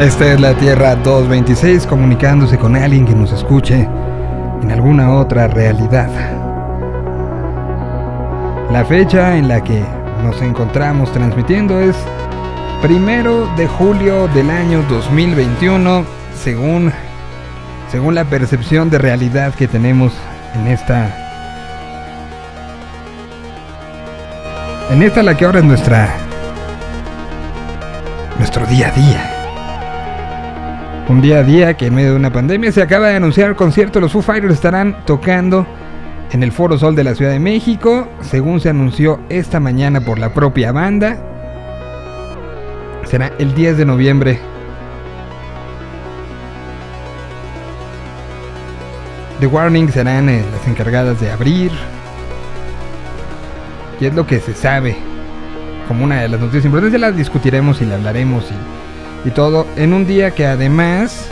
Esta es la Tierra 226 comunicándose con alguien que nos escuche en alguna otra realidad. La fecha en la que nos encontramos transmitiendo es primero de julio del año 2021 según, según la percepción de realidad que tenemos en esta en esta la que ahora es nuestra nuestro día a día un día a día que en medio de una pandemia se acaba de anunciar el concierto. Los Foo Fighters estarán tocando en el Foro Sol de la Ciudad de México, según se anunció esta mañana por la propia banda. Será el 10 de noviembre. The Warning serán eh, las encargadas de abrir. Y es lo que se sabe como una de las noticias importantes. Ya las discutiremos y la hablaremos y y todo en un día que además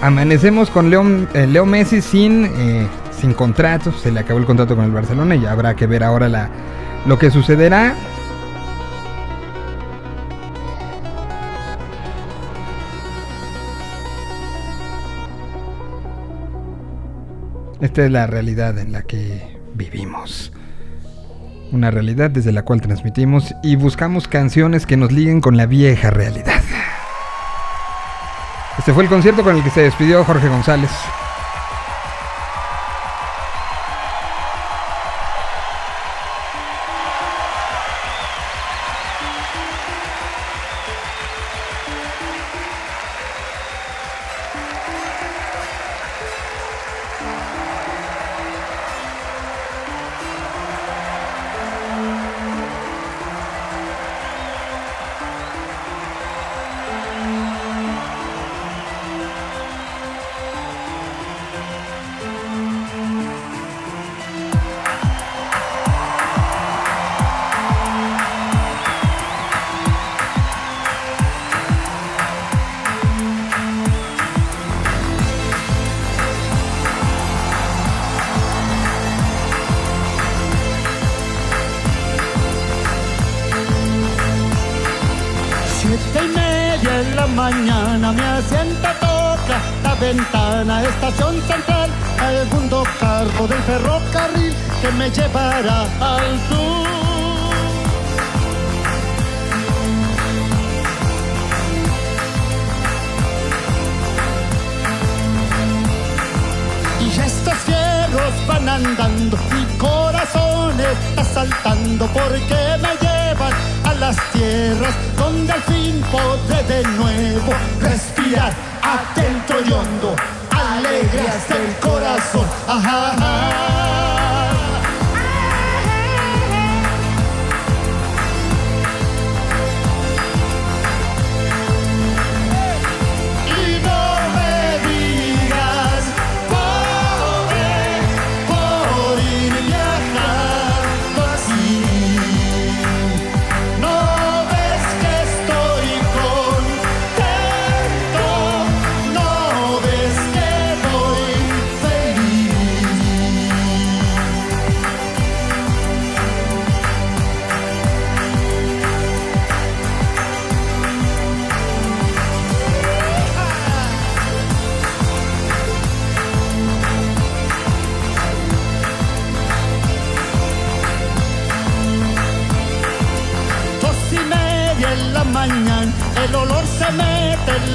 amanecemos con Leo, eh, Leo Messi sin, eh, sin contrato, se le acabó el contrato con el Barcelona y habrá que ver ahora la, lo que sucederá. Esta es la realidad en la que vivimos una realidad desde la cual transmitimos y buscamos canciones que nos liguen con la vieja realidad. Este fue el concierto con el que se despidió Jorge González.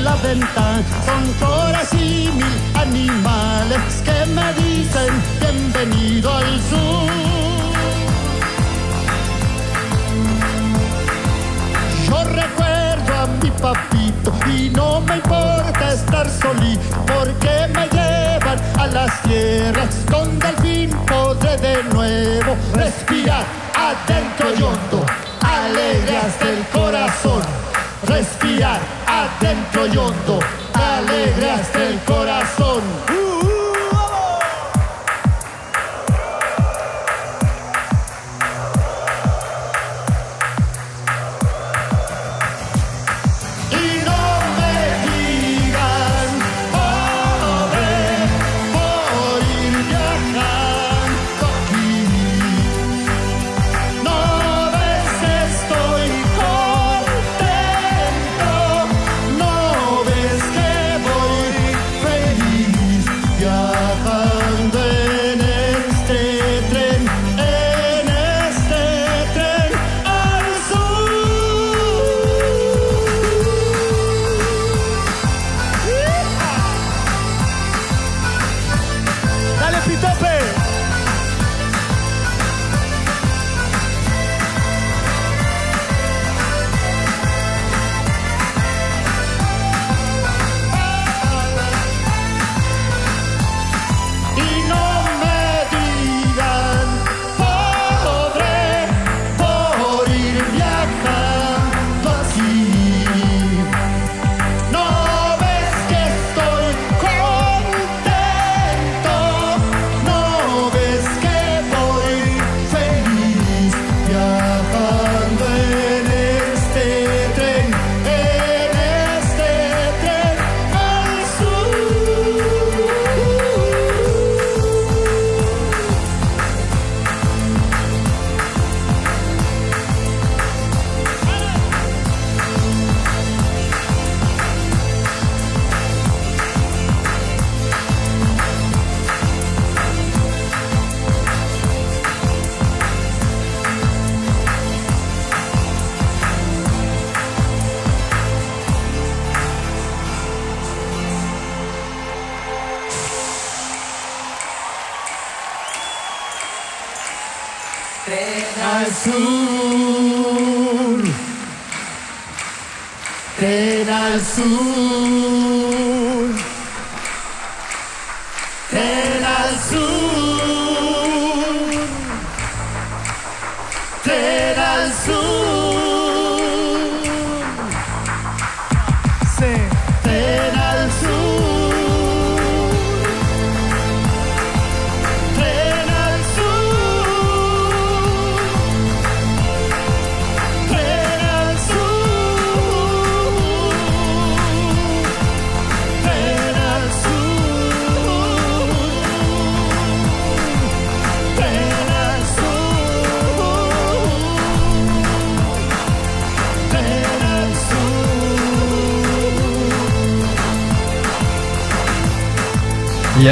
la ventana son coras y mil animales que me dicen bienvenido al sur. Yo recuerdo a mi papito y no me importa estar solí porque me llevan a las tierras donde al fin podré de nuevo respirar atento y hondo, alegre hasta el corazón respirar adentro y hondo, alegraste el corazón.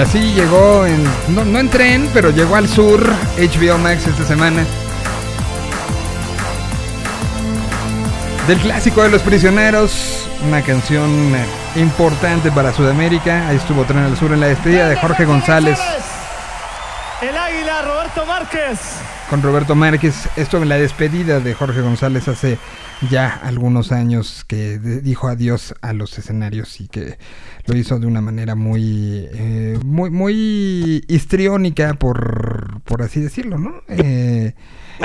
Así llegó, en, no, no en tren, pero llegó al sur HBO Max esta semana. Del clásico de los prisioneros, una canción eh, importante para Sudamérica. Ahí estuvo Tren al Sur en la despedida de Jorge González El águila Roberto Márquez. Con Roberto Márquez. Esto en la despedida de Jorge González hace ya algunos años que dijo adiós a los escenarios y que lo hizo de una manera muy, eh, muy, muy histriónica, por, por así decirlo, ¿no? Eh,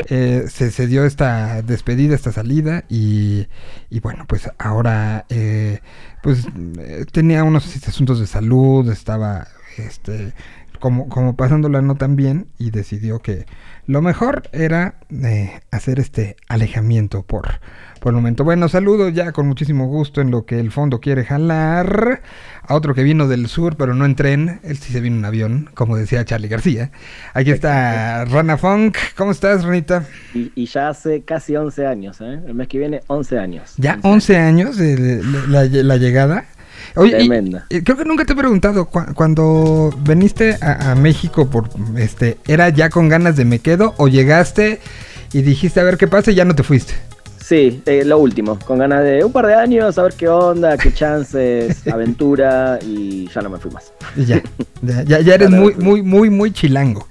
eh, se, dio esta despedida, esta salida y, y bueno, pues ahora eh, pues tenía unos asuntos de salud, estaba este como, como pasándola no tan bien y decidió que lo mejor era eh, hacer este alejamiento por, por el momento. Bueno, saludo ya con muchísimo gusto en lo que el fondo quiere jalar a otro que vino del sur, pero no en tren, él sí se vino en avión, como decía Charlie García. Aquí está Rana Funk, ¿cómo estás, Ranita? Y, y ya hace casi 11 años, ¿eh? El mes que viene, 11 años. Ya 11 años de, de- de la, la llegada. Oye, Tremenda. y creo que nunca te he preguntado, cu- cuando viniste a, a México, por este, ¿era ya con ganas de me quedo o llegaste y dijiste a ver qué pasa y ya no te fuiste? Sí, eh, lo último, con ganas de un par de años, a ver qué onda, qué chances, aventura, y ya no me fui más. Ya, ya, ya- eres muy, muy, muy, muy chilango.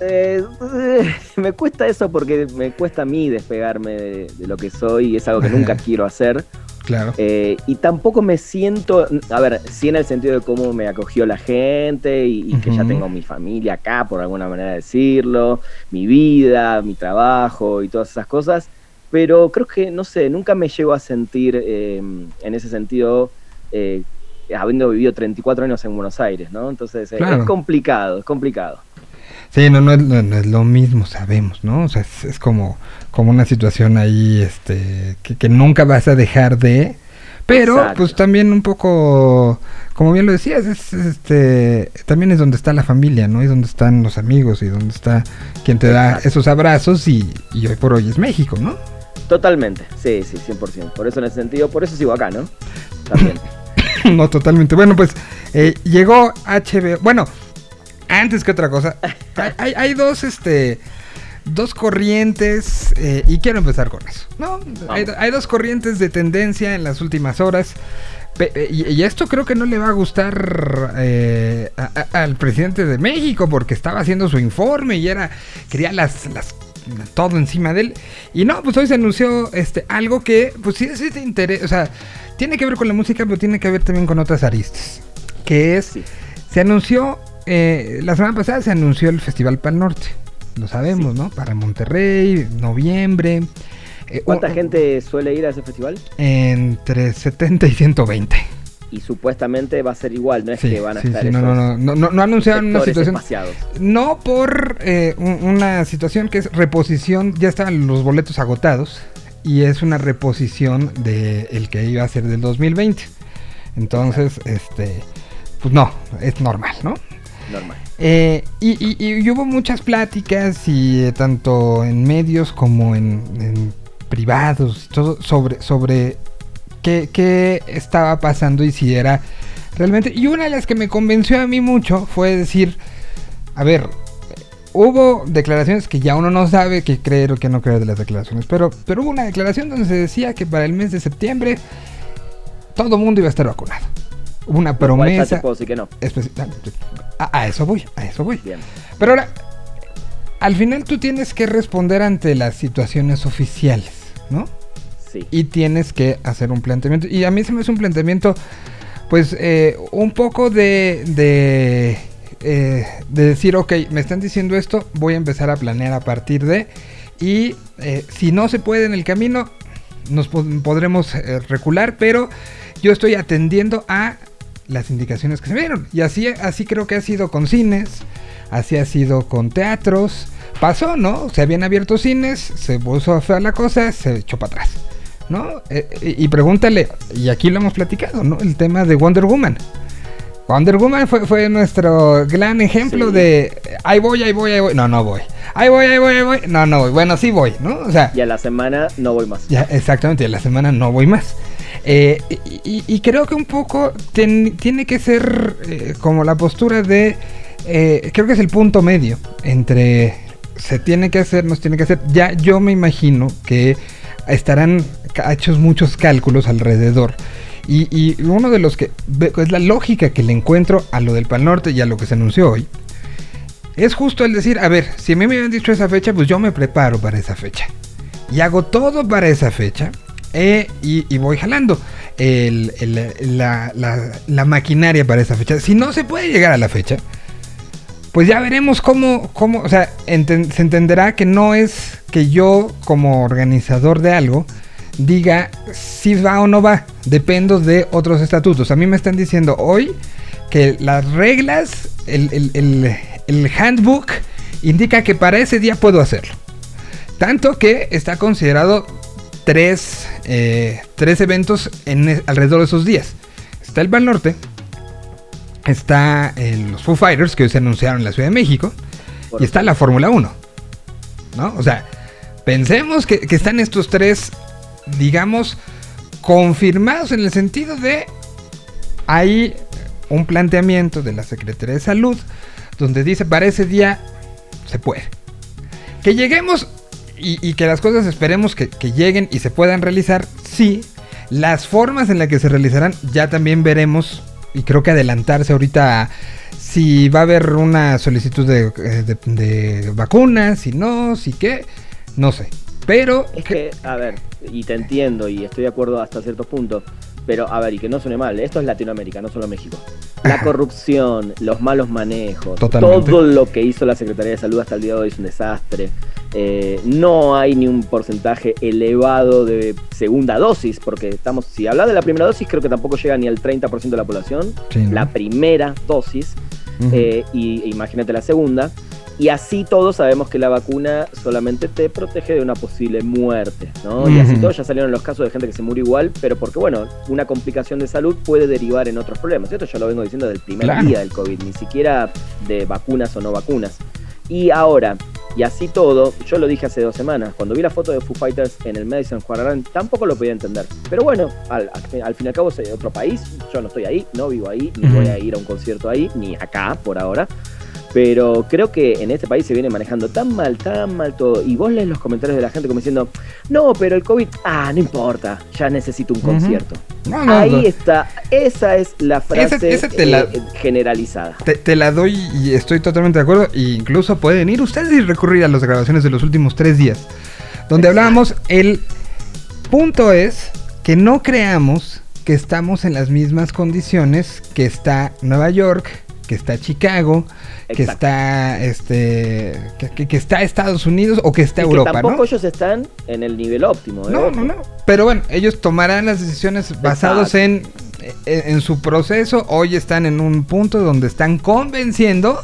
Eh, eh, me cuesta eso porque me cuesta a mí despegarme de, de lo que soy y es algo que nunca quiero hacer. Claro. Eh, y tampoco me siento, a ver, sí en el sentido de cómo me acogió la gente y, y que ya tengo mi familia acá, por alguna manera de decirlo, mi vida, mi trabajo y todas esas cosas, pero creo que, no sé, nunca me llego a sentir eh, en ese sentido, eh, habiendo vivido 34 años en Buenos Aires, ¿no? Entonces eh, Claro. es complicado, es complicado. Sí, no, no es, no, no es lo mismo, sabemos, ¿no? O sea, es, es como, como una situación ahí, este, que, que nunca vas a dejar de, pero Exacto. pues también un poco, como bien lo decías, es, este, también es donde está la familia, ¿no? Es donde están los amigos y donde está quien te da Exacto. esos abrazos y, y hoy por hoy es México, ¿no? Totalmente, sí, sí, 100%. Por eso en ese sentido, por eso sigo acá, ¿no? También. no, totalmente. Bueno, pues eh, llegó HBO. Bueno, antes que otra cosa, hay, dos, este, dos corrientes eh, y quiero empezar con eso. No, hay, hay dos corrientes de tendencia en las últimas horas. Eh, Y, y esto creo que no le va a gustar eh, a- a- al presidente de México porque estaba haciendo su informe y era quería las, las todo encima de él y no pues hoy se anunció este algo que pues sí, sí te interesa o sea tiene que ver con la música pero tiene que ver también con otras aristas que es Sí. se anunció eh, la semana pasada se anunció el Festival Pal Norte lo sabemos no para Monterrey noviembre eh, ¿Cuánta un- gente suele ir a ese festival? entre 70 y 120 Y supuestamente va a ser igual, no es Sí, que van a sí, estar sí, no, esos no, no, no, no, no anunciaron una situación. espaciados. No por eh, un- una situación que es reposición, ya estaban los boletos agotados y es una reposición de el que iba a ser del 2020. Entonces, este, pues no, es normal, ¿no? Normal. Eh, y, y- y hubo muchas pláticas y eh, tanto en medios como en, en privados todo sobre, sobre qué, qué estaba pasando y si era realmente... Y una de las que me convenció a mí mucho fue decir, a ver, hubo declaraciones que ya uno no sabe qué creer o qué no creer de las declaraciones, pero, pero hubo una declaración donde se decía que para el mes de septiembre todo mundo iba a estar vacunado. Hubo una promesa... te puedo decir que no. A, a eso voy, a eso voy. Bien. Pero ahora, al final tú tienes que responder ante las situaciones oficiales, ¿no? Sí. y tienes que hacer un planteamiento. Y a mí se me hace un planteamiento, pues, eh, un poco de, de, eh, de decir, ok, me están diciendo esto, voy a empezar a planear a partir de, y eh, si no se puede en el camino, nos po- podremos eh, recular, pero yo estoy atendiendo a las indicaciones que se dieron. Y así, así creo que ha sido con cines, así ha sido con teatros. Pasó, ¿no? Se habían abierto cines, se puso fea la cosa, se echó para atrás. ¿No? Eh, eh, y pregúntale, y aquí lo hemos platicado, ¿no? El tema de Wonder Woman. Wonder Woman fue, fue nuestro gran ejemplo Sí. de ahí voy, ahí voy, ahí voy. No, no voy. Ahí voy, ahí voy, ahí voy. No, no voy. Bueno, sí voy, ¿no? O sea, Y a la semana no voy más. ya, exactamente, la semana no voy más. Eh, y, creo que un poco tiene que ser eh, como la postura de. eh, creo que es el punto medio entre se tiene que hacer, no se tiene que hacer. Ya yo me imagino que estarán hechos muchos cálculos alrededor. Y, uno de los que es la lógica que le encuentro a lo del Pal Norte y a lo que se anunció hoy. Es justo el decir, a ver, si a mí me habían dicho esa fecha, pues yo me preparo para esa fecha. Y hago todo para esa fecha. Eh, y, voy jalando la, maquinaria para esa fecha. Si no se puede llegar a la fecha, pues ya veremos cómo, cómo o sea, se entenderá que no es que yo como organizador de algo diga si va o no va. Dependo de otros estatutos. A mí me están diciendo hoy que las reglas, el- el- el handbook indica que para ese día puedo hacerlo. Tanto que está considerado tres, eh, tres eventos en, e- alrededor de esos días. Está el Pal Norte, está eh, los Foo Fighters que hoy se anunciaron en la Ciudad de México y está la Fórmula 1. ¿No? O sea, pensemos que, que están estos tres, digamos, confirmados en el sentido de hay un planteamiento de la Secretaría de Salud donde dice para ese día se puede. Que lleguemos y, y que las cosas esperemos que, que lleguen y se puedan realizar, sí. Las formas en las que se realizarán ya también veremos y creo que adelantarse ahorita a si va a haber una solicitud de, eh, de, de vacunas, si no, si qué, no sé. Pero Es que, a ver, y te entiendo y estoy de acuerdo hasta cierto punto, pero a ver, y que no suene mal, esto es Latinoamérica, no solo México. La corrupción, los malos manejos, Totalmente. todo lo que hizo la Secretaría de Salud hasta el día de hoy es un desastre. Eh, no hay ni un porcentaje elevado de segunda dosis, porque estamos, si hablas de la primera dosis, creo que tampoco llega ni al 30% de la población. Sí, ¿no? La primera dosis, eh, y e imagínate la segunda. Y así todos sabemos que la vacuna solamente te protege de una posible muerte, ¿no? Y así todos ya salieron los casos de gente que se murió igual, pero porque, bueno, una complicación de salud puede derivar en otros problemas. Esto ya lo vengo diciendo del primer Claro. día del COVID, ni siquiera de vacunas o no vacunas. Y ahora, y así todo, yo lo dije hace dos semanas, cuando vi la foto de Foo Fighters en el Madison Square Garden, tampoco lo podía entender. Pero bueno, al, al, fin y al cabo es otro país, yo no estoy ahí, no vivo ahí, ni voy a ir a un concierto ahí, ni acá por ahora. Pero creo que en este país se viene manejando tan mal, tan mal todo. Y vos lees los comentarios de la gente como diciendo, no, pero el COVID, ah, no importa, ya necesito un concierto. No, no, Ahí no. está, esa es la frase esa te la- eh, generalizada. Te, te la doy y estoy totalmente de acuerdo. E incluso pueden ir ustedes y recurrir a las grabaciones de los últimos tres días. Donde hablábamos, el punto es que no creamos que estamos en las mismas condiciones que está Nueva York, que está Chicago, que está este que, que- que está Estados Unidos o que está Y que Europa, tampoco ¿no? ellos están en el nivel óptimo. ¿eh? No, no, no. Pero bueno, ellos tomarán las decisiones basados en, en, en su proceso. Hoy están en un punto donde están convenciendo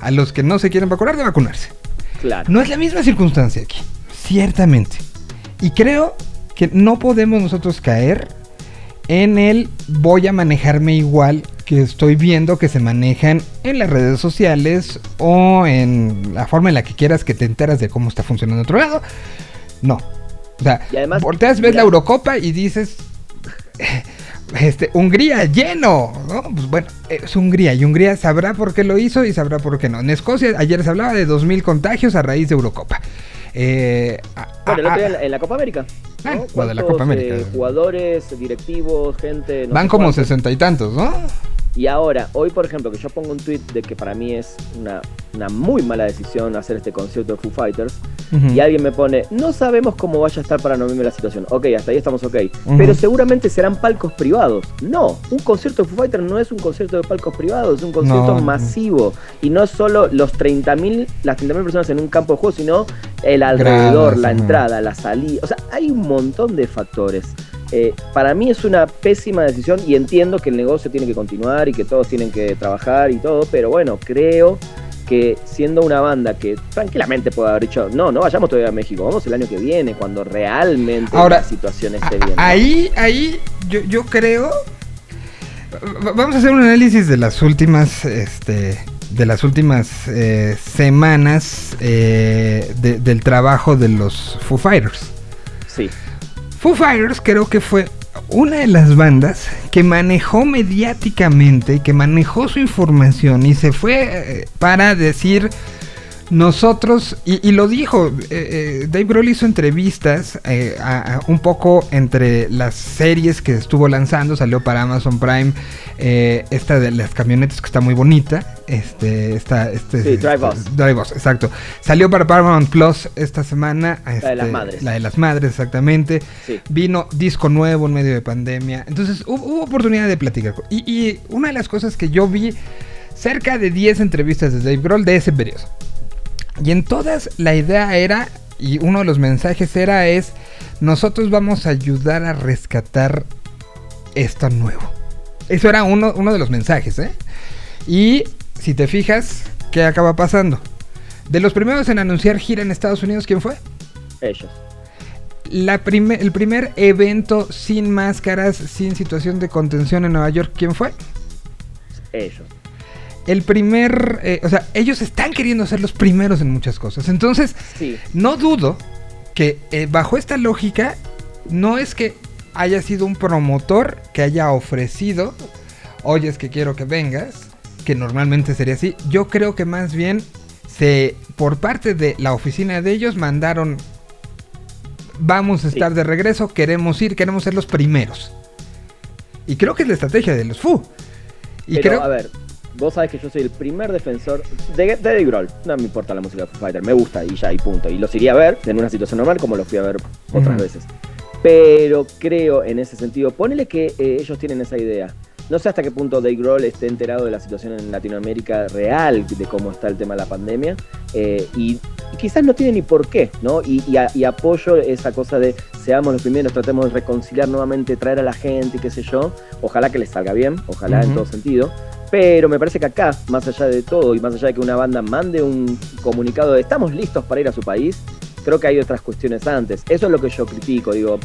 a los que no se quieren vacunar de vacunarse. Claro. No es la misma circunstancia aquí, ciertamente. Y creo que no podemos nosotros caer en el voy a manejarme igual que estoy viendo que se manejan en las redes sociales o en la forma en la que quieras que te enteras de cómo está funcionando otro lado. No. O sea, Y además, volteas, ves mira- la Eurocopa y dices, este, Hungría lleno, ¿no? Pues bueno, es Hungría y Hungría sabrá por qué lo hizo y sabrá por qué no. En Escocia ayer se hablaba de 2.000 contagios a raíz de Eurocopa. Eh, a- Bueno, a- otro día a- en la, en la Copa América. Ah, ¿no? lo de la ¿Cuántos, Copa América. eh, jugadores, directivos, gente. no van como sesenta y tantos, ¿no? Y ahora, hoy por ejemplo, que yo pongo un tweet de que para mí es una, una muy mala decisión hacer este concierto de Foo Fighters, y alguien me pone, no sabemos cómo vaya a estar para noviembre la situación. Ok, hasta ahí estamos ok. Pero seguramente serán palcos privados. No, un concierto de Foo Fighters no es un concierto de palcos privados, es un concierto No, no. masivo. Y no es solo los 30.000, las 30.000 personas en un campo de juego, sino el alrededor, la entrada, la salida. O sea, hay un montón de factores. Eh, para mí es una pésima decisión y entiendo que el negocio tiene que continuar y que todos tienen que trabajar y todo, pero bueno, creo que siendo una banda que tranquilamente puede haber dicho, no, no vayamos todavía a México, vamos el año que viene, cuando realmente Ahora, la situación esté bien. ¿no? Ahí, ahí, yo, yo creo. va- Vamos a hacer un análisis de las últimas, este, de las últimas eh, semanas eh, de- del trabajo de los Foo Fighters. Sí, Foo Fighters creo que fue una de las bandas que manejó mediáticamente, que manejó su información y se fue eh, para decir nosotros, y, y lo dijo, eh, eh, Dave Grohl hizo entrevistas eh, a- a un poco entre las series que estuvo lanzando, salió para Amazon Prime, eh, esta de las camionetas que está muy bonita, este, esta, este, Sí, Drive Us. Drive Us, exacto. Salió para Paramount Plus esta semana. La de las este, madres. La de las madres, exactamente. sí. Vino disco nuevo en medio de pandemia. Entonces hubo, hubo oportunidad de platicar. Y, y una de las cosas que yo vi, cerca de 10 entrevistas de Dave Grohl de ese periodo. Y en todas la idea era, y uno de los mensajes era es, nosotros vamos a ayudar a rescatar esto nuevo. Eso era uno, uno de los mensajes, ¿eh? Y si te fijas, ¿qué acaba pasando? De los primeros en anunciar gira en Estados Unidos, ¿quién fue? Ellos. La prime- el primer evento sin máscaras, sin situación de contención en Nueva York, ¿quién fue? Ellos. El primer, eh, o sea, ellos están queriendo ser los primeros en muchas cosas. Entonces, Sí. no dudo que eh, bajo esta lógica, no es que haya sido un promotor que haya ofrecido, oye, es que quiero que vengas, que normalmente sería así. Yo creo que más bien se, por parte de la oficina de ellos, mandaron, vamos a Sí. estar de regreso, queremos ir, queremos ser los primeros. Y creo que es la estrategia de los Fu. Y Pero, creo, a ver, vos sabés que yo soy el primer defensor de, de Dave Grohl. No me importa la música de Foo Fighters, me gusta y ya, y punto. Y los iría a ver en una situación normal como los fui a ver otras Ujú. veces. Pero creo en ese sentido, ponele que eh, ellos tienen esa idea. No sé hasta qué punto Dave Grohl esté enterado de la situación en Latinoamérica real, de cómo está el tema de la pandemia, eh, y, y quizás no tiene ni por qué, ¿no? Y, y a- y apoyo esa cosa de seamos los primeros, tratemos de reconciliar nuevamente, traer a la gente, qué sé yo. Ojalá que les salga bien, ojalá en todo sentido. Pero me parece que acá, más allá de todo y más allá de que una banda mande un comunicado de estamos listos para ir a su país, creo que hay otras cuestiones antes. Eso es lo que yo critico, digo.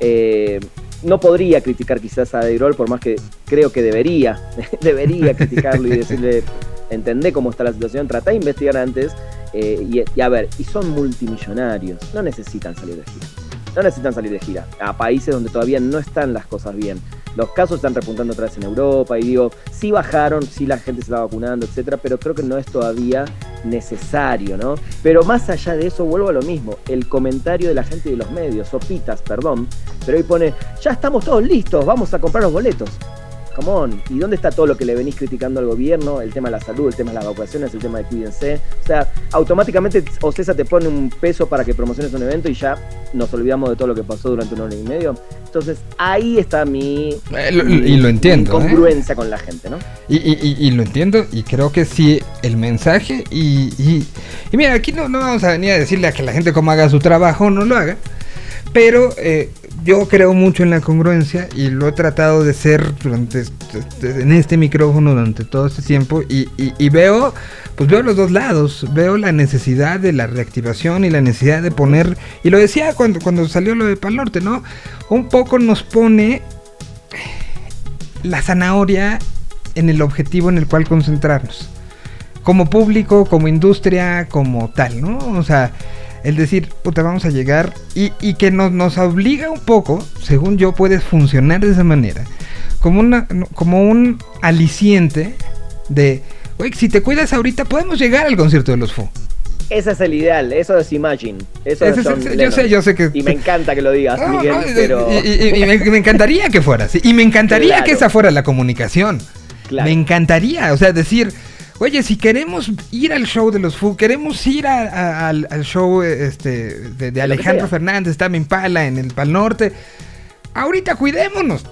eh, no podría criticar quizás a Dave Grohl, por más que creo que debería, debería criticarlo y decirle, entendé cómo está la situación, tratá de investigar antes eh, y a ver, y son multimillonarios, no necesitan salir de gira. No necesitan salir de gira a países donde todavía no están las cosas bien. Los casos están repuntando otra vez en Europa y digo, sí bajaron, sí la gente se está vacunando, etcétera, pero creo que no es todavía necesario, ¿no? Pero más allá de eso, vuelvo a lo mismo, el comentario de la gente y de los medios, sopitas, perdón, pero hoy pone, ya estamos todos listos, vamos a comprar los boletos. Come on, ¿y dónde está todo lo que le venís criticando al gobierno? El tema de la salud, el tema de las vacunaciones, el tema de cuídense. O sea, automáticamente Ocesa te pone un peso para que promociones un evento y ya nos olvidamos de todo lo que pasó durante un año y medio. Entonces, ahí está mi. Eh, lo- y lo entiendo, mi ¿eh? Congruencia con la gente, ¿no? Y, y- y- y lo entiendo y creo que sí el mensaje y, y, y mira, aquí no, no vamos a venir a decirle a que la gente como haga su trabajo no lo haga, pero eh, yo creo mucho en la congruencia y lo he tratado de ser durante este- en este micrófono durante todo este tiempo y veo, pues veo los dos lados, veo la necesidad de la reactivación y la necesidad de poner, y lo decía cuando, cuando salió lo de Pal Norte, ¿no? Un poco nos pone la zanahoria en el objetivo en el cual concentrarnos. Como público, como industria, como tal, ¿no? O sea, el decir, puta, vamos a llegar y, y que nos, nos obliga un poco, según yo, puede funcionar de esa manera, como, una, como un aliciente de, oye, si te cuidas ahorita, podemos llegar al concierto de los Foo. Ese es el ideal, eso es Imagine. Eso es es- yo sé, yo sé que... Y me encanta que lo digas, No, Miguel, no, y- pero. y, y- y me, me encantaría que fuera así. Y me encantaría Claro. que esa fuera la comunicación. Claro. Me encantaría, o sea, decir, oye, si queremos ir al show de los Foo, queremos ir a- a- al, al show este, de, Alejandro. Fernández, Tame Impala en el Pal Norte, ahorita cuidémonos,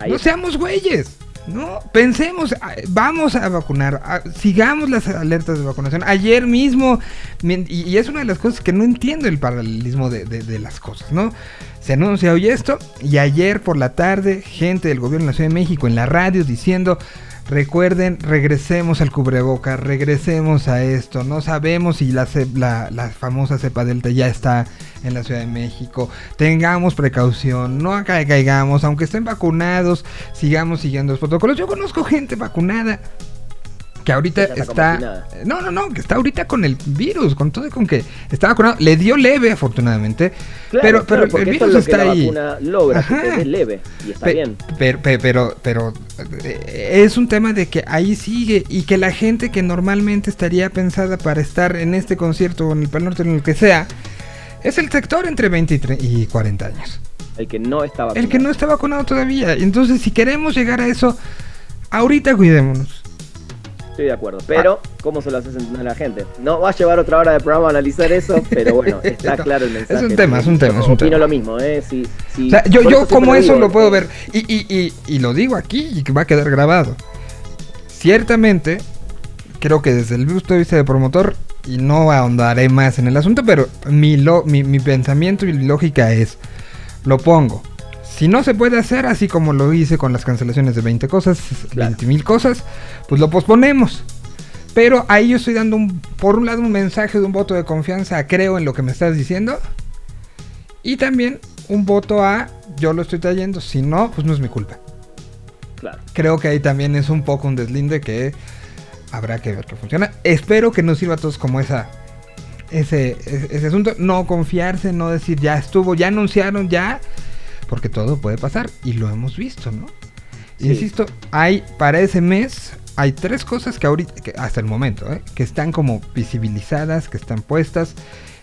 Ahí no está. seamos güeyes. No, pensemos, ah, vamos a vacunar, ah, sigamos las alertas de vacunación. Ayer mismo, y, y es una de las cosas que no entiendo el paralelismo de, de- de las cosas, ¿no? Se anuncia hoy esto, y ayer por la tarde, gente del gobierno de la Ciudad de México en la radio diciendo, recuerden, regresemos al cubreboca, regresemos a esto, no sabemos si la, la, famosa cepa delta ya está en la Ciudad de México, tengamos precaución, no ca- caigamos, aunque estén vacunados, sigamos siguiendo los protocolos. Yo conozco gente vacunada que ahorita está. No, no, no, que está ahorita con el virus, con todo y con que está vacunado. Le dio leve, afortunadamente, Claro, pero, pero el virus esto es lo está que ahí. vacuna logra, que Ajá. te dé leve y está Pe- bien. Pero, pe- pero, pero, eh, es un tema de que ahí sigue y que la gente que normalmente estaría pensada para estar en este concierto o en el Pal Norte, en el que sea, es el sector entre 20 y, tre- y 40 años. El que no está vacunado. El que no está vacunado todavía. Entonces, si queremos llegar a eso, ahorita cuidémonos. Estoy de acuerdo. Pero, ¿cómo se lo haces entender a la gente? No va a llevar otra hora de programa a analizar eso, pero bueno, está claro el mensaje. es un tema, es un tema, es un Opino tema. lo mismo, ¿eh? Si, si- O sea, yo, yo como eso digo, lo puedo ver. Y, y, y, y lo digo aquí y que va a quedar grabado. Ciertamente, creo que desde el punto de vista de promotor, y no ahondaré más en el asunto, pero mi, lo- mi, mi pensamiento y mi lógica es, lo pongo. Si no se puede hacer así como lo hice con las cancelaciones de 20 cosas, Claro. 20 mil cosas, pues lo posponemos. Pero ahí yo estoy dando, un, por un lado, un mensaje de un voto de confianza, creo en lo que me estás diciendo. Y también un voto a, yo lo estoy trayendo, si no, pues no es mi culpa. Claro. Creo que ahí también es un poco un deslinde que habrá que ver que funciona. Espero que nos sirva a todos como esa ese, ese, ese asunto. No confiarse, no decir ya estuvo, ya anunciaron, ya. Porque todo puede pasar y lo hemos visto, ¿no? Sí. Insisto, hay para ese mes, hay tres cosas que ahorita, que hasta el momento, ¿eh? que están como visibilizadas, que están puestas.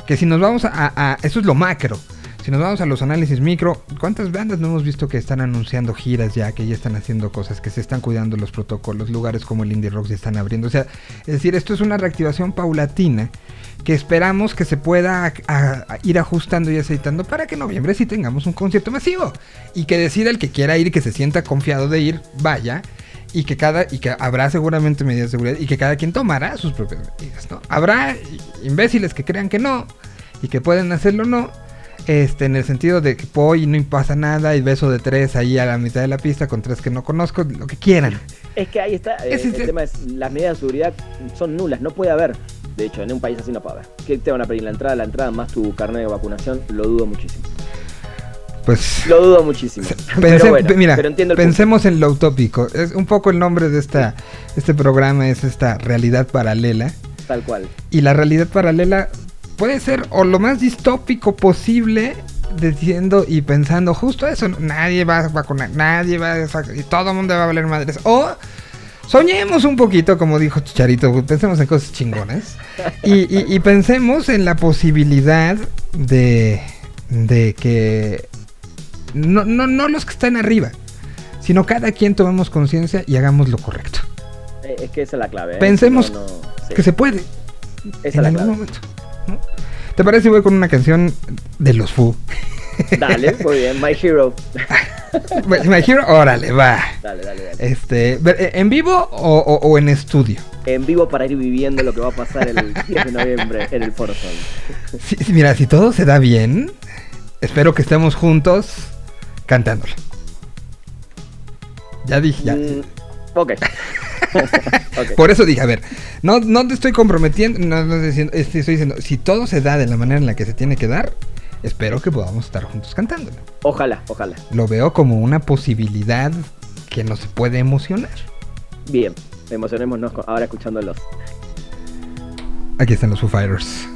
Que si nos vamos a, a- a- Eso es lo macro. Si nos vamos a los análisis micro, ¿cuántas bandas no hemos visto que están anunciando giras ya, que ya están haciendo cosas, que se están cuidando los protocolos, lugares como el Indie Rock se están abriendo? O sea, es decir, esto es una reactivación paulatina que esperamos que se pueda ir ajustando y aceitando para que en noviembre sí tengamos un concierto masivo y que decida el que quiera ir y que se sienta confiado de ir, vaya. Y que cada y que habrá seguramente medidas de seguridad y que cada quien tomará sus propias medidas, ¿no? Habrá imbéciles que crean que no y que pueden hacerlo no, este, en el sentido de que voy y no pasa nada y beso de tres ahí a la mitad de la pista con tres que no conozco, lo que quieran. Es que ahí está, eh, es el tema es, las medidas de seguridad son nulas, no puede haber. De hecho, en un país así no puede haber. ¿Qué te van a pedir la entrada? La entrada más tu carnet de vacunación, lo dudo muchísimo. Pues Lo dudo muchísimo. Pero bueno, mira, pero punto. pensemos en lo utópico. Es un poco el nombre de esta, este programa es esta realidad paralela. Tal cual. Y la realidad paralela puede ser o lo más distópico posible, diciendo y pensando justo eso. Nadie va a vacunar, nadie va a y todo el mundo va a valer madres. O soñemos un poquito, como dijo Chicharito, pensemos en cosas chingonas. Y, y- y pensemos en la posibilidad de, de que no, no, no los que están arriba, sino cada quien tomemos conciencia y hagamos lo correcto. Eh, es que esa es la clave. ¿eh? Pensemos No, no, sí. Que se puede. Esa es en la algún clave. momento. ¿No? ¿Te parece si voy con una canción de los Foo? Dale, muy bien. My Hero. My Hero, órale, va. Dale, dale, dale. Este, eh, ¿En vivo o, o- o en estudio? En vivo para ir viviendo lo que va a pasar el 10 de noviembre en el Foro Sol. Sí, sí, mira, si todo se da bien, espero que estemos juntos cantándola. Ya dije, ya. Mm, ok. Por eso dije, a ver, no, no te estoy comprometiendo, no, no estoy diciendo, estoy diciendo, si todo se da de la manera en la que se tiene que dar, espero que podamos estar juntos cantándola. Ojalá, ojalá. Lo veo como una posibilidad que no se puede emocionar. Bien. Emocionémonos ahora escuchándolos. Aquí están los Foo Fighters.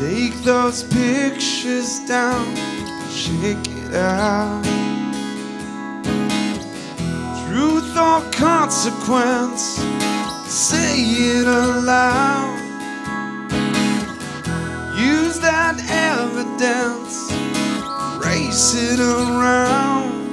Take those pictures down, shake it out. Truth or consequence, say it aloud. Use that evidence, race it around.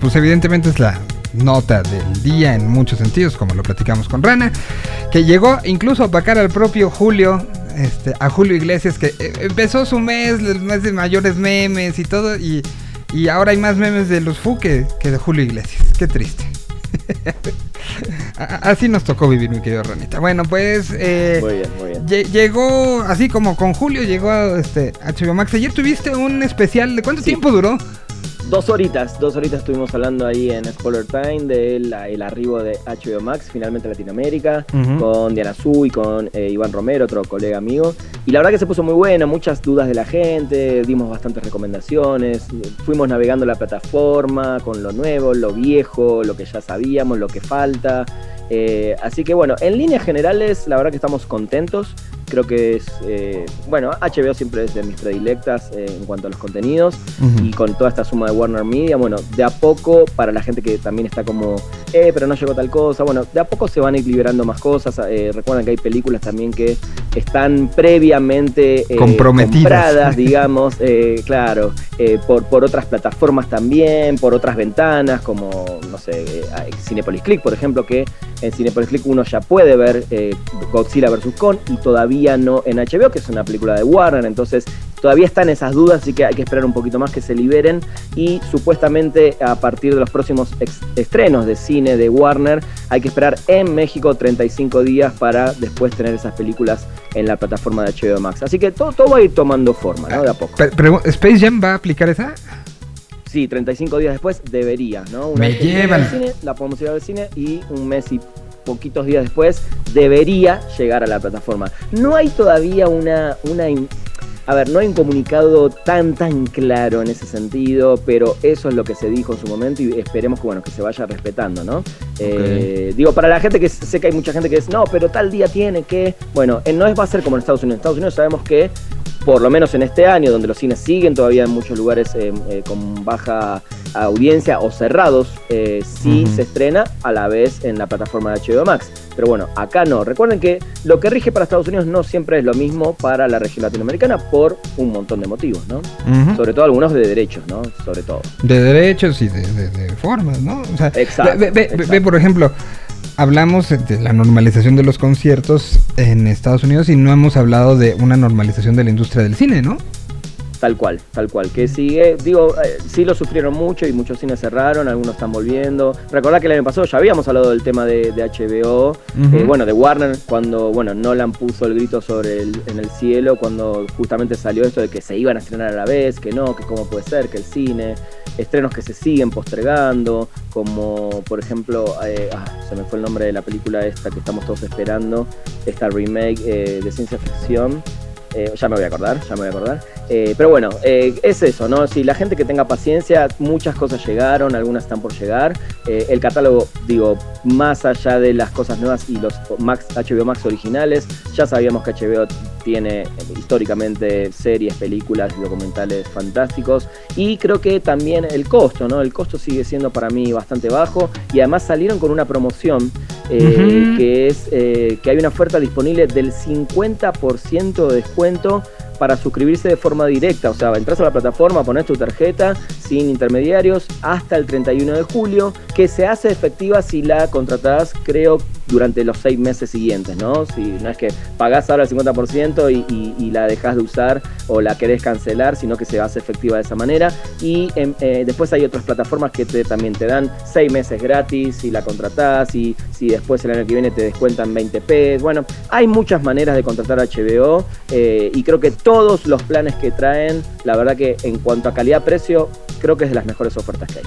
Pues evidentemente es la nota del día en muchos sentidos, como lo platicamos con Rana, que llegó incluso a opacar al propio Julio, este, a Julio Iglesias, que eh, empezó su mes, el mes de mayores memes y todo, y, y ahora hay más memes de los Foo que, que de Julio Iglesias. Qué triste. Así nos tocó vivir, mi querido Ranita. Bueno, pues eh, Muy bien, muy bien. lle- llegó, así como con Julio, llegó a, este, HBO Max. Ayer tuviste un especial, ¿de cuánto Sí. tiempo duró? Dos horitas, dos horitas estuvimos hablando ahí en Spoiler Time del el arribo de HBO Max, finalmente a Latinoamérica, con Diana Su y con eh, Iván Romero, otro colega amigo. Y la verdad que se puso muy buena, muchas dudas de la gente, dimos bastantes recomendaciones, fuimos navegando la plataforma con lo nuevo, lo viejo, lo que ya sabíamos, lo que falta. Eh, así que bueno, en líneas generales, la verdad que estamos contentos. Creo que es, eh, bueno, HBO siempre es de mis predilectas eh, en cuanto a los contenidos y con toda esta suma de Warner Media, bueno, de a poco, para la gente que también está como, eh, pero no llegó tal cosa, bueno, de a poco se van a ir liberando más cosas. eh, recuerden que hay películas también que están previamente eh, Comprometidas. compradas, digamos, eh, claro, por, por otras plataformas también, por otras ventanas, como, no sé, Cinepolis Click, por ejemplo, que en Cinepolis Click uno ya puede ver Godzilla vs. Kong y todavía no en HBO, que es una película de Warner, entonces todavía están esas dudas, así que hay que esperar un poquito más que se liberen y supuestamente a partir de los próximos estrenos de cine de Warner hay que esperar en México 35 días para después tener esas películas en la plataforma de HBO Max. Así que todo, todo va a ir tomando forma, ¿no? De a poco. Pregu- ¿Space Jam va a aplicar esa? Sí, 35 días después debería, ¿no? Me que llegue llevan. cine, la podemos ir al cine y un mes y poquitos días después debería llegar a la plataforma. No hay todavía una, una in- a ver, no hay un comunicado tan tan claro en ese sentido, pero eso es lo que se dijo en su momento y esperemos que bueno que se vaya respetando, ¿no? Eh, digo, para la gente que sé que hay mucha gente que es, no, pero tal día tiene que, bueno, eh, no es va a ser como en Estados Unidos. En Estados Unidos sabemos que por lo menos en este año, donde los cines siguen todavía en muchos lugares eh, eh, con baja audiencia o cerrados, eh, sí se estrena a la vez en la plataforma de HBO Max. Pero bueno, acá no. Recuerden que lo que rige para Estados Unidos no siempre es lo mismo para la región latinoamericana por un montón de motivos, ¿no? Sobre todo algunos de derechos, ¿no? Sobre todo. De derechos y de, de- de formas, ¿no? O sea, Exacto, ve, ve- ve- exacto. ve, por ejemplo, hablamos de la normalización de los conciertos en Estados Unidos y no hemos hablado de una normalización de la industria del cine, ¿no? Tal cual, tal cual. Que sigue, digo, eh, sí lo sufrieron mucho y muchos cines cerraron, algunos están volviendo. Recordá que el año pasado ya habíamos hablado del tema de, de HBO, eh, bueno, de Warner, cuando, bueno, Nolan puso el grito sobre el, en el cielo, cuando justamente salió esto de que se iban a estrenar a la vez, que no, que cómo puede ser, que el cine, estrenos que se siguen postergando, como por ejemplo, eh, ah, se me fue el nombre de la película esta que estamos todos esperando, esta remake eh, de ciencia ficción. Eh, ya me voy a acordar, ya me voy a acordar. Eh, pero bueno, eh, es eso, ¿no? Si la gente que tenga paciencia, muchas cosas llegaron, algunas están por llegar. El catálogo, digo, más allá de las cosas nuevas y los Max, HBO Max originales, ya sabíamos que HBO tiene históricamente series, películas y documentales fantásticos. Y creo que también el costo, ¿no? El costo sigue siendo para mí bastante bajo. Y además salieron con una promoción que es que hay una oferta disponible del 50% de descuento para suscribirse de forma directa. O sea, entras a la plataforma, pones tu tarjeta sin intermediarios hasta el 31 de julio, que se hace efectiva si la contratás, creo, durante los seis meses siguientes, ¿no? Si no es que pagás ahora el 50% y, y- la dejás de usar o la querés cancelar, sino que se hace efectiva de esa manera. Y em, eh, después hay otras plataformas que te- también te dan seis meses gratis si la contratás y si después el año que viene te descuentan 20 pesos. Bueno, hay muchas maneras de contratar HBO eh, y creo que todos los planes que traen, la verdad que en cuanto a calidad-precio, creo que es de las mejores ofertas que hay.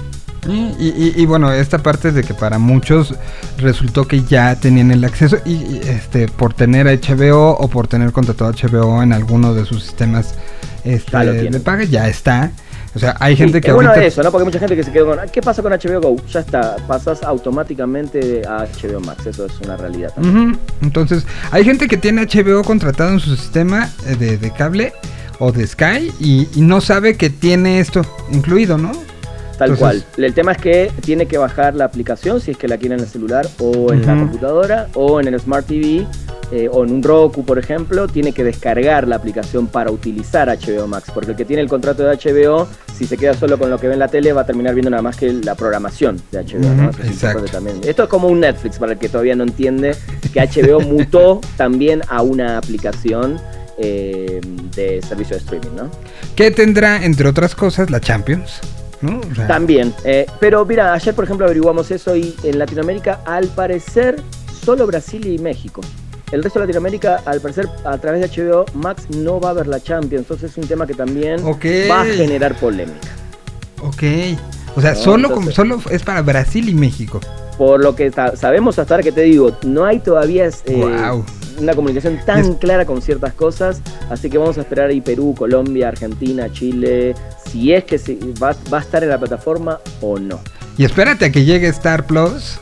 Y- y bueno, esta parte de que para muchos resultó que ya tenían el acceso y, y, este por tener HBO o por tener contratado HBO en alguno de sus sistemas este, de paga, ya está. O sea, hay gente Sí, que es bueno ahorita- eso, ¿no? Porque hay mucha gente que se quedó con, "Ah, ¿qué pasa con HBO Go? Ya está, pasas automáticamente a HBO Max, eso es una realidad. también. Entonces, hay gente que tiene HBO contratado en su sistema eh, de, de cable o de Sky y, y no sabe que tiene esto incluido, ¿no? Tal Entonces- cual. El tema es que tiene que bajar la aplicación si es que la quiere en el celular o en la computadora o en el Smart TV eh, o en un Roku, por ejemplo, tiene que descargar la aplicación para utilizar HBO Max. Porque el que tiene el contrato de HBO, si se queda solo con lo que ve en la tele, va a terminar viendo nada más que la programación de HBO. es exacto. también. Esto es como un Netflix para el que todavía no entiende que HBO mutó también a una aplicación eh, de servicio de streaming, ¿no? Que tendrá, entre otras cosas, la Champions, ¿no? O sea, También. eh, pero mira, ayer por ejemplo averiguamos eso y en Latinoamérica al parecer solo Brasil y México. El resto de Latinoamérica, al parecer, a través de HBO Max no va a haber la Champions. Entonces es un tema que también va a generar polémica. Ok. O sea, No, solo, entonces- solo es para Brasil y México. Por lo que sabemos hasta ahora que te digo, no hay todavía eh, Guau. Una comunicación tan clara con ciertas cosas. Así que vamos a esperar ahí Perú, Colombia, Argentina, Chile, si es que se- va, va a estar en la plataforma o no. Y espérate a que llegue Star Plus.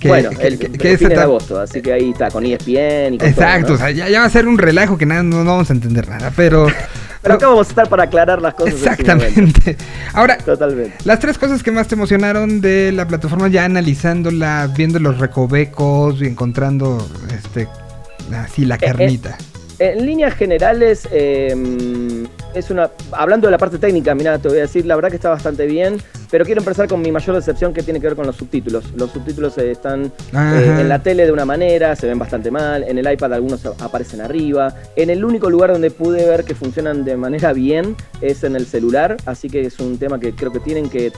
Que, bueno, que- el, que- el que esa fin de agosto, así que ahí está, con ESPN y con Exacto, todo, o sea, ya, ya va a ser un relajo que nada, no, no vamos a entender nada, pero... Pero acá vamos a estar para aclarar las cosas. Exactamente. Ahora, Totalmente. las tres cosas que más te emocionaron de la plataforma, ya analizándola, viendo los recovecos y encontrando este así la eh, carnita. En líneas generales, eh, es una. Hablando de la parte técnica, mira, te voy a decir, la verdad que está bastante bien, pero quiero empezar con mi mayor decepción que tiene que ver con los subtítulos. Los subtítulos eh, están eh, en la tele de una manera, se ven bastante mal, en el iPad algunos aparecen arriba. En el único lugar donde pude ver que funcionan de manera bien es en el celular, así que es un tema que creo que tienen que.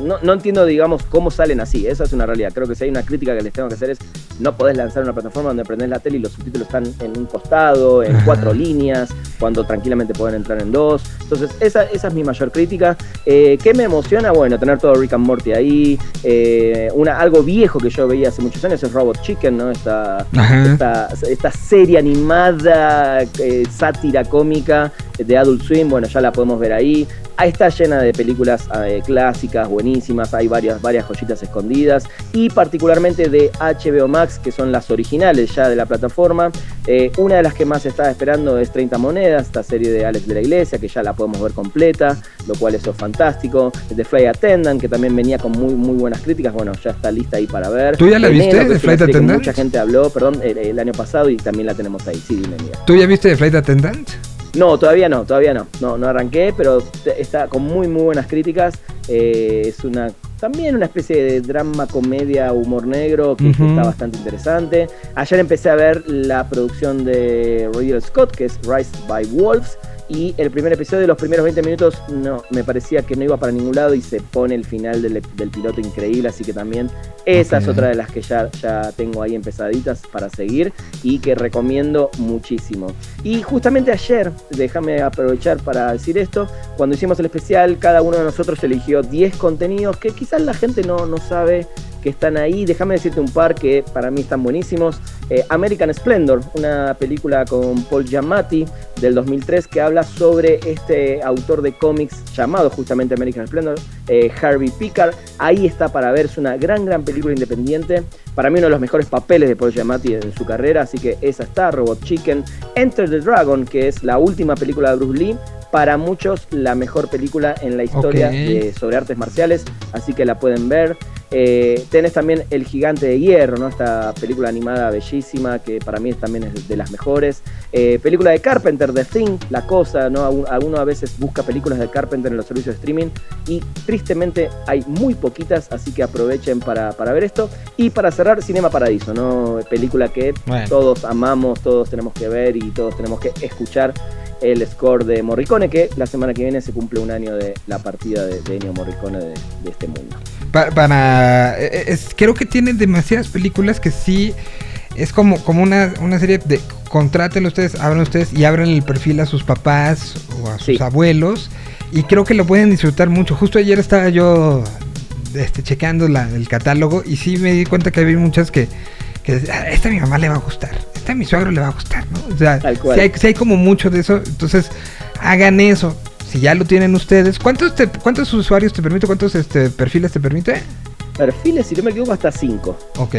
No, no entiendo, digamos, cómo salen así, esa es una realidad. Creo que si hay una crítica que les tengo que hacer es no podés lanzar una plataforma donde prendés la tele y los subtítulos están en un costado, en cuatro líneas, cuando tranquilamente pueden entrar en dos. Entonces, esa, esa es mi mayor crítica. Eh, ¿Qué me emociona? Bueno, tener todo Rick and Morty ahí. Eh, una, algo viejo que yo veía hace muchos años es Robot Chicken, ¿no? Esta, esta, esta serie animada, eh, sátira cómica de Adult Swim, bueno, ya la podemos ver ahí. Ahí está llena de películas eh, clásicas, buenísimas, hay varias, varias joyitas escondidas y particularmente de HBO Max, que son las originales ya de la plataforma. Eh, una de las que más estaba esperando es 30 Monedas, esta serie de Alex de la Iglesia, que ya la podemos ver completa, lo cual eso es fantástico. The Flight Attendant, que también venía con muy, muy buenas críticas, bueno, ya está lista ahí para ver. ¿Tú ya la viste, The Flight Attendant? Mucha gente habló, perdón, el, el año pasado y también la tenemos ahí. Sí, dime, mira. ¿Tú ya viste The Flight Attendant? No, todavía no, todavía no. No, no arranqué, pero está con muy, muy buenas críticas. Eh, es una también una especie de drama, comedia, humor negro que, está bastante interesante. Ayer empecé a ver la producción de Ridley Scott, que es Rise by Wolves. Y el primer episodio, los primeros 20 minutos, no, me parecía que no iba para ningún lado y se pone el final del, del piloto increíble. Así que también esa es otra de las que ya, ya tengo ahí empezaditas para seguir y que recomiendo muchísimo. Y justamente ayer, déjame aprovechar para decir esto, cuando hicimos el especial, cada uno de nosotros eligió 10 contenidos que quizás la gente no, no sabe que están ahí. Déjame decirte un par que para mí están buenísimos. Eh, American Splendor, una película con Paul Giamatti del 2003 que habla sobre este autor de cómics llamado justamente American Splendor, eh, Harvey Pickard. Ahí está para ver, es una gran, gran película independiente. Para mí uno de los mejores papeles de Paul Giamatti en su carrera, así que esa está, Robot Chicken. Enter the Dragon, que es la última película de Bruce Lee. Para muchos la mejor película en la historia de- sobre artes marciales, así que la pueden ver. Eh, tenés también El Gigante de Hierro, ¿no? Esta película animada bellísima que para mí también es de las mejores. Eh, película de Carpenter, The Thing, La Cosa, ¿no? Algun- Alguno a veces busca películas de Carpenter en los servicios de streaming y tristemente hay muy poquitas, así que aprovechen para, para ver esto. Y para cerrar, Cinema Paradiso, ¿no? Película que Bueno. todos amamos, todos tenemos que ver y todos tenemos que escuchar el score de Morricone, que la semana que viene se cumple un año de la partida de, de Ennio Morricone de, de este mundo. Pa- para eh, es- creo que tienen demasiadas películas que sí es como como una, una serie de contrátenlo ustedes, abran ustedes y abran el perfil a sus papás o a sus Sí. abuelos y creo que lo pueden disfrutar mucho. Justo ayer estaba yo este checando la- el catálogo y sí me di cuenta que había muchas que que "Ah, esta a mi mamá le va a gustar, esta a mi suegro le va a gustar, ¿no? O sea, sí hay, sí hay como mucho de eso, entonces hagan eso. Si ya lo tienen ustedes, ¿cuántos te- cuántos usuarios te permite? ¿Cuántos este, perfiles te permite? Perfiles, si no me equivoco, hasta 5. Ok.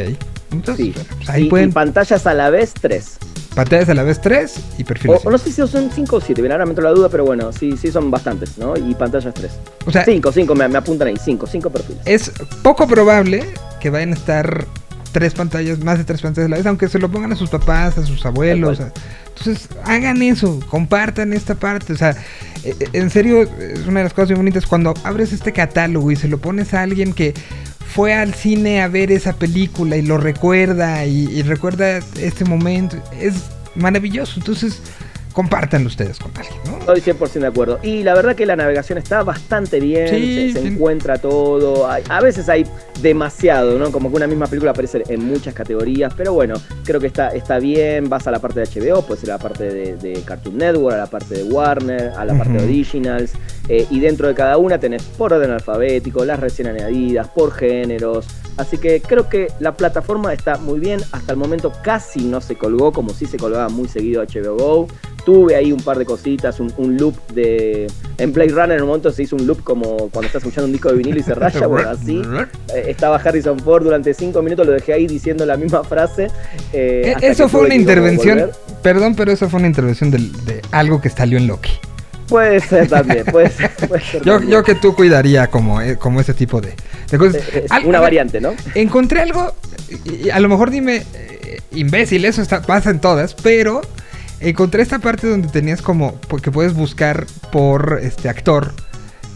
Entonces, Sí. pues ahí y, pueden y pantallas a la vez, 3. pantallas a la vez tres y O, perfiles. o no sé si son 5 o 7, bien, ahora me entró la duda, pero bueno, sí, sí son bastantes, ¿no? Y pantallas 3. O sea, 5, 5, me, me apuntan ahí, 5, 5 perfiles. es poco probable que vayan a estar tres pantallas, más de tres pantallas a la vez, aunque se lo pongan a sus papás, a sus abuelos. A- entonces, hagan eso, compartan esta parte. O sea, en serio, es una de las cosas muy bonitas cuando abres este catálogo y se lo pones a alguien que fue al cine a ver esa película y lo recuerda y, y recuerda este momento. Es maravilloso. Entonces, compártanlo ustedes con alguien, ¿no? Estoy 100% de acuerdo. Y la verdad que la navegación está bastante bien, Sí, se, se sí. encuentra todo. Hay- a veces hay demasiado, ¿no? Como que una misma película aparece en muchas categorías, pero bueno, creo que está, está bien. Vas a la parte de HBO, puede ser a la parte de, de Cartoon Network, a la parte de Warner, a la parte de. Originals. eh, y dentro de cada una tenés por orden alfabético, las recién añadidas, por géneros. Así que creo que la plataforma está muy bien. Hasta el momento casi no se colgó, como si se colgaba muy seguido HBO Go. tuve ahí un par de cositas, un, un loop de... En Blade Runner en un momento se hizo un loop como cuando estás escuchando un disco de vinilo y se raya, bueno, así. Eh, Estaba Harrison Ford durante cinco minutos, lo dejé ahí diciendo la misma frase. eh, Eh, Eso fue una intervención, perdón, pero eso fue una intervención de, algo que salió en Loki. Puede ser también, puede ser. puede ser Yo, también. yo que tú cuidaría como, eh, como ese tipo de, de cosas. Eh, es Al- una ver, variante, ¿no? Encontré algo, y- a lo mejor dime, eh, imbécil, eso está, pasa en todas, pero encontré esta parte donde tenías como, porque puedes buscar por este actor.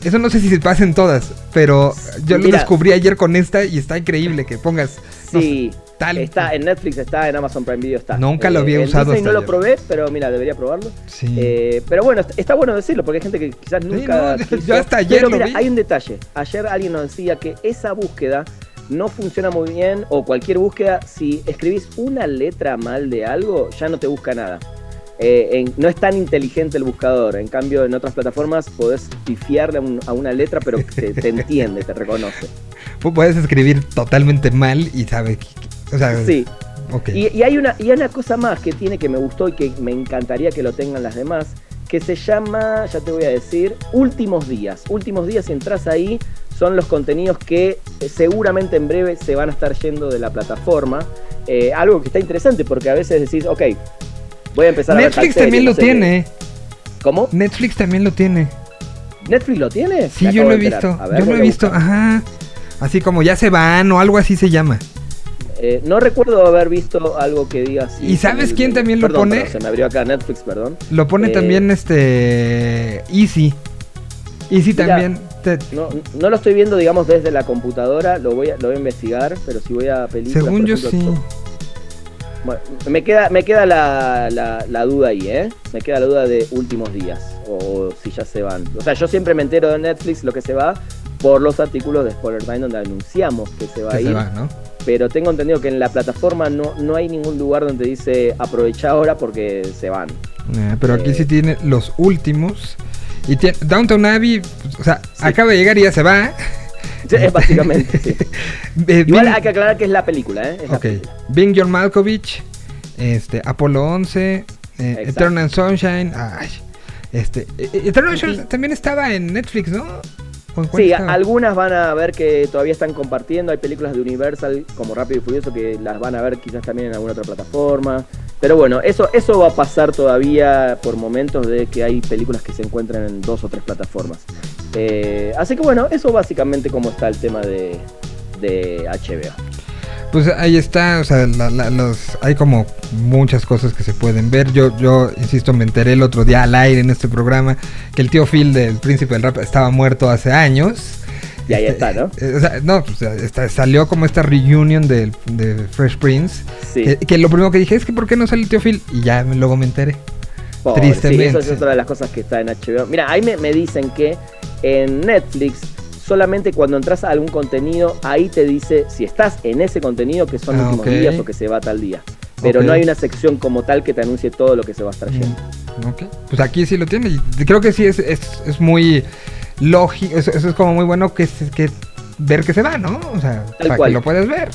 Eso no sé si se pasa en todas, pero yo lo descubrí ayer con esta y está increíble que pongas. no Sí, sé, tal. está en Netflix, está en Amazon Prime Video, está. Nunca lo había en usado Disney hasta no lo probé, pero mira, debería probarlo. Sí. Eh, pero bueno, est- está bueno decirlo, porque hay gente que quizás nunca. no, yo- quiso. yo hasta ayer Pero lo mira, vi. hay un detalle. Ayer alguien nos decía que esa búsqueda no funciona muy bien, o cualquier búsqueda, si escribís una letra mal de algo, ya no te busca nada. Eh, en- no es tan inteligente el buscador. En cambio, en otras plataformas podés pifiarle a, un- a una letra, pero te, te entiende, te reconoce. Pu- Puedes escribir totalmente mal y sabe. O sea, Sí. Y, y hay una, y hay una cosa más que tiene que me gustó y que me encantaría que lo tengan las demás, que se llama, ya te voy a decir, Últimos Días. Últimos Días, si entras ahí, son los contenidos que eh, seguramente en breve se van a estar yendo de la plataforma. Eh, algo que está interesante porque a veces decís, ok, voy a empezar a ver Netflix también no lo sé qué". tiene. ¿Cómo? Netflix también lo tiene. ¿Netflix lo tiene? Sí, yo lo he visto. Ver, Yo lo he visto. Ajá. Así como ya se van o algo así se llama. Eh, no recuerdo haber visto algo que diga así. ¿Y sabes quién también lo Perdón, pone? perdón, se me abrió acá Netflix, perdón. Lo pone Eh, también este Easy. Easy Mira, también. te- No, no lo estoy viendo, digamos, desde la computadora, lo voy a, lo voy a investigar, pero si voy a películas... según yo ejemplo, sí. Bueno, me queda, me queda la, la- la duda ahí, ¿eh? Me queda la duda de últimos días, o si ya se van. O sea, yo siempre me entero de Netflix lo que se va por los artículos de Spoiler Time donde anunciamos que se va Que a se ir. va, ¿no? Pero tengo entendido que en la plataforma no, no hay ningún lugar donde dice aprovecha ahora porque se van. Eh, pero aquí Eh. sí tiene los últimos. Y tiene Downtown Abbey, o sea, Sí. acaba de llegar y ya se va. Básicamente, sí. Eh, Igual Bing- hay que aclarar que es la película, ¿eh? Es Ok. película. Bing John Malkovich, este, Apolo 11, eh. Eternal Sunshine. Ay, este, eh, eh, Eternal. Sunshine también estaba en Netflix, ¿no? ¿O en cuál Sí, algunas van a ver que todavía están compartiendo. Hay películas de Universal como Rápido y Furioso que las van a ver quizás también en alguna otra plataforma. Pero bueno, eso, eso va a pasar todavía por momentos de que hay películas que se encuentran en dos o tres plataformas. Eh, así que bueno, eso básicamente como está el tema de, de HBO. Pues ahí está, o sea, la- la- los, hay como muchas cosas que se pueden ver. Yo, yo, insisto, me enteré el otro día al aire en este programa que el tío Phil del Príncipe del Rap estaba muerto hace años. Y ahí Este, está, ¿no? eh, o sea, no, pues, está- salió como esta reunion de, Fresh Prince. Sí. Que, que lo primero que dije es que ¿por qué no sale el tío Phil? Y ya luego me enteré. Tristemente. Sí, eso es otra de las cosas que está en HBO. Mira, ahí me, me dicen que en Netflix solamente cuando entras a algún contenido, ahí te dice si estás en ese contenido que son Ah, últimos días o que se va tal día. Pero no hay una sección como tal que te anuncie todo lo que se va a estar yendo. Mm, ok. Pues aquí sí lo tiene. Y creo que sí es, es, es muy lógico. Eso, eso es como muy bueno que, que ver que se va, ¿no? O sea, para cual. que lo puedas ver.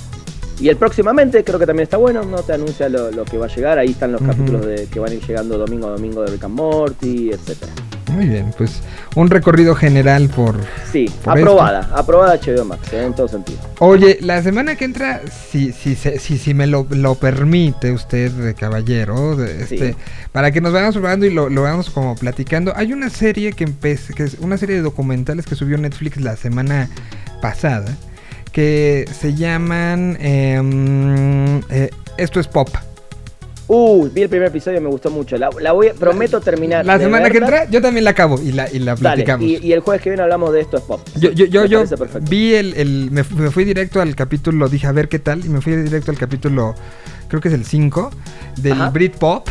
Y el próximamente creo que también está bueno, no te anuncia lo, lo que va a llegar. Ahí están los capítulos de, que van a ir llegando domingo a domingo de Rick and Morty, etcétera. Muy bien, pues un recorrido general por... Sí, Por aprobada, aprobada HBO Max, eh, en todo sentido. Oye, la semana que entra, si, si, se- si, si me lo, lo permite usted, de caballero, de- Sí. este, para que nos vayamos probando y lo, lo vayamos como platicando, hay una serie que empecé, que es una serie de documentales que subió Netflix la semana pasada, que se llaman em, eh, Esto es Pop. Uh, vi el primer episodio, me gustó mucho. La, la voy, prometo terminar. La semana que entra, yo también la acabo y la, y la Dale, platicamos. y, y el jueves que viene hablamos de esto es pop. Yo, yo, yo, yo vi el, el- me, fu- me fui directo al capítulo, dije a ver qué tal, y me fui directo al capítulo, creo que es el 5, del Ajá. Britpop.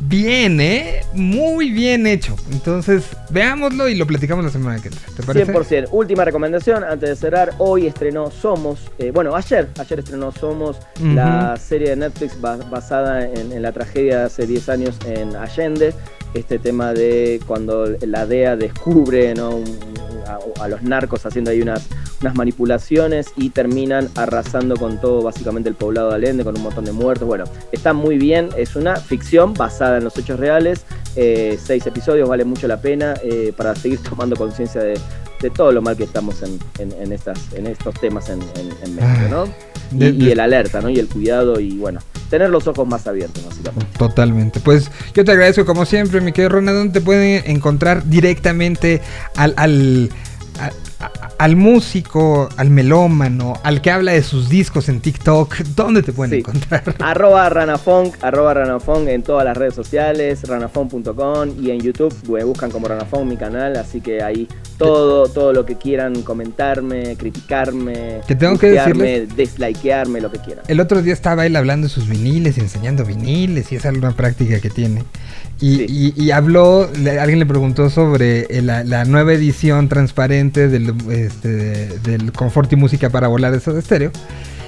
Bien, ¿eh? Muy bien hecho. Entonces, veámoslo y lo platicamos la semana que entra. ¿Te parece? 100%. Última recomendación antes de cerrar. Hoy estrenó Somos. eh, bueno, ayer, ayer estrenó Somos, la serie de Netflix ba- basada en, en la tragedia de hace 10 años en Allende. Este tema de cuando la DEA descubre a los narcos haciendo ahí unas, unas manipulaciones y terminan arrasando con todo básicamente el poblado de Allende, con un montón de muertos. Bueno, está muy bien, es una ficción basada en los hechos reales, eh, seis episodios, vale mucho la pena eh, para seguir tomando conciencia de, de todo lo mal que estamos en, en- en estas, en estos temas en, México, ¿no? Y, De- y de- el alerta, ¿no? Y el cuidado y bueno, tener los ojos más abiertos, básicamente. Totalmente. Pues yo te agradezco como siempre, mi querido Ronald. ¿Dónde te pueden encontrar directamente al, al músico, al melómano, al que habla de sus discos en TikTok? ¿Dónde te pueden Sí. encontrar? Arroba Ranafunk, arroba Ranafunk en todas las redes sociales, ranafunk.com y en YouTube me buscan como Ranafunk mi canal, así que ahí todo, todo lo que quieran comentarme, criticarme, Que tengo que bustearme, deslikearme, lo que quieran. El otro día estaba él hablando de sus viniles enseñando viniles y es una práctica que tiene. Y, Sí. y- y habló, le- alguien le preguntó sobre eh, la, la nueva edición transparente del, este, del Confort y Música para volar de Soda Stereo.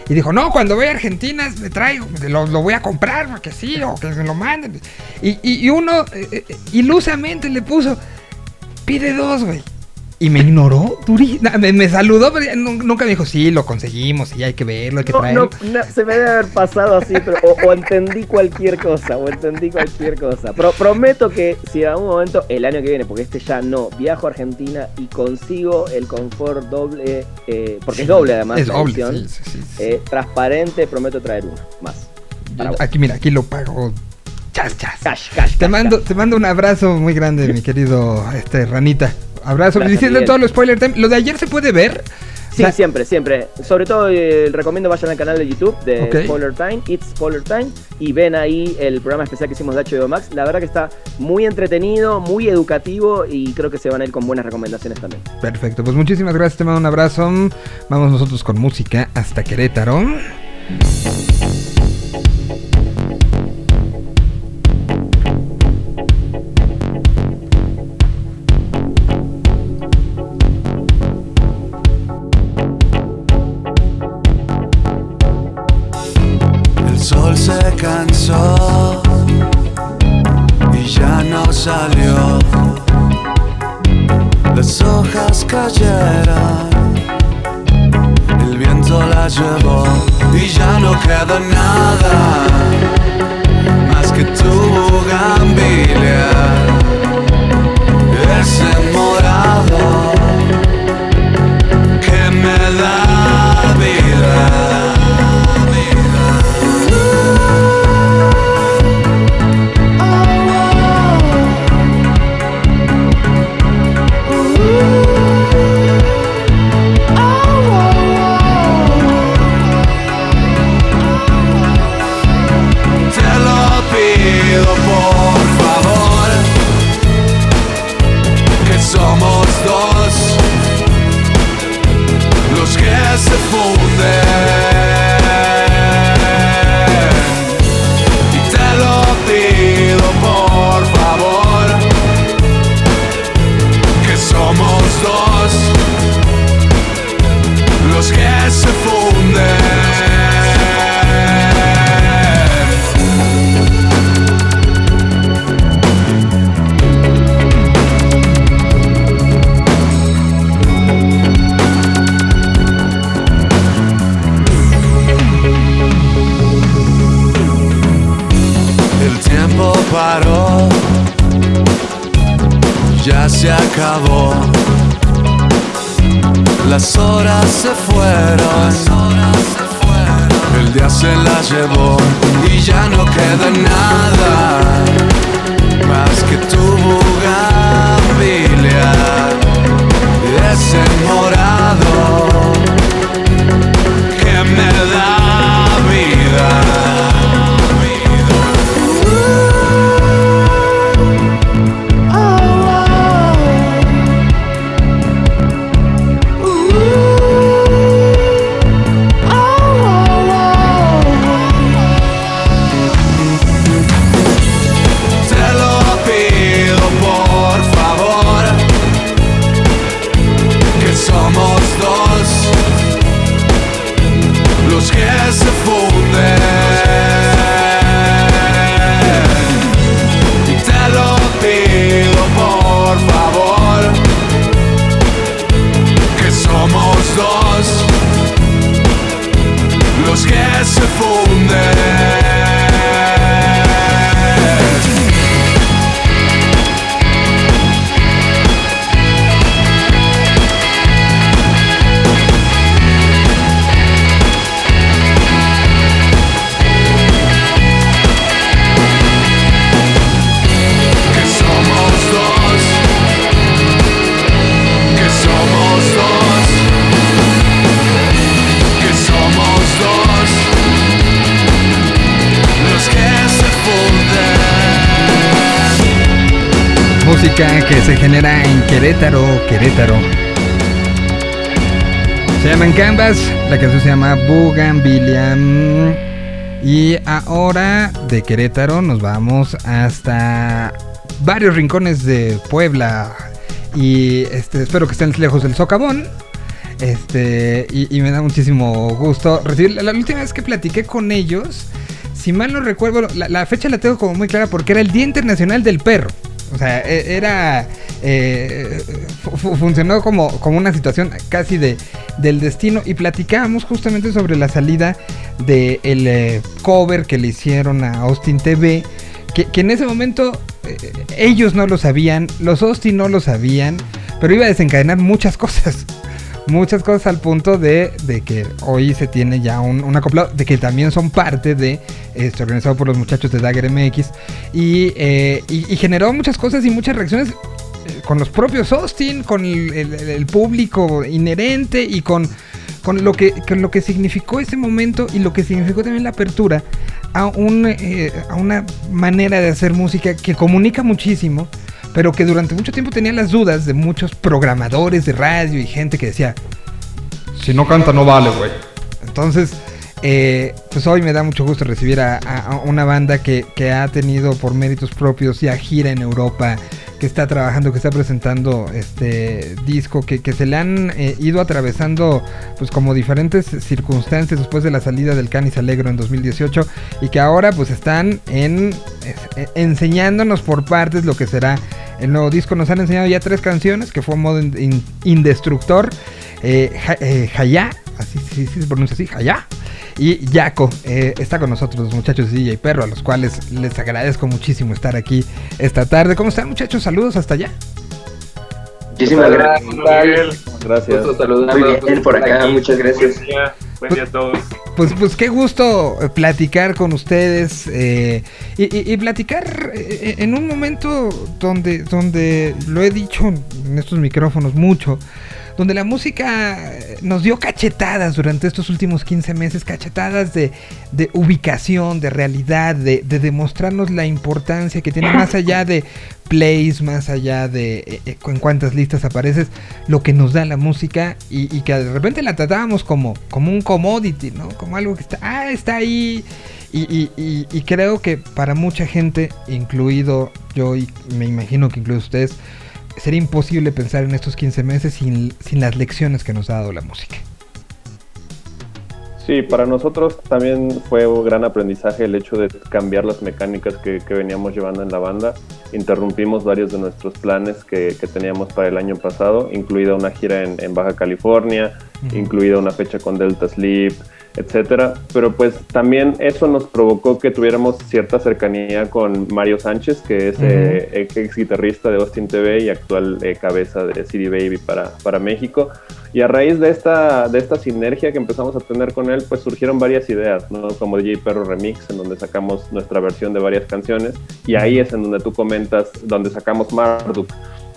Y dijo, no, cuando voy a Argentina me traigo, lo, lo voy a comprar, porque sí, o que me lo manden. Y, y- y uno eh, eh, ilusamente le puso, pide dos, güey. Y me ignoró, duri- me, me saludó, pero nunca me dijo, sí, lo conseguimos, y hay que verlo, hay que No, traerlo. no, no, se me debe haber pasado así, pero o, o entendí cualquier cosa, o entendí cualquier cosa. Pro- prometo que si en algún momento, el año que viene, porque este ya no, viajo a Argentina y consigo el confort doble, eh, porque es doble además Es la doble, edición, sí, sí, eh, transparente, prometo traer uno más. Aquí, mira, aquí lo pago. Chas, chas. Cash, cash, Te cash, mando, te mando un abrazo muy grande, mi querido este, Ranita. Abrazo. Diciendo todo lo spoiler time. Lo de ayer se puede ver. Sí, siempre, siempre. Sobre todo eh, recomiendo vayan al canal de YouTube de. Spoiler Time, It's Spoiler Time, y ven ahí el programa especial que hicimos de HBO Max. La verdad que está muy entretenido, muy educativo y creo que se van a ir con buenas recomendaciones también. Perfecto. Pues muchísimas gracias. Te mando un abrazo. Vamos nosotros con música hasta Querétaro. Viento las llevó y ya no queda nada que se genera en Querétaro, Querétaro. Se llaman Canvas, la canción se llama. Mm, Y ahora de Querétaro nos vamos hasta varios rincones de Puebla. Y este, espero que estén lejos del socavón. Este, y, me da muchísimo gusto recibir. La, última vez que platiqué con ellos, si mal no recuerdo, la fecha la tengo como muy clara porque era el Día Internacional del Perro. O sea, e- era. eh, fu- fu- funcionó como, como una situación casi de, del destino. Y platicábamos justamente sobre la salida del el cover que le hicieron a Austin TV. Que, que en ese momento eh, ellos no lo sabían, los Austin no lo sabían, pero iba a desencadenar muchas cosas. Muchas cosas al punto de, de que hoy se tiene ya un, un acoplado, de que también son parte de, este, organizado por los muchachos de Dagger MX, y, eh, y, y generó muchas cosas y muchas reacciones eh, con los propios Austin, con el público inherente y con, con, lo que, con lo que significó ese momento y lo que significó también la apertura a, un, eh, a una manera de hacer música que comunica muchísimo, pero que durante mucho tiempo tenía las dudas de muchos programadores de radio y gente que decía, si no canta no vale, güey. Entonces, eh, pues hoy me da mucho gusto recibir a, a- a una banda que, que ha tenido por méritos propios ya gira en Europa, que está trabajando, que está presentando este disco, que, que se le han eh, ido atravesando pues como diferentes circunstancias después de la salida del Canis Alegro en 2018 y que ahora pues están en eh, enseñándonos por partes lo que será el nuevo disco. Nos han enseñado ya tres canciones, que fue Modo In- In- Indestructor, eh, eh, así sí, sí se pronuncia así, Hayá. Y Yaco eh, está con nosotros, los muchachos de DJ Perro, a los cuales les agradezco muchísimo estar aquí esta tarde. ¿Cómo están, muchachos? Saludos hasta allá. Muchísimas gracias. Miguel, Gracias. Muy bien, por acá, muchas gracias. buen día, buen día a todos. Pues, pues qué gusto eh, platicar con ustedes eh, y, y- y platicar eh, en un momento donde, donde lo he dicho en estos micrófonos mucho, donde la música eh, nos dio cachetadas durante estos últimos 15 meses, cachetadas de, de ubicación, de realidad, de, de demostrarnos la importancia que tiene más allá de plays, más allá de eh, eh, en cuántas listas apareces, lo que nos da la música y, y que de repente la tratábamos como, como un commodity, ¿no? Como algo que está, ah, está ahí. Y, y- y- y creo que para mucha gente, incluido yo y me imagino que incluido ustedes, sería imposible pensar en estos 15 meses sin, sin las lecciones que nos ha dado la música. Sí, para nosotros también fue un gran aprendizaje el hecho de cambiar las mecánicas que, que veníamos llevando en la banda. Interrumpimos varios de nuestros planes que, que teníamos para el año pasado, incluida una gira en, en Baja California, incluida una fecha con Delta Sleep, etcétera. Pero pues también eso nos provocó que tuviéramos cierta cercanía con Mario Sánchez, que es eh, ex guitarrista de Austin TV y actual eh, cabeza de CD Baby para, para México. Y a raíz de esta, de esta sinergia que empezamos a tener con él, pues surgieron varias ideas, ¿no? Como DJ Perro Remix, en donde sacamos nuestra versión de varias canciones. Y ahí es en donde tú comentas, donde sacamos Marduk,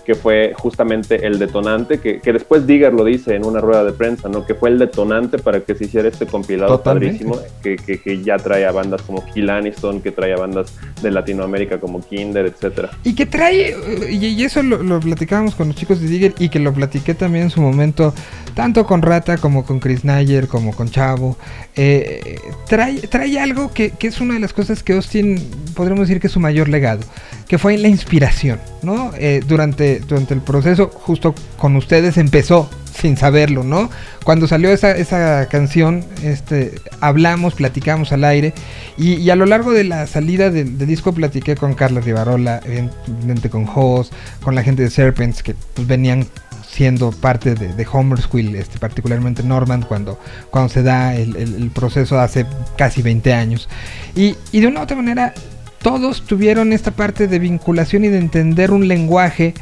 que fue justamente el detonante, que, que después Digger lo dice en una rueda de prensa, ¿no? Que fue el detonante para que se hiciera este compilado Totalmente. padrísimo, que, que, que ya trae a bandas como Kill Aniston, que trae a bandas de Latinoamérica como Kinder, etcétera. Y que trae, y, y eso lo, lo platicábamos con los chicos de Digger y que lo platiqué también en su momento, tanto con Rata como con Chris Nayer, como con Chavo. eh, trae, trae algo que, que es una de las cosas que Austin, podríamos decir que es su mayor legado, que fue la inspiración, ¿no? Eh, durante, durante el proceso, justo con ustedes empezó sin saberlo, ¿no? Cuando salió esa, esa canción, este, hablamos, platicamos al aire y, a lo largo de la salida del, disco platiqué con Carla Rivarola, evidentemente con Hoss, con la gente de Serpents que pues, venían siendo parte de, de Homer Squill, este, particularmente Norman, cuando, cuando se da el proceso hace casi 20 años. Y, y de una u otra manera, todos tuvieron esta parte de vinculación y de entender un lenguaje,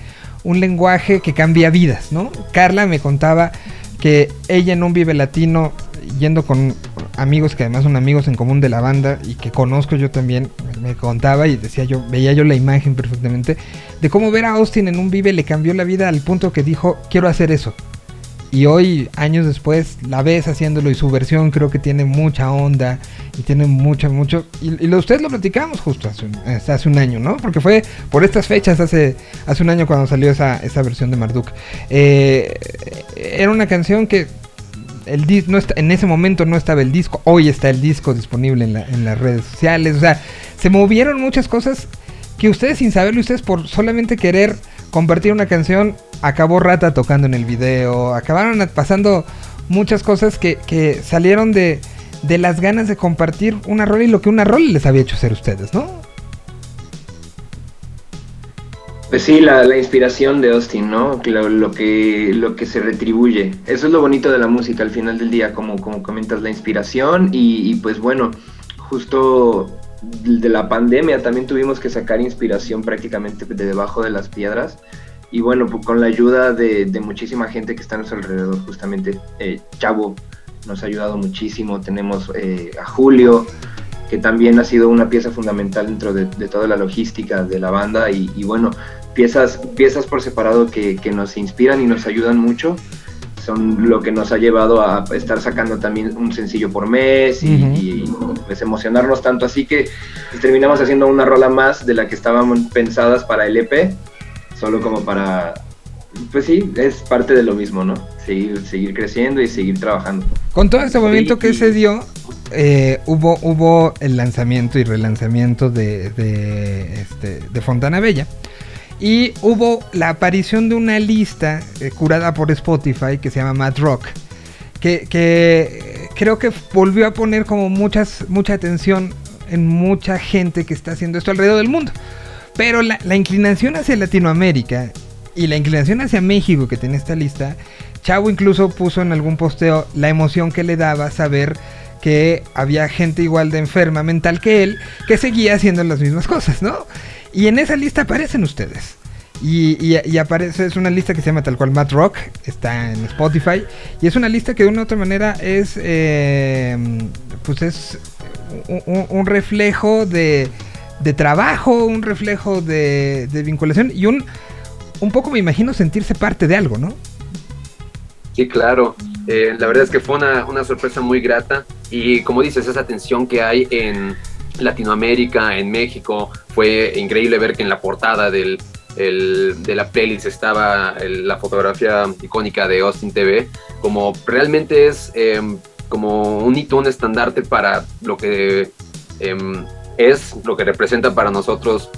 un lenguaje que cambia vidas, ¿no? Carla me contaba que ella en un Vive Latino, yendo con amigos que además son amigos en común de la banda y que conozco yo también, me contaba y decía yo, veía yo la imagen perfectamente, de cómo ver a Austin en un Vive le cambió la vida al punto que dijo, quiero hacer eso. Y hoy, años después, la ves haciéndolo y su versión creo que tiene mucha onda y tiene mucha, mucho... Y, y ustedes lo platicamos justo hace un, este, hace un año, ¿no? Porque fue por estas fechas, hace, hace un año cuando salió esa, esa versión de Marduk. Eh, era una canción que el dis no está, en ese momento no estaba el disco, hoy está el disco disponible en, en las redes sociales, o sea, se movieron muchas cosas que ustedes sin saberlo, ustedes por solamente querer compartir una canción, acabó Rata tocando en el video, acabaron pasando muchas cosas que, que salieron de, de las ganas de compartir una rola y lo que una rola les había hecho ser ustedes, ¿no? Pues sí, la, la inspiración de Austin, ¿no? Lo, lo que, lo que se retribuye. Eso es lo bonito de la música al final del día, como, como comentas, la inspiración y, y pues bueno, justo de la pandemia también tuvimos que sacar inspiración prácticamente de debajo de las piedras. Y bueno, pues con la ayuda de, de muchísima gente que está a nuestro alrededor, justamente eh, Chavo nos ha ayudado muchísimo. Tenemos eh, a Julio, que también ha sido una pieza fundamental dentro de, de toda la logística de la banda. Y, y bueno, piezas, piezas por separado que, que nos inspiran y nos ayudan mucho. Son lo que nos ha llevado a estar sacando también un sencillo por mes y, pues emocionarnos tanto. Así que pues, terminamos haciendo una rola más de la que estaban pensadas para el EP, solo como para, pues sí, es parte de lo mismo, ¿no? Seguir, seguir creciendo y seguir trabajando. Con todo este movimiento que y- se dio, eh, hubo, hubo el lanzamiento y relanzamiento de, de, este, de Fontana Bella. Y hubo la aparición de una lista eh, curada por Spotify que se llama Mad Rock. Que, que creo que volvió a poner como muchas, mucha atención en mucha gente que está haciendo esto alrededor del mundo. Pero la, inclinación hacia Latinoamérica y la inclinación hacia México que tiene esta lista, Chavo incluso puso en algún posteo la emoción que le daba saber que había gente igual de enferma mental que él que seguía haciendo las mismas cosas, ¿no? Y en esa lista aparecen ustedes. Y, aparece, es una lista que se llama tal cual Matt Rock, está en Spotify. Y es una lista que de una u otra manera es, eh, pues es un reflejo de, de trabajo, un reflejo de, vinculación y un, un poco me imagino sentirse parte de algo, ¿no? Sí, claro. Eh, la verdad es que fue una, una sorpresa muy grata y como dices, esa tensión que hay en Latinoamérica, en México, fue increíble ver que en la portada del, el- de la playlist estaba la fotografía icónica de Austin TV, como realmente es em, como un hito, un estandarte para lo que em, es, lo que representa para nosotros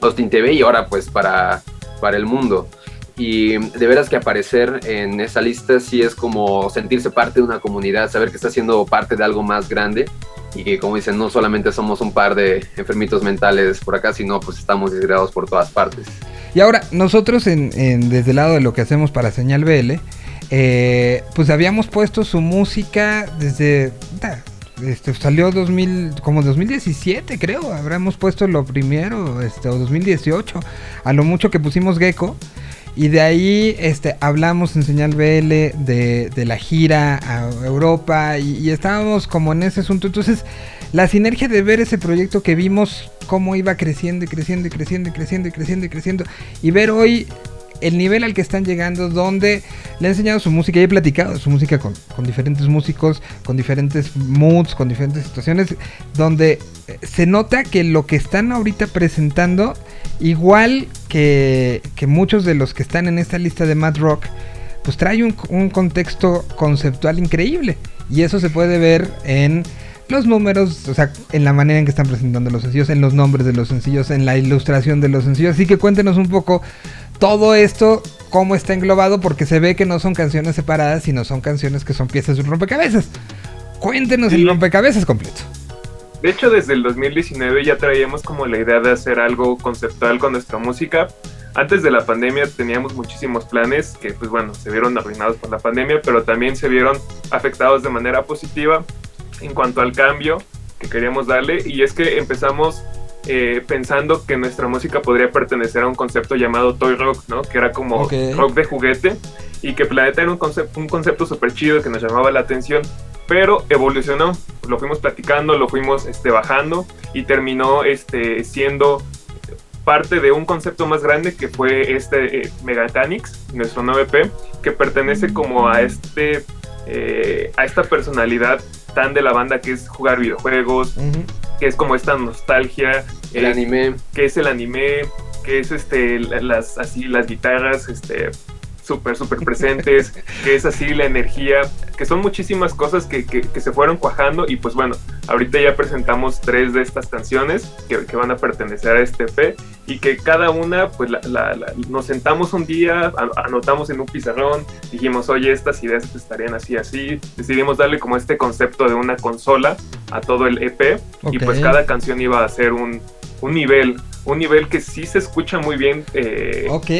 Austin TV y ahora pues para, para el mundo. Y de veras que aparecer en esa lista sí es como sentirse parte de una comunidad, saber que está siendo parte de algo más grande y que como dicen, no solamente somos un par de enfermitos mentales por acá, sino pues estamos disgregados por todas partes. Y ahora, nosotros en, en- desde el lado de lo que hacemos para Señal BL, eh, pues habíamos puesto su música desde... Este, salió 2000, como 2017 creo, habremos puesto lo primero, este, o 2018, a lo mucho que pusimos Gecko. Y de ahí este, hablamos en Señal BL de, de la gira a Europa y, y estábamos como en ese asunto. Entonces, la sinergia de ver ese proyecto que vimos cómo iba creciendo y creciendo y creciendo y creciendo y creciendo y creciendo y ver hoy el nivel al que están llegando, donde le he enseñado su música y he platicado su música con, diferentes músicos, con diferentes moods, con diferentes situaciones, donde eh, se nota que lo que están ahorita presentando, igual que, que muchos de los que están en esta lista de Mad Rock, pues trae un, un contexto conceptual increíble. Y eso se puede ver en los números, o sea, en la manera en que están presentando los sencillos, en los nombres de los sencillos, en la ilustración de los sencillos. Así que cuéntenos un poco todo esto, cómo está englobado, porque se ve que no son canciones separadas, sino son canciones que son piezas de un rompecabezas. Cuéntenos el rompecabezas completo. De hecho, desde el 2019 ya traíamos como la idea de hacer algo conceptual con nuestra música. Antes de la pandemia teníamos muchísimos planes que, pues bueno, se vieron arruinados por la pandemia, pero también se vieron afectados de manera positiva en cuanto al cambio que queríamos darle. Y es que empezamos eh, pensando que nuestra música podría pertenecer a un concepto llamado Toy Rock, ¿no? Que era como Ok. rock de juguete y que Planeta era un concepto, un concepto súper chido que nos llamaba la atención, pero evolucionó, lo fuimos platicando, lo fuimos este, bajando y terminó este, siendo parte de un concepto más grande que fue este eh, Megatanix, nuestro 9P, que pertenece como a este eh, a esta personalidad tan de la banda que es jugar videojuegos. Que es como esta nostalgia, El eh, anime. que es el anime, que es este la- las así las guitarras, este súper súper presentes, que es así la energía, que son muchísimas cosas que, que- que se fueron cuajando y pues bueno, ahorita ya presentamos tres de estas canciones que, que van a pertenecer a este EP y que cada una pues la- la- la- nos sentamos un día, anotamos en un pizarrón, dijimos oye estas ideas estarían así así, decidimos darle como este concepto de una consola a todo el EP y pues cada canción iba a ser un, un nivel, un nivel que sí se escucha muy bien. eh, Ok.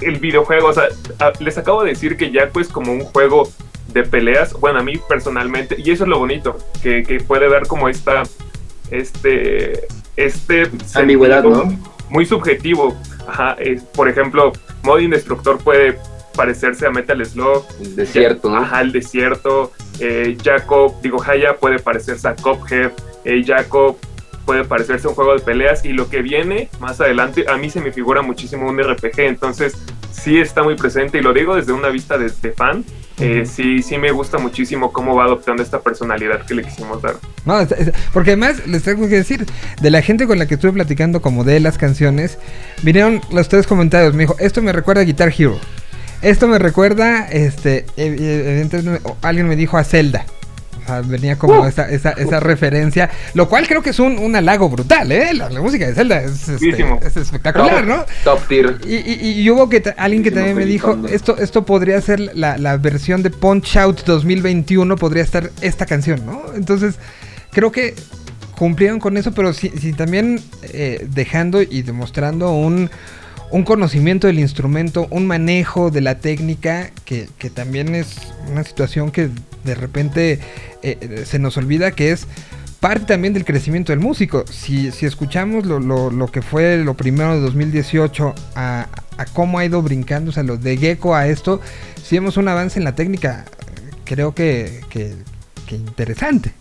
El videojuego, o sea, a- les acabo de decir que Yaco es como un juego de peleas, bueno, a mí personalmente, y eso es lo bonito, que, que puede dar como esta, este, este Ambigüedad, ¿no? Muy subjetivo. Ajá, es- por ejemplo, modo indestructor puede parecerse a Metal Slug, El desierto, ¿no? Ajá, el desierto. Eh, Jacob, digo, Haya puede parecerse a Cuphead. Eh, Jacob puede parecerse a un juego de peleas. Y lo que viene más adelante, a mí se me figura muchísimo un RPG. Entonces, sí está muy presente. Y lo digo desde una vista de, de fan. Eh, sí, sí me gusta muchísimo cómo va adoptando esta personalidad que le quisimos dar. No, porque además les tengo que decir, de la gente con la que estuve platicando como de las canciones, vinieron los tres comentarios. Me dijo, esto me recuerda a Guitar Hero. Esto me recuerda, este, evidentemente, o alguien me dijo a Zelda. O sea, venía como esa, esa, esa referencia, lo cual creo que es un, un halago brutal, ¿eh? La, la música de Zelda es, este, es espectacular, ¿no? Top tier. Y, y- y hubo que alguien que también me dijo, esto, esto podría ser la, la versión de Punch Out 2021, podría estar esta canción, ¿no? Entonces, creo que cumplieron con eso, pero sí, sí también eh, dejando y demostrando un, un conocimiento del instrumento, un manejo de la técnica, que, que también es una situación que de repente eh, eh, se nos olvida que es parte también del crecimiento del músico. Si, si escuchamos lo, lo- lo que fue lo primero de 2018 a, a cómo ha ido brincando, o sea, lo de Gecko a esto, si vemos un avance en la técnica, creo que, que, que interesante.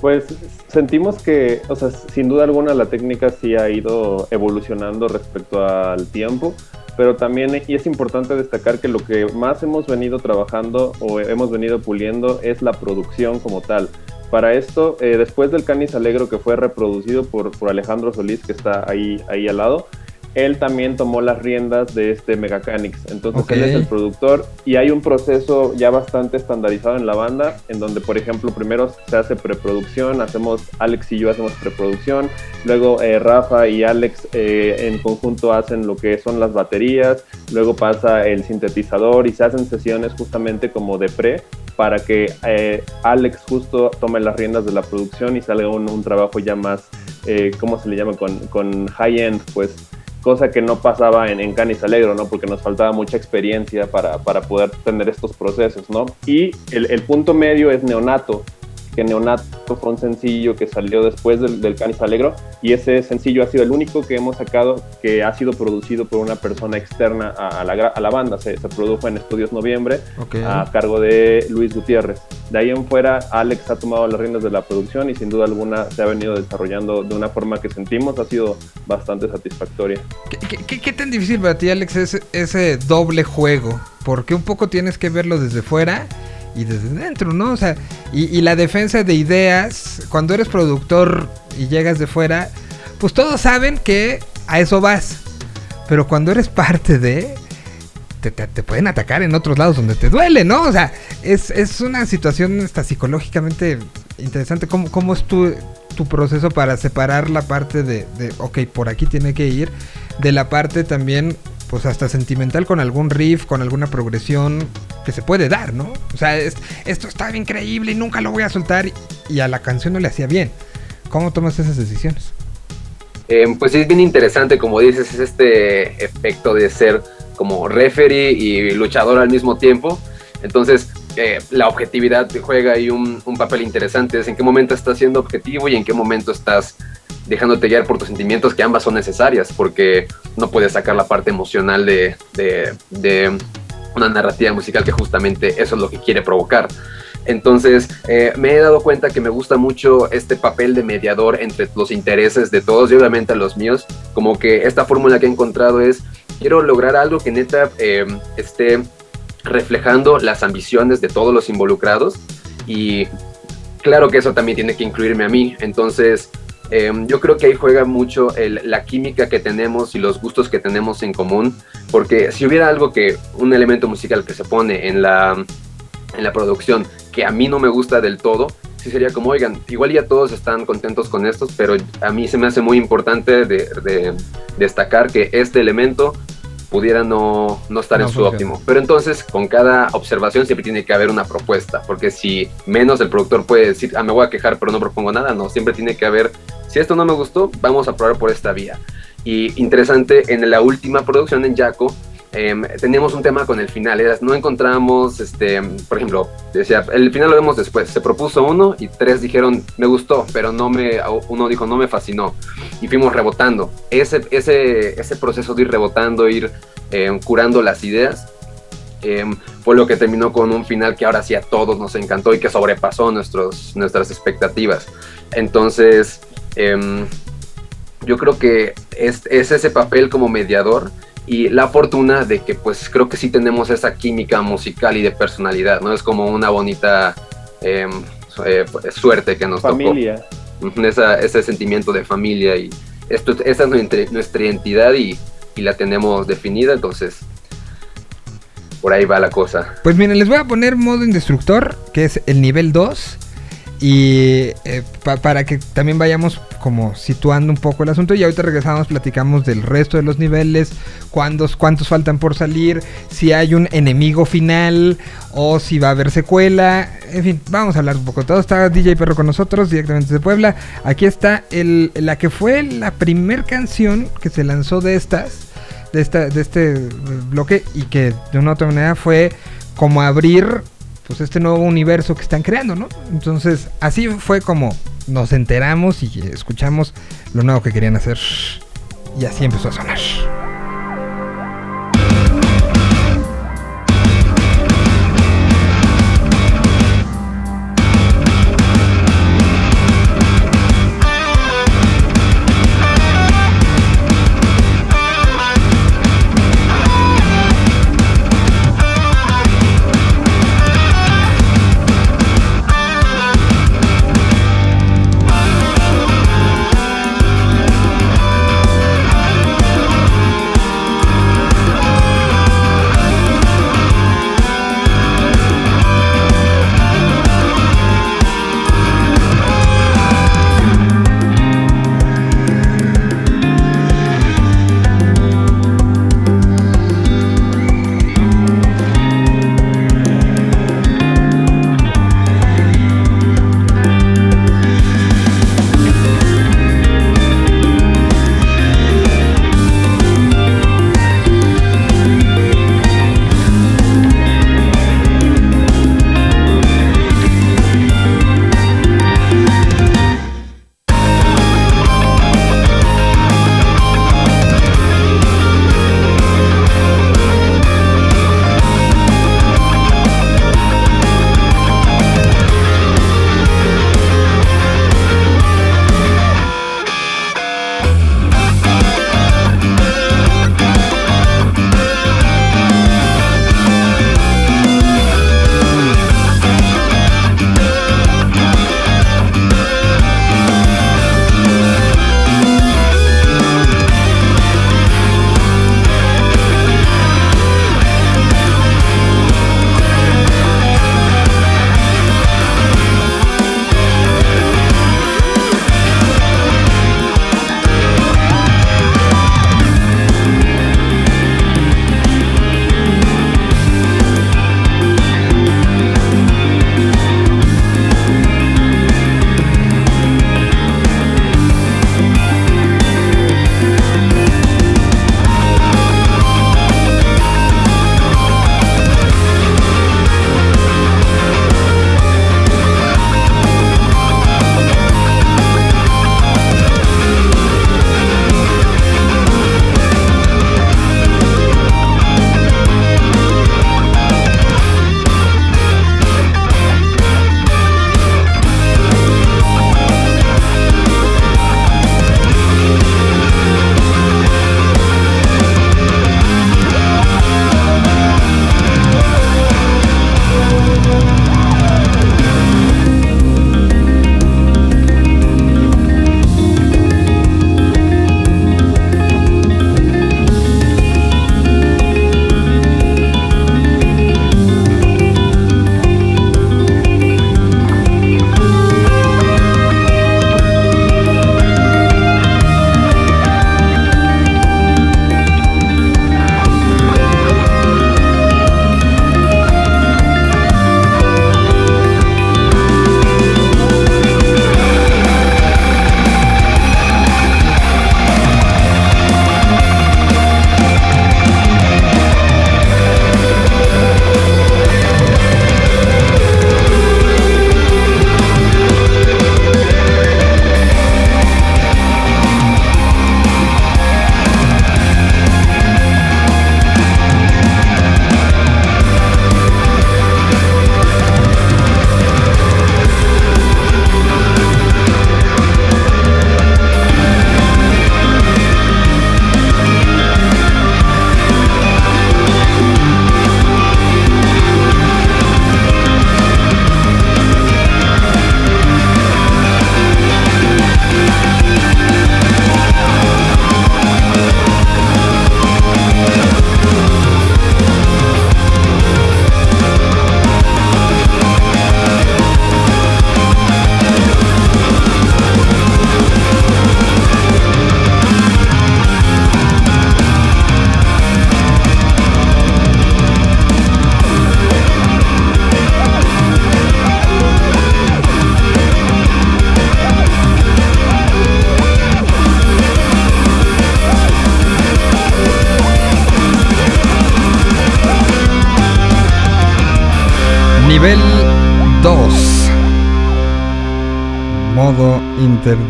Pues sentimos que, o sea, sin duda alguna la técnica sí ha ido evolucionando respecto al tiempo, pero también y es importante destacar que lo que más hemos venido trabajando o hemos venido puliendo es la producción como tal. Para esto, eh, después del Canis Alegro que fue reproducido por, por Alejandro Solís, que está ahí, ahí al lado, él también tomó las riendas de este Megacanix. Entonces él es el productor y hay un proceso ya bastante estandarizado en la banda, en donde, por ejemplo, primero se hace preproducción, hacemos, Alex y yo hacemos preproducción, luego eh, Rafa y Alex eh, en conjunto hacen lo que son las baterías, luego pasa el sintetizador y se hacen sesiones justamente como de pre para que eh, Alex justo tome las riendas de la producción y salga un, un trabajo ya más, ¿cómo se le llama? Con, con high-end, pues cosa que no pasaba en, en Canis Alegro, ¿no? Porque nos faltaba mucha experiencia para, para poder tener estos procesos, ¿no? Y el, el punto medio es Neonato, que Neonato fue un sencillo que salió después del, del Canis Alegro y ese sencillo ha sido el único que hemos sacado que ha sido producido por una persona externa a, a la, gra- a la banda. Se, se produjo en Estudios Noviembre a cargo de Luis Gutiérrez. De ahí en fuera, Alex ha tomado las riendas de la producción y sin duda alguna se ha venido desarrollando de una forma que sentimos ha sido bastante satisfactoria. ¿Qué, qué- qué- qué tan difícil para ti, Alex, es ese doble juego? Porque un poco tienes que verlo desde fuera y desde dentro, ¿no? O sea, y, la defensa de ideas, cuando eres productor y llegas de fuera, pues todos saben que a eso vas. Pero cuando eres parte de... Te, te- te pueden atacar en otros lados donde te duele, ¿no? O sea, es, es una situación hasta psicológicamente interesante. ¿Cómo, cómo es tu, tu proceso para separar la parte de, de, ok, por aquí tiene que ir, de la parte también, pues hasta sentimental con algún riff, con alguna progresión que se puede dar, ¿no? O sea, es- esto está increíble y nunca lo voy a soltar y a la canción no le hacía bien. ¿Cómo tomas esas decisiones? Eh, pues es bien interesante, como dices, es este efecto de ser como referee y luchador al mismo tiempo. Entonces, eh, la objetividad juega ahí un, un papel interesante. Es en qué momento estás siendo objetivo y en qué momento estás dejándote guiar por tus sentimientos, que ambas son necesarias, porque no puedes sacar la parte emocional de, de- una narrativa musical que justamente eso es lo que quiere provocar. Entonces, eh, me he dado cuenta que me gusta mucho este papel de mediador entre los intereses de todos y obviamente los míos. Como que esta fórmula que he encontrado es, quiero lograr algo que neta eh, esté reflejando las ambiciones de todos los involucrados y claro que eso también tiene que incluirme a mí. Entonces, eh, yo creo que ahí juega mucho el- la química que tenemos y los gustos que tenemos en común, porque si hubiera algo que, un elemento musical que se pone en la, en la producción que a mí no me gusta del todo, sí sería como, oigan, igual ya todos están contentos con estos, pero a mí se me hace muy importante de, de destacar que este elemento pudiera no, no estar No en su óptimo. Pero entonces, con cada observación siempre tiene que haber una propuesta, porque si menos el productor puede decir, ah, me voy a quejar, pero no propongo nada, no, siempre tiene que haber, si esto no me gustó, vamos a probar por esta vía. Y interesante, en la última producción en Yaco, em, teníamos un tema con el final, era, no encontramos, este, por ejemplo, decía, el final lo vemos después, se propuso uno y tres dijeron, me gustó, pero no me, uno dijo, no me fascinó, y fuimos rebotando. Ese, ese, ese proceso de ir rebotando, ir em, curando las ideas, em, fue lo que terminó con un final que ahora sí a todos nos encantó y que sobrepasó nuestros, nuestras expectativas. Entonces, yo creo que es, es ese papel como mediador y la fortuna de que pues creo que sí tenemos esa química musical y de personalidad, ¿no? Es como una bonita em, eh, suerte que nos Familia. tocó. Esa, ese sentimiento de familia y esto, esa es nuestra, nuestra identidad y, y la tenemos definida, entonces por ahí va la cosa. Pues miren, les voy a poner modo indestructor, que es el nivel 2. Y eh, pa- para que también vayamos como situando un poco el asunto. Y ahorita regresamos, platicamos del resto de los niveles, cuántos, cuántos faltan por salir, si hay un enemigo final o si va a haber secuela. En fin, vamos a hablar un poco. Todo está DJ Perro con nosotros, directamente de Puebla. Aquí está el, la que fue la primer canción que se lanzó de estas de, esta, de este bloque y que de una u otra manera fue como abrir pues este nuevo universo que están creando, ¿no? Entonces así fue como nos enteramos y escuchamos lo nuevo que querían hacer y así empezó a sonar.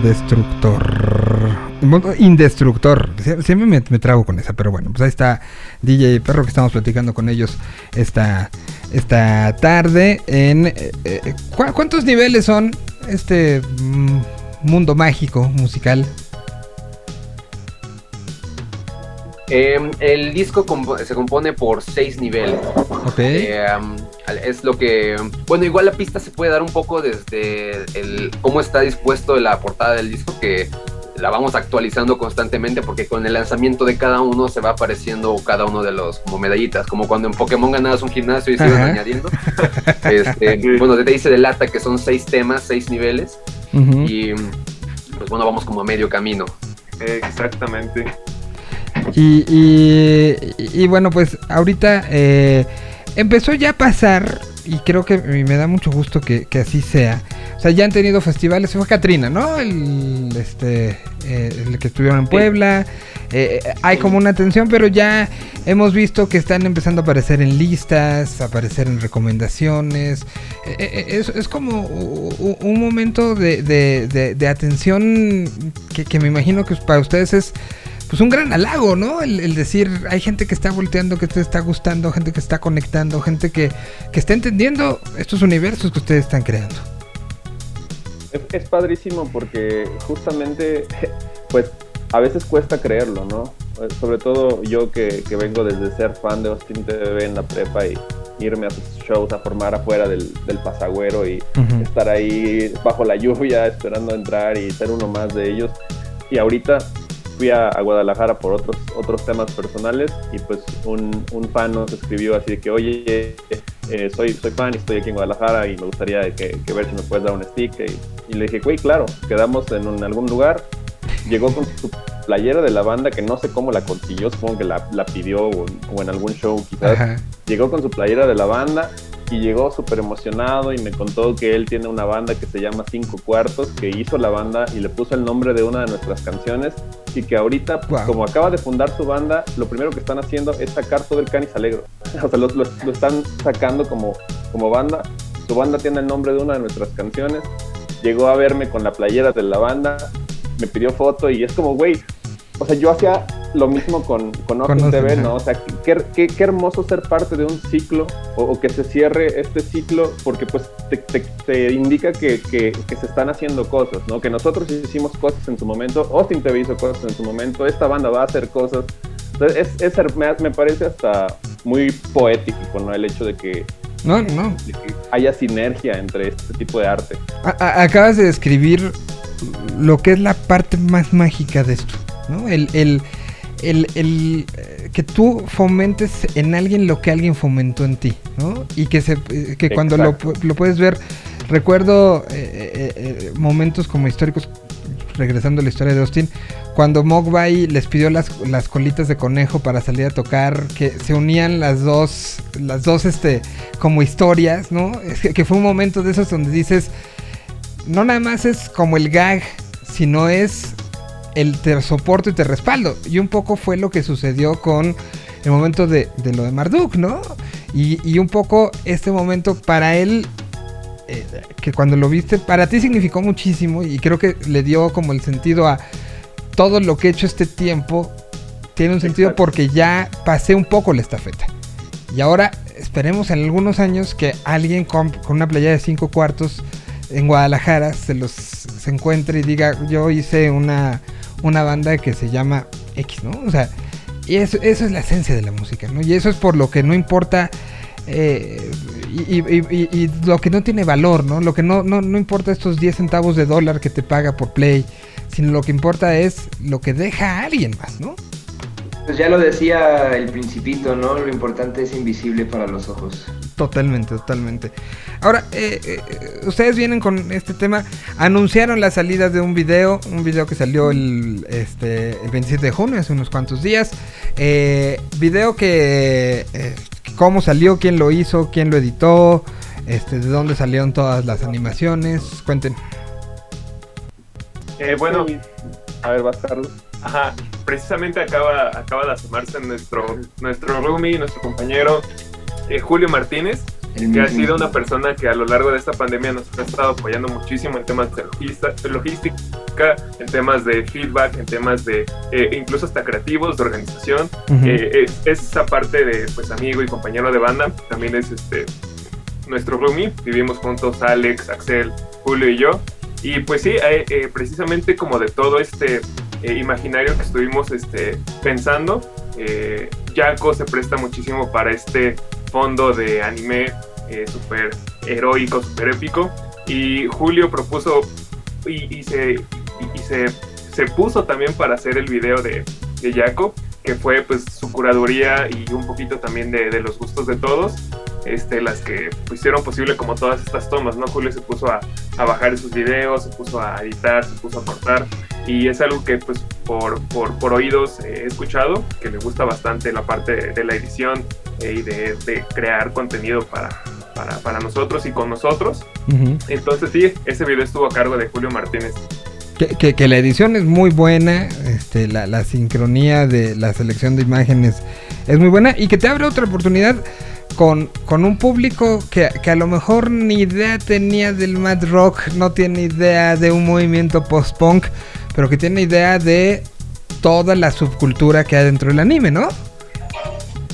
Interdestructor. Modo indestructor. Sie- Siempre me, me trago con esa, pero bueno, pues ahí está DJ Perro que estamos platicando con ellos esta, esta tarde. En eh, eh, ¿cu- ¿Cuántos niveles son este mm, mundo mágico musical? Eh, el disco se compone por seis niveles. Ok. Eh, es lo que. Bueno, igual la pista se puede dar un poco desde el cómo está dispuesto la portada del disco, que la vamos actualizando constantemente, porque con el lanzamiento de cada uno se va apareciendo cada uno de los como medallitas, como cuando en Pokémon ganabas un gimnasio y se iban añadiendo. Este, bueno, desde ahí se delata que son seis temas, seis niveles, y pues bueno, vamos como a medio camino. Exactamente. Y, y- y bueno, pues ahorita eh, empezó ya a pasar, y creo que me da mucho gusto que, que así sea. O sea, ya han tenido festivales, fue Katrina, ¿no? El, este, eh, el que estuvieron en Puebla. Eh, eh, hay como una tensión, pero ya hemos visto que están empezando a aparecer en listas, a aparecer en recomendaciones. Eh, es, es como un momento de, de- de- de atención que, que me imagino que para ustedes es pues un gran halago, ¿no? El, el decir, hay gente que está volteando, que te está gustando, gente que está conectando, gente que, que está entendiendo estos universos que ustedes están creando. Es, es padrísimo porque justamente, pues, a veces cuesta creerlo, ¿no? Eh, Sobre todo yo que, que vengo desde ser fan de Austin TV en la prepa y irme a sus shows a formar afuera del, del pasagüero y Ujú. estar ahí bajo la lluvia esperando entrar y ser uno más de ellos. Y ahorita fui a, a Guadalajara por otros, otros temas personales y pues un, un fan nos escribió así de que, oye, eh, soy, soy fan y estoy aquí en Guadalajara y me gustaría que, que ver si me puedes dar un stick. Y, y le dije, güey, claro, quedamos en un- algún lugar. Llegó con su playera de la banda que no sé cómo la consiguió, supongo que la, la pidió o, o en algún show quizás Ajá. llegó con su playera de la banda y llegó súper emocionado y me contó que él tiene una banda que se llama Cinco Cuartos, que hizo la banda y le puso el nombre de una de nuestras canciones y que ahorita, pues, Wow. como acaba de fundar su banda, lo primero que están haciendo es sacar todo el Canis Alegro. O sea, lo, lo- lo están sacando como, como banda. Su banda tiene el nombre de una de nuestras canciones. Llegó a verme con la playera de la banda, me pidió foto y es como, güey, o sea, yo hacía lo mismo con, con Austin, TV. ¿no? O sea, qué, qué- qué hermoso ser parte de un ciclo o, o que se cierre este ciclo porque pues te, te- te indica que, que- que se están haciendo cosas, ¿no? Que nosotros hicimos cosas en su momento, Austin TV hizo cosas en su momento, esta banda va a hacer cosas. Entonces, es, es me, me parece hasta muy poético, ¿no? El hecho de que, No, no. de que haya sinergia entre este tipo de arte. A- a- acabas de describir lo que es la parte más mágica de esto, ¿no? El, el, el, el, eh, que tú fomentes en alguien lo que alguien fomentó en ti, ¿no? Y que, se, eh, que cuando lo, lo puedes ver, recuerdo eh, momentos como históricos, regresando a la historia de Austin, cuando Mogwai les pidió las, las colitas de conejo para salir a tocar, que se unían las dos, las dos, este, como historias, ¿no? Es que, que fue un momento de esos donde dices, no nada más es como el gag, sino es el te soporto y te respaldo. Y un poco fue lo que sucedió con el momento de, de lo de Marduk, ¿no? Y, y un poco este momento para él, eh, que cuando lo viste, para ti significó muchísimo y creo que le dio como el sentido a todo lo que he hecho este tiempo, tiene un sentido Exacto. porque ya pasé un poco la estafeta. Y ahora esperemos en algunos años que alguien con, con una playa de cinco cuartos en Guadalajara se los se encuentre y diga yo hice una, una banda que se llama X, ¿no? O sea, y eso, eso es la esencia de la música, ¿no? Y eso es por lo que no importa eh, y, y- lo que no tiene valor, ¿no? Lo que no, no, no importa estos 10 centavos de dólar que te paga por play, sino lo que importa es lo que deja a alguien más, ¿no? Pues ya lo decía el principito, ¿no? Lo importante es invisible para los ojos. Totalmente, totalmente. Ahora, eh, eh, ustedes vienen con este tema. Anunciaron la salida de un video, un video que salió el, este, el 27 de junio, hace unos cuantos días. Eh, video que, eh, cómo salió, quién lo hizo, quién lo editó, este, de dónde salieron todas las animaciones. Cuenten. Eh, bueno, A ver, vas, Carlos. Ajá, precisamente acaba, acaba de asomarse nuestro, nuestro roomie, nuestro compañero eh, Julio Martínez. El que ha sido una persona que a lo largo de esta pandemia nos ha estado apoyando muchísimo en temas de logista- logística, en temas de feedback, en temas de eh, incluso hasta creativos, de organización. Eh, es, es esa parte de pues amigo y compañero de banda, también es este nuestro roomie, vivimos juntos Alex, Axel, Julio y yo. Y pues sí, eh, precisamente como de todo este eh, imaginario que estuvimos este, pensando, eh, Jaco se presta muchísimo para este fondo de anime eh, súper heroico, súper épico. Y Julio propuso y, se, se, se puso también para hacer el video de, de Jaco, que fue pues su curaduría y un poquito también de, de los gustos de todos. Este, las que hicieron posible como todas estas tomas, ¿no? Julio se puso a, a bajar esos videos, se puso a editar, se puso a cortar y es algo que pues por, por, por oídos eh, he escuchado, que le gusta bastante la parte de, de la edición eh, y de, de crear contenido para, para, para nosotros y con nosotros. Ujú. Entonces sí, ese video estuvo a cargo de Julio Martínez. Que, que- que la edición es muy buena, este, la, la sincronía de la selección de imágenes es muy buena y que te abre otra oportunidad con, con un público que, que a lo mejor ni idea tenía del mad rock, no tiene idea de un movimiento post-punk, pero que tiene idea de toda la subcultura que hay dentro del anime, ¿no?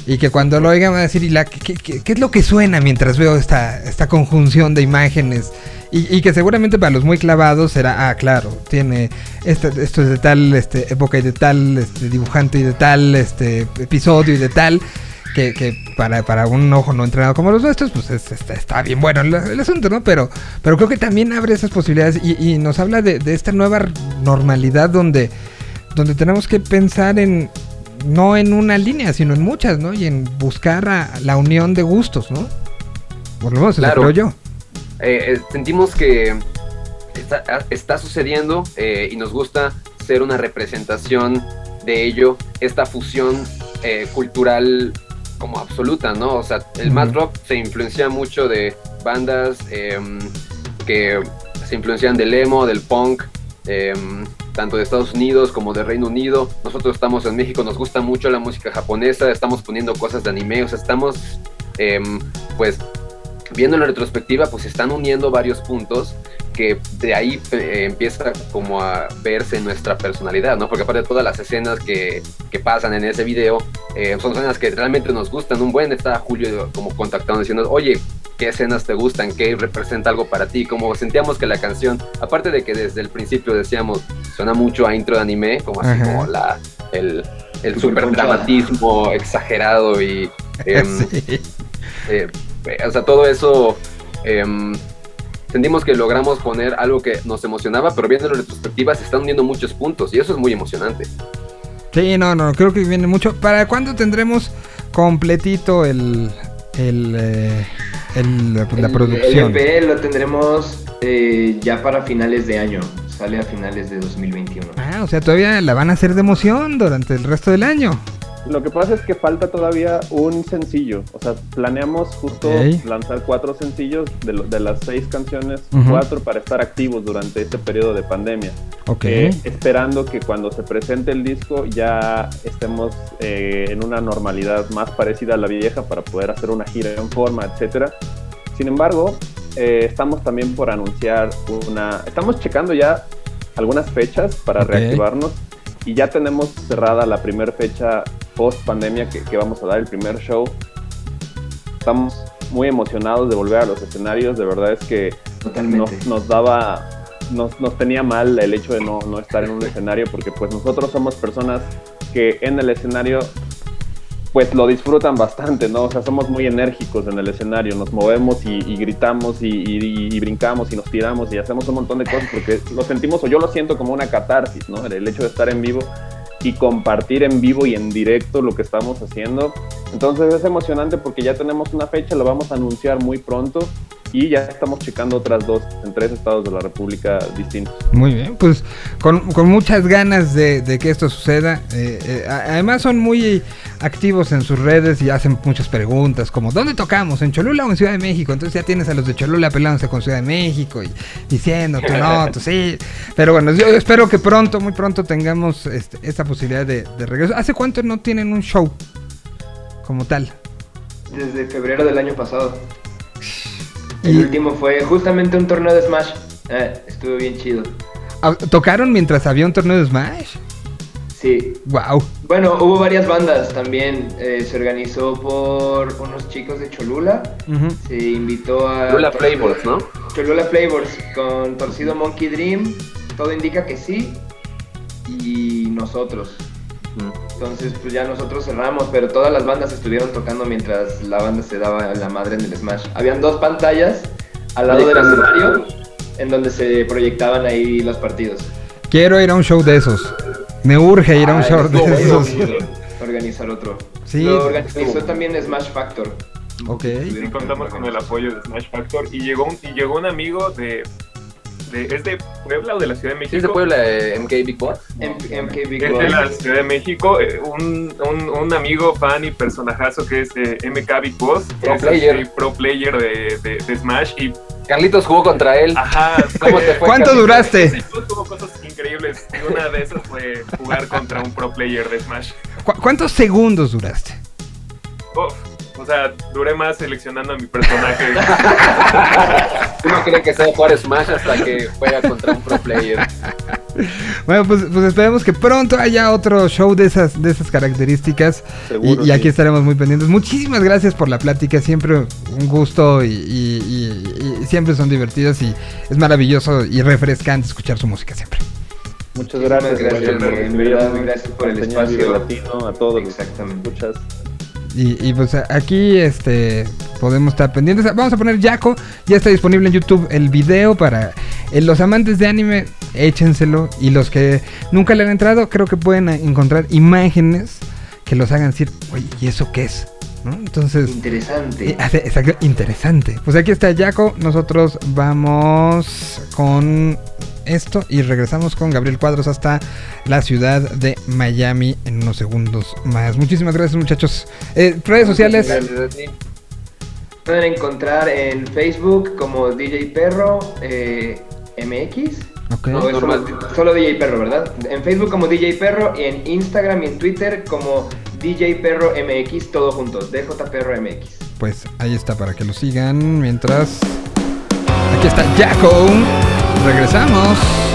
Y que cuando lo oigan van a decir, ¿y la, qué, es lo que suena mientras veo esta, esta conjunción de imágenes? Y, y que seguramente para los muy clavados será, ah, claro, tiene este, esto es de tal este, época y de tal este, dibujante y de tal este, episodio y de tal, que, que para, para un ojo no entrenado como los nuestros, pues es- está, está bien bueno el, el asunto, ¿no? Pero, pero creo que también abre esas posibilidades y, y nos habla de, de esta nueva normalidad donde, donde tenemos que pensar en, no en una línea, sino en muchas, ¿no? Y en buscar a la unión de gustos, ¿no? Por lo menos Claro. creo yo. Eh, eh, sentimos que está, está sucediendo eh, y nos gusta ser una representación de ello, esta fusión eh, cultural como absoluta, ¿no? O sea, el mad rock se influencia mucho de bandas em, que se influencian del emo, del punk, em, tanto de Estados Unidos como de Reino Unido. Nosotros estamos en México, nos gusta mucho la música japonesa, estamos poniendo cosas de anime, o sea, estamos em, pues viendo en la retrospectiva, pues se están uniendo varios puntos que de ahí eh, empieza como a verse nuestra personalidad, ¿no? Porque aparte de todas las escenas que, que pasan en ese video, eh, son escenas que realmente nos gustan. Un buen está Julio como contactando diciendo, oye, ¿qué escenas te gustan? ¿Qué representa algo para ti? Como sentíamos que la canción, aparte de que desde el principio decíamos, suena mucho a intro de anime, como así Ajá. como la, el, el super dramatismo exagerado y... em, Sí. eh, o sea, todo eso em, sentimos que logramos poner algo que nos emocionaba, pero viendo en retrospectiva se están uniendo muchos puntos y eso es muy emocionante. Sí, no, no, creo que viene mucho. ¿Para cuándo tendremos completito el, el, eh, el- la, la El- producción? El EP lo tendremos eh, ya para finales de año. Sale a finales de 2021. Ah, o sea, todavía la van a hacer de emoción durante el resto del año. Lo que pasa es que falta todavía un sencillo. O sea, planeamos justo Ok. lanzar cuatro sencillos de, lo- de las seis canciones, Ujú. cuatro para estar activos durante este periodo de pandemia. Ok. Eh, esperando que cuando se presente el disco ya estemos eh, en una normalidad más parecida a la vieja para poder hacer una gira en forma, etcétera. Sin embargo, eh, estamos también por anunciar una. Estamos checando ya algunas fechas para Ok. reactivarnos y ya tenemos cerrada la primera fecha post pandemia que, que vamos a dar el primer show. Estamos muy emocionados de volver a los escenarios. De verdad es que Totalmente. nos, nos daba, nos, nos tenía mal el hecho de no, no estar en un escenario porque pues nosotros somos personas que en el escenario pues lo disfrutan bastante, ¿no? O sea, somos muy enérgicos en el escenario, nos movemos y, y gritamos y, y- y brincamos y nos tiramos y hacemos un montón de cosas porque lo sentimos o yo lo siento como una catarsis, ¿no? El hecho de estar en vivo y compartir en vivo y en directo lo que estamos haciendo. Entonces es emocionante porque ya tenemos una fecha, lo vamos a anunciar muy pronto y ya estamos checando otras dos en tres estados de la República distintos. Muy bien, pues con, con muchas ganas de, de que esto suceda. Eh, eh, además son muy activos en sus redes y hacen muchas preguntas como ¿dónde tocamos? ¿En Cholula o en Ciudad de México? Entonces ya tienes a los de Cholula peleándose con Ciudad de México y diciendo tú no, tú sí. Pero bueno, yo espero que pronto, muy pronto tengamos este, esta posibilidad de, de regreso. ¿Hace cuánto no tienen un show como tal? Desde febrero del año pasado. El Y- último fue justamente un torneo de Smash. Eh, estuvo bien chido. ¿Tocaron mientras había un torneo de Smash? Sí. Wow. Bueno, hubo varias bandas también. eh, se organizó por unos chicos de Cholula. Se invitó a. Lula Flavors, ¿no? Cholula Flavors con Torcido Monkey Dream. Todo indica que sí. Y nosotros. Entonces, pues ya nosotros cerramos, pero todas las bandas estuvieron tocando mientras la banda se daba la madre en el Smash. Habían dos pantallas al lado del escenario en donde se proyectaban ahí los partidos. Quiero ir a un show de esos. Me urge ir a un Ay, show de esos. Organizar otro. Sí. Lo organizó también Smash Factor. Ok. Y contamos con el apoyo de Smash Factor y llegó un, y llegó un amigo de, de ¿es de Puebla o de la Ciudad de México? ¿Sí es de Puebla eh, MK Big Boss? M- MK Big Es Boss. de la Ciudad de México, eh, un, un, un amigo, fan y personajazo que es eh, MK Big Boss, Pro es player. así, pro player de, de, de Smash y Carlitos jugó contra él. ajá, ¿Cómo te fue? ¿Cuánto Carlitos? duraste? Sí, tuvo cosas increíbles y una de esas fue jugar contra un pro player de Smash. ¿Cu- ¿Cuántos segundos duraste? Uf, o sea, duré más seleccionando a mi personaje. Uno cree que sabe jugar Smash hasta que juega contra un pro player. Bueno, pues, pues esperemos que pronto haya otro show de esas, de esas características. Seguro, y, y aquí sí. estaremos muy pendientes. Muchísimas gracias por la plática. Siempre un gusto y, y- y- y siempre son divertidas y es maravilloso y refrescante escuchar su música siempre. Muchas gracias. gracias, por gracias el espacio. Latino, a todos los Exactamente. escuchas. Y, y, pues aquí este podemos estar pendientes. Vamos a poner Jaco. Ya está disponible en YouTube el video para eh, los amantes de anime. Échenselo. Y los que nunca le han entrado, creo que pueden eh, encontrar imágenes que los hagan decir, oye, ¿y eso qué es? ¿No? Entonces, Interesante. eh, exacto, interesante. Pues aquí está Jaco. Nosotros vamos con esto y regresamos con Gabriel Cuadros hasta la ciudad de Miami en unos segundos más. Muchísimas gracias, muchachos. Eh, redes sociales. Pueden encontrar en Facebook como DJ Perro eh, MX. Ok. No, es solo, solo DJ Perro, ¿verdad? En Facebook como DJ Perro y en Instagram y en Twitter como DJ Perro MX, todo junto. DJ Perro MX. Pues ahí está para que lo sigan. Mientras. Aquí está Jaco. Regresamos.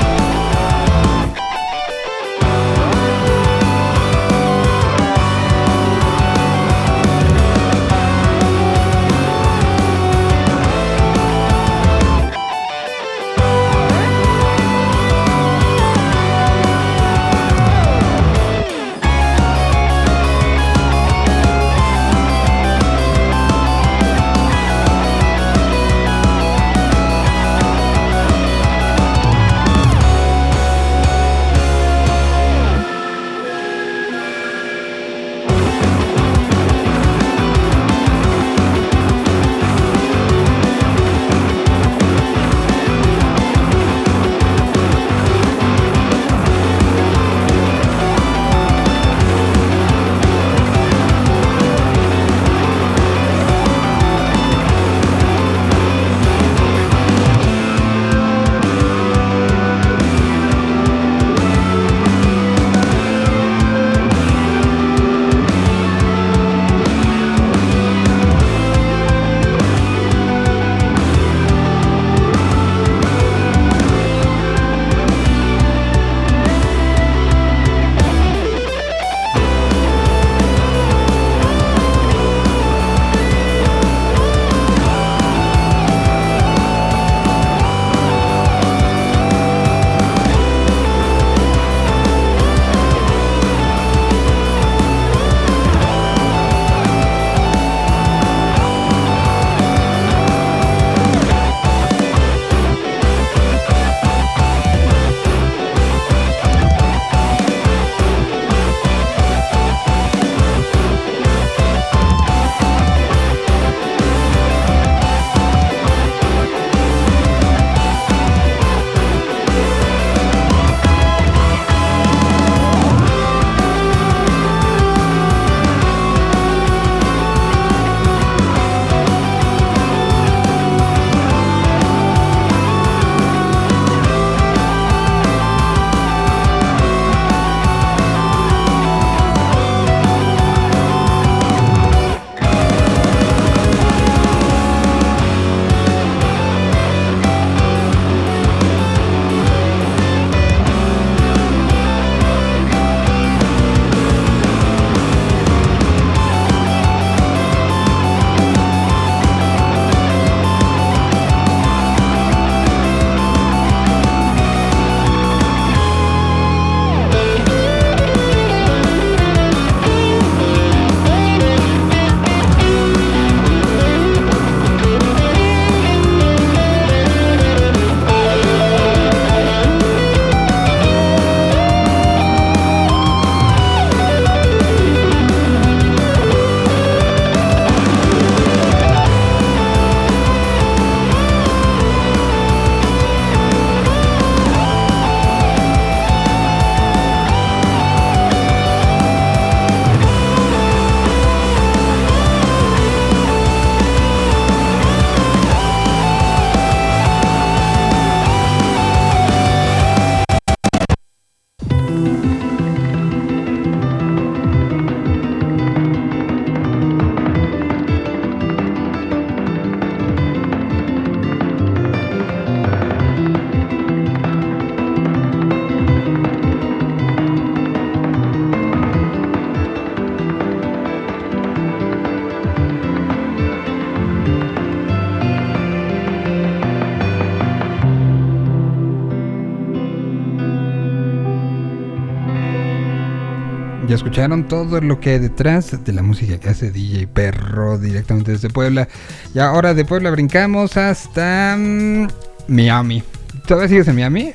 Ya escucharon todo lo que hay detrás de la música que hace DJ Perro directamente desde Puebla. Y ahora de Puebla brincamos hasta mm, Miami. ¿Todavía sigues en Miami?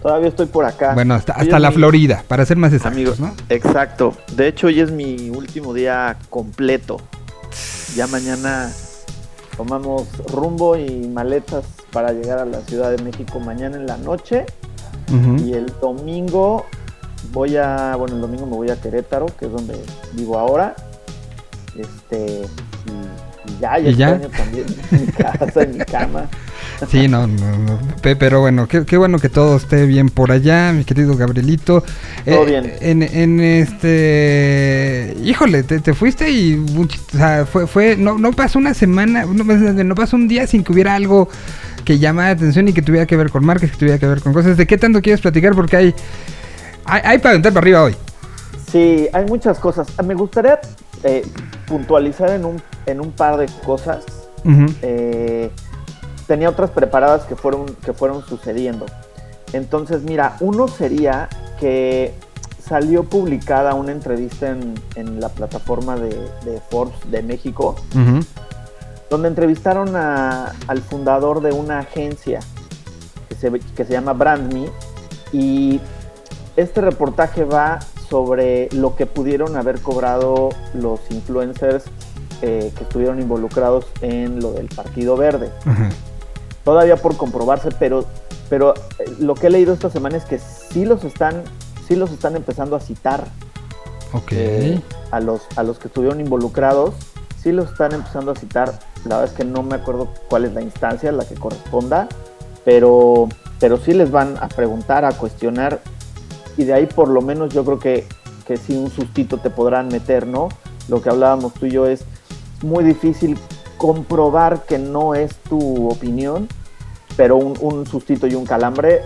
Todavía estoy por acá. Bueno, hasta, la mi- Florida, para ser más exactos, Amigos, ¿no? exacto. De hecho, hoy es mi último día completo. Ya mañana tomamos rumbo y maletas para llegar a la Ciudad de México mañana en la noche. Y el domingo voy a, bueno, el domingo me voy a Querétaro, que es donde vivo ahora. Este, y, y ya, ya ¿Y ya? también mi casa y mi cama. Sí, no, no, no, pe- pero bueno, qué, qué bueno que todo esté bien por allá, mi querido Gabrielito. Eh, Todo bien. En, en este, híjole, te, te fuiste y, o sea, fue, fue, no, no pasó una semana, no, no pasó un día sin que hubiera algo que llamara la atención y que tuviera que ver con marcas, que tuviera que ver con cosas. ¿De qué tanto quieres platicar? Porque hay, hay, hay para aventar para arriba hoy. Sí, hay muchas cosas. Ah, Me gustaría eh, puntualizar en un, en un par de cosas. Eh, tenía otras preparadas que fueron, que fueron sucediendo. Entonces, mira, uno sería que salió publicada una entrevista en, en la plataforma de, de Forbes de México, donde entrevistaron a- al fundador de una agencia que se, que se llama BrandMe y este reportaje va sobre lo que pudieron haber cobrado los influencers eh, que estuvieron involucrados en lo del Partido Verde. Ajá. Todavía por comprobarse, pero, pero eh, lo que he leído esta semana es que sí los están, sí los están empezando a citar Ok. eh, a, los, a los que estuvieron involucrados, sí los están empezando a citar. La verdad es que no me acuerdo cuál es la instancia, la que corresponda, pero, pero sí les van a preguntar, a cuestionar, y de ahí por lo menos yo creo que, que sí un sustito te podrán meter, ¿no? Lo que hablábamos tú y yo es muy difícil comprobar que no es tu opinión, pero un, un sustito y un calambre,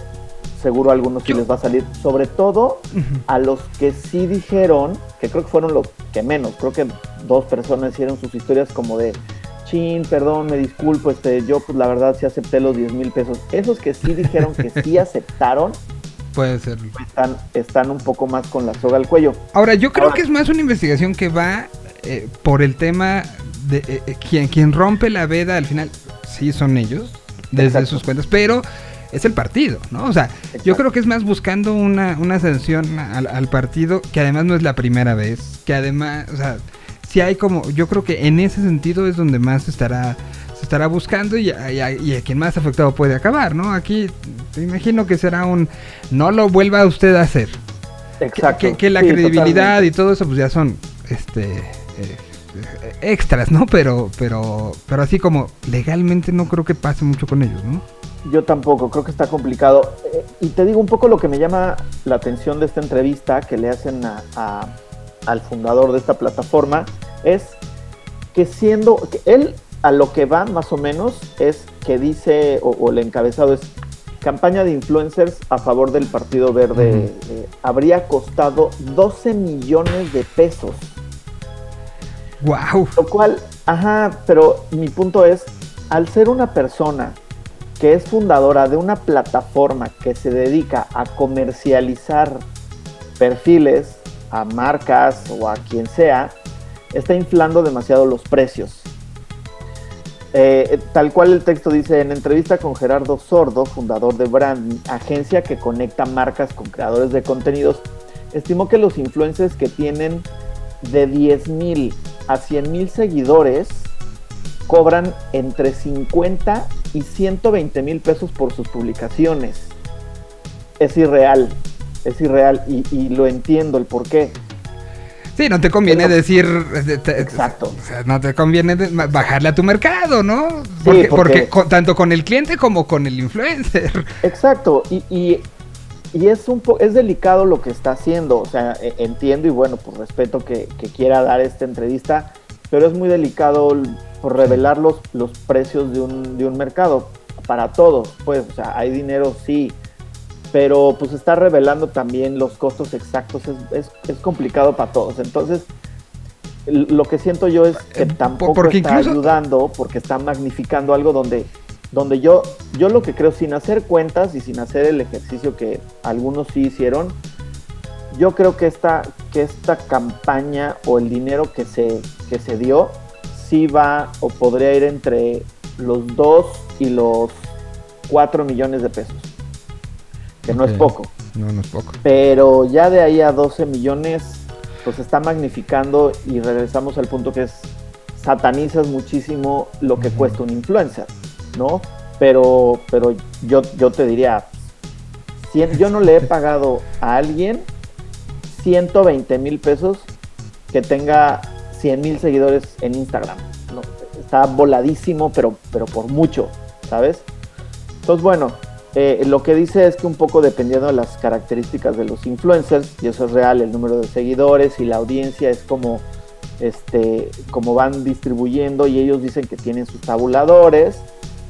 seguro a algunos sí les va a salir, sobre todo a los que sí dijeron, que creo que fueron los que menos, creo que dos personas hicieron sus historias como de, chin, perdón, me disculpo, este, yo pues la verdad sí acepté los 10 mil pesos. Esos que sí dijeron que sí aceptaron, Puede ser. están, están un poco más con la soga al cuello. Ahora, yo creo Ahora- que es más una investigación que va eh, por el tema de eh, eh, quien, quien rompe la veda al final, sí son ellos, desde Exacto. sus cuentas, pero es el partido, ¿no? O sea, yo creo que es más buscando una, una sanción al, al partido, que además no es la primera vez, que además, o sea, si hay como, yo creo que en ese sentido es donde más estará se estará buscando y a, y a- y a quien más afectado puede acabar, ¿no? Aquí te imagino que será un no lo vuelva usted a hacer. Exacto. Que, que la Sí, credibilidad totalmente. y todo eso pues ya son este eh, eh, extras, ¿no? Pero pero pero así como legalmente no creo que pase mucho con ellos, ¿no? Yo tampoco, creo que está complicado. Eh, y te digo un poco lo que me llama la atención de esta entrevista que le hacen a- a- al fundador de esta plataforma, es que siendo, que él a lo que va más o menos es que dice, o, o el encabezado es, campaña de influencers a favor del Partido Verde eh, habría costado 12 millones de pesos. Wow. Lo cual, ajá, pero mi punto es, al ser una persona que es fundadora de una plataforma que se dedica a comercializar perfiles a marcas o a quien sea, está inflando demasiado los precios. Eh, tal cual el texto dice, en entrevista con Gerardo Sordo, fundador de Brand, agencia que conecta marcas con creadores de contenidos, estimó que los influencers que tienen de 10 mil a 100 mil seguidores cobran entre 50 y 120 mil pesos por sus publicaciones. Es irreal, es irreal y, y lo entiendo el por qué. Sí, no te conviene Pero- decir eh, te- Exacto. o sea, no te conviene bajarle a tu mercado, ¿no? Porque, porque- porque con- tanto con el cliente como con el influencer. Exacto, y, y, y es un po es delicado lo que está haciendo, o sea, e- entiendo y bueno, por respeto que, que quiera dar esta entrevista, pero es muy delicado por revelar los, los precios de un, de un mercado para todos, pues, o sea, hay dinero, sí, pero pues está revelando también los costos exactos, es, es, es complicado para todos, entonces lo que siento yo es que Eh, tampoco porque está incluso- ayudando porque está magnificando algo donde donde yo yo lo que creo sin hacer cuentas y sin hacer el ejercicio que algunos sí hicieron yo creo que esta, que esta campaña o el dinero que se, que se dio sí va o podría ir entre los 2 y los 4 millones de pesos. Que no es poco. No, no es poco. Pero ya de ahí a 12 millones, pues está magnificando y regresamos al punto que es satanizas muchísimo lo que cuesta un influencer, ¿no? Pero, pero yo, yo te diría, cien- yo no le he pagado a alguien 120 mil pesos que tenga 100 mil seguidores en Instagram. ¿no? Está voladísimo, pero, pero por mucho, ¿sabes? Entonces, bueno, eh, lo que dice es que un poco dependiendo de las características de los influencers, y eso es real, el número de seguidores y la audiencia es como, este, como van distribuyendo y ellos dicen que tienen sus tabuladores,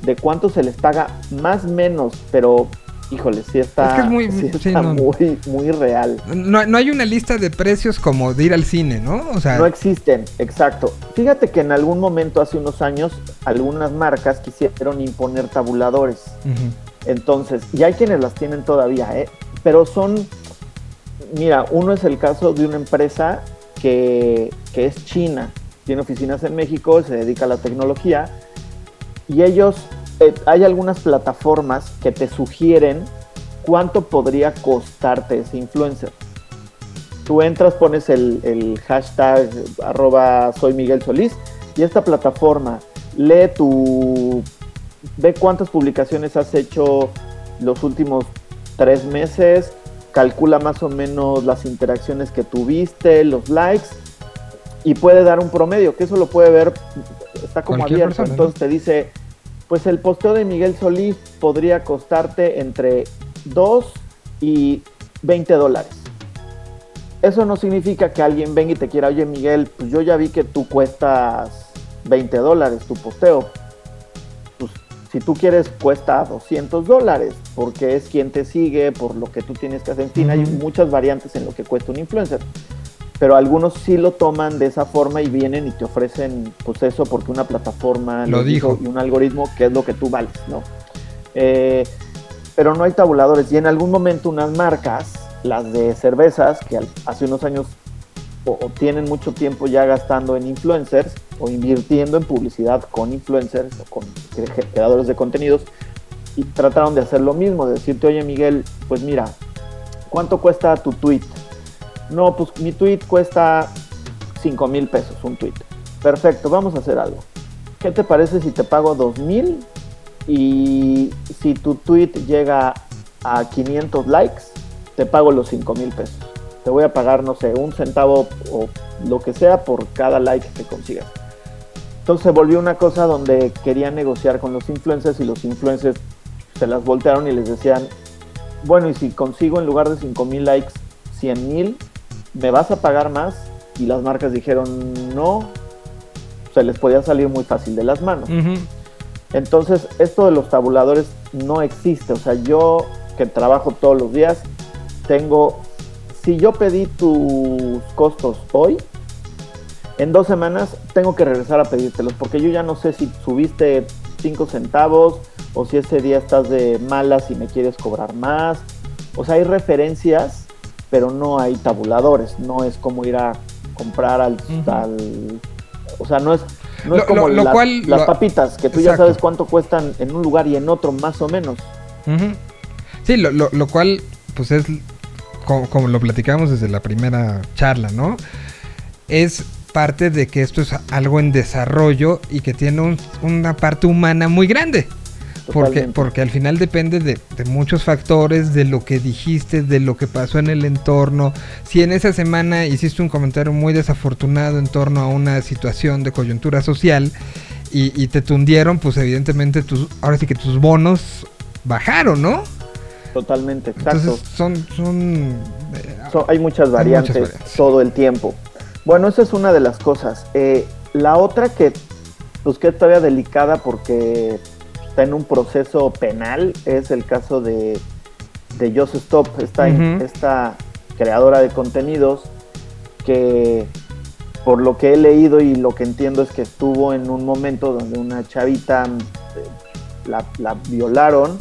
de cuánto se les paga más menos, pero híjole, sí está, Es que es muy- sí sí, está no. muy, muy real. No, no hay una lista de precios como de ir al cine, ¿no? O sea, No existen, exacto. Fíjate que en algún momento, hace unos años, algunas marcas quisieron imponer tabuladores. ujú. Entonces, y hay quienes las tienen todavía, ¿eh? Pero son, mira, uno es el caso de una empresa que, que es china, tiene oficinas en México, se dedica a la tecnología, y ellos, eh, hay algunas plataformas que te sugieren cuánto podría costarte ese influencer. Tú entras, pones el, el hashtag arroba soy Miguel Solís, y esta plataforma lee tu ve cuántas publicaciones has hecho los últimos tres meses, calcula más o menos las interacciones que tuviste, los likes, y puede dar un promedio, que eso lo puede ver, está como Cualquier abierto. persona, ¿no? Entonces te dice, pues el posteo de Miguel Solís podría costarte entre 2 y 20 dólares. Eso no significa que alguien venga y te quiera, oye Miguel, pues yo ya vi que tú cuestas 20 dólares tu posteo. Si tú quieres cuesta 200 dólares, porque es quien te sigue, por lo que tú tienes que hacer. En fin, hay muchas variantes en lo que cuesta un influencer. Pero algunos sí lo toman de esa forma y vienen y te ofrecen pues eso porque una plataforma Lo dijo. y un algoritmo que es lo que tú vales, ¿no? Eh, pero no hay tabuladores y en algún momento unas marcas, las de cervezas, que hace unos años o, tienen mucho tiempo ya gastando en influencers o invirtiendo en publicidad con influencers o con cre- creadores de contenidos y trataron de hacer lo mismo, de decirte, oye Miguel, pues mira, ¿cuánto cuesta tu tweet? No, pues mi tweet cuesta 5 mil pesos, un tweet. Perfecto, vamos a hacer algo. ¿Qué te parece si te pago 2 mil y si tu tweet llega a 500 likes, te pago los 5 mil pesos? Te voy a pagar, no sé, un centavo o lo que sea por cada like que consigas. Entonces se volvió una cosa donde querían negociar con los influencers y los influencers se las voltearon y les decían, bueno, y si consigo en lugar de 5 mil likes 100 mil, ¿me vas a pagar más? Y las marcas dijeron, no, se les podía salir muy fácil de las manos. Entonces, esto de los tabuladores no existe. O sea, yo que trabajo todos los días, tengo, si yo pedí tus costos hoy, en dos semanas tengo que regresar a pedírtelos, porque yo ya no sé si subiste 5 centavos o si ese día estás de malas y me quieres cobrar más. O sea, hay referencias, pero no hay tabuladores. No es como ir a comprar al... O sea, no es, no Lo- es como lo- lo las, cual- las lo- papitas, que tú ya sabes cuánto cuestan en un lugar y en otro, más o menos. Ujú. Sí, lo, lo- lo cual, pues es como, como lo platicamos desde la primera charla, ¿no? Es parte de que esto es algo en desarrollo y que tiene un- una parte humana muy grande. Porque, porque al final depende de, de muchos factores, de lo que dijiste, de lo que pasó en el entorno. Si en esa semana hiciste un comentario muy desafortunado en torno a una situación de coyuntura social y, y te tundieron, pues evidentemente tus, ahora sí que tus bonos bajaron, ¿no? Totalmente, exacto. Entonces son, son eh, So- hay muchas Hay variantes, muchas variantes. todo el tiempo. Bueno, esa es una de las cosas. Eh, la otra que, pues que es todavía delicada porque está en un proceso penal es el caso de, de Just Stop, esta, esta creadora de contenidos que por lo que he leído y lo que entiendo es que estuvo en un momento donde una chavita eh, la, la violaron,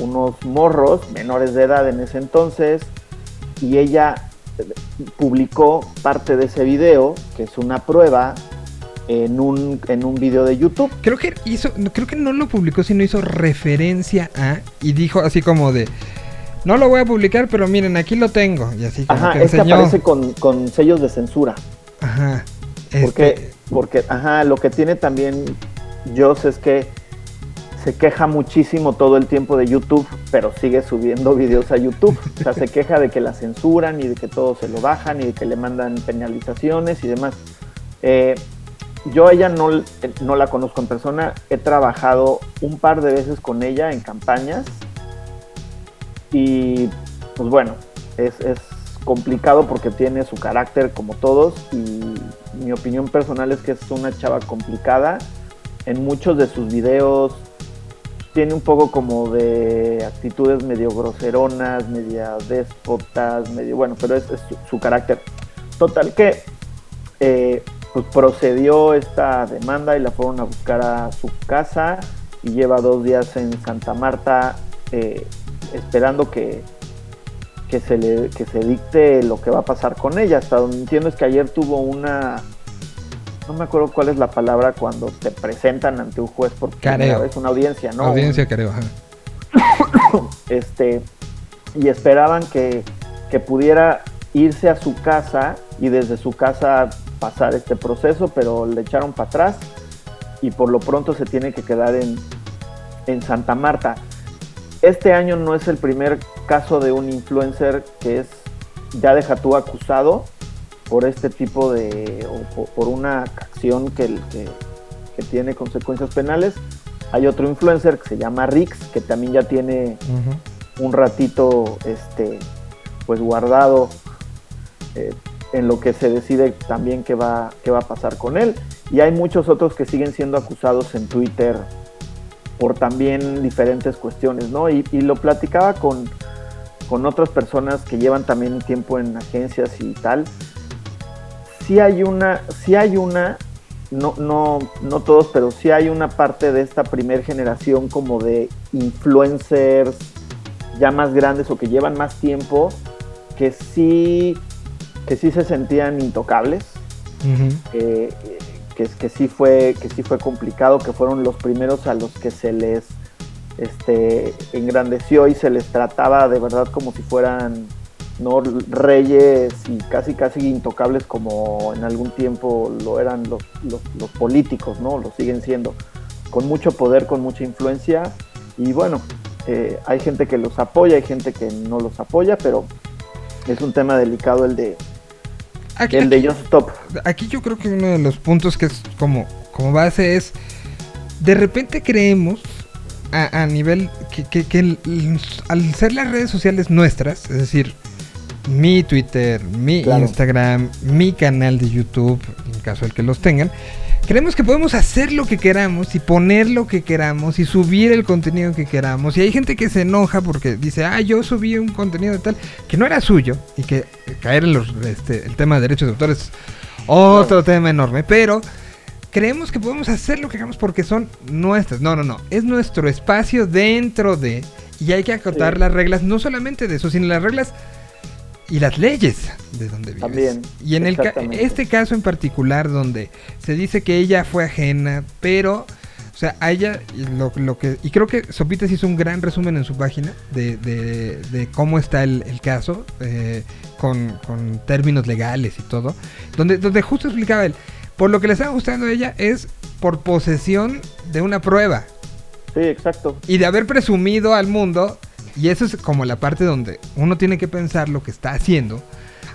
unos morros menores de edad en ese entonces, y ella publicó parte de ese video, que es una prueba, en un, en un video de YouTube. Creo que hizo, creo que no lo publicó, sino hizo referencia a y dijo así como de no lo voy a publicar, pero miren, aquí lo tengo. Y así como Ajá, que es que enseñó. aparece con, con sellos de censura. Ajá. Porque, Este, porque, ajá, lo que tiene también Joss es que se queja muchísimo todo el tiempo de YouTube, pero sigue subiendo videos a YouTube. O sea, se queja de que la censuran y de que todo se lo bajan y de que le mandan penalizaciones y demás. Eh, yo a ella no, no la conozco en persona, he trabajado un par de veces con ella en campañas y pues bueno, es, es complicado porque tiene su carácter como todos y mi opinión personal es que es una chava complicada. En muchos de sus videos tiene un poco como de actitudes medio groseronas, media déspotas, medio bueno, pero es, es su, carácter. Total que eh, pues procedió esta demanda y la fueron a buscar a su casa y lleva dos días en Santa Marta eh, esperando que, que, se le, que se dicte lo que va a pasar con ella. Hasta donde entiendo es que ayer tuvo una, no me acuerdo cuál es la palabra cuando te presentan ante un juez por primera vez, una audiencia, ¿no? audiencia, creo. este, y esperaban que, que pudiera irse a su casa y desde su casa pasar este proceso, pero le echaron para atrás y por lo pronto se tiene que quedar en, en Santa Marta. Este año no es el primer caso de un influencer que es, ya deja tú acusado por este tipo de, o por, por una acción que, que, que tiene consecuencias penales. Hay otro influencer que se llama Rix, que también ya tiene un ratito este pues guardado eh, en lo que se decide también qué va, qué va a pasar con él. Y hay muchos otros que siguen siendo acusados en Twitter por también diferentes cuestiones, ¿no? Y, y lo platicaba con, con otras personas que llevan también un tiempo en agencias y tal. Sí hay una, sí hay una, no, no, no todos, pero sí hay una parte de esta primer generación como de influencers ya más grandes o que llevan más tiempo que sí que sí se sentían intocables eh, que, que sí fue que sí fue complicado que fueron los primeros a los que se les este engrandeció y se les trataba de verdad como si fueran no reyes y casi casi intocables como en algún tiempo lo eran los, los, los políticos no lo siguen siendo. Con mucho poder con mucha influencia. Y bueno eh, hay gente que los apoya hay gente que no los apoya pero es un tema delicado el de Aquí, el de Just Stop. aquí yo creo que uno de los puntos que es como, como base es, de repente creemos a, a nivel que, que- que el- al ser las redes sociales nuestras, es decir, mi Twitter, mi Claro. Instagram, mi canal de YouTube, en caso del que los tengan, creemos que podemos hacer lo que queramos y poner lo que queramos y subir el contenido que queramos. Y hay gente que se enoja porque dice, ah, yo subí un contenido de tal que no era suyo y que caer en los, este, el tema de derechos de autor es otro tema enorme, pero creemos que podemos hacer lo que queramos porque son nuestras. No, no, no. Es nuestro espacio dentro de. Y hay que acotar Sí. las reglas, no solamente de eso, sino las reglas y las leyes de donde vives. También, Y en el ca- este caso en particular, donde se dice que ella fue ajena, pero. O sea, a ella y lo, lo que... Y creo que Sopitas hizo un gran resumen en su página de, de- de cómo está el, el caso, eh, con, con términos legales y todo, donde, donde justo explicaba él, por lo que le estaba gustando a ella es por posesión de una prueba sí exacto y de haber presumido al mundo, y eso es como la parte donde uno tiene que pensar lo que está haciendo,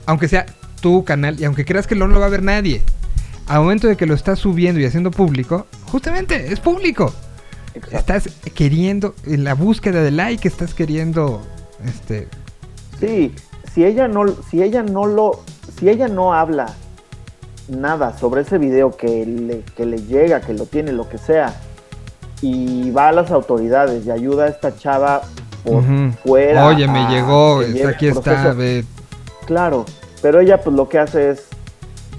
aunque sea tu canal y aunque creas que no lo va a ver nadie. Al momento de que lo estás subiendo y haciendo público, justamente es público. exacto. Estás queriendo, en la búsqueda de like, estás queriendo, este, Sí, si ella no, si ella no lo, si ella no habla nada sobre ese video que le, que le llega, que lo tiene, lo que sea, y va a las autoridades y ayuda a esta chava por fuera. Oye, me a llegó, aquí está, ve. Claro, pero ella pues lo que hace es,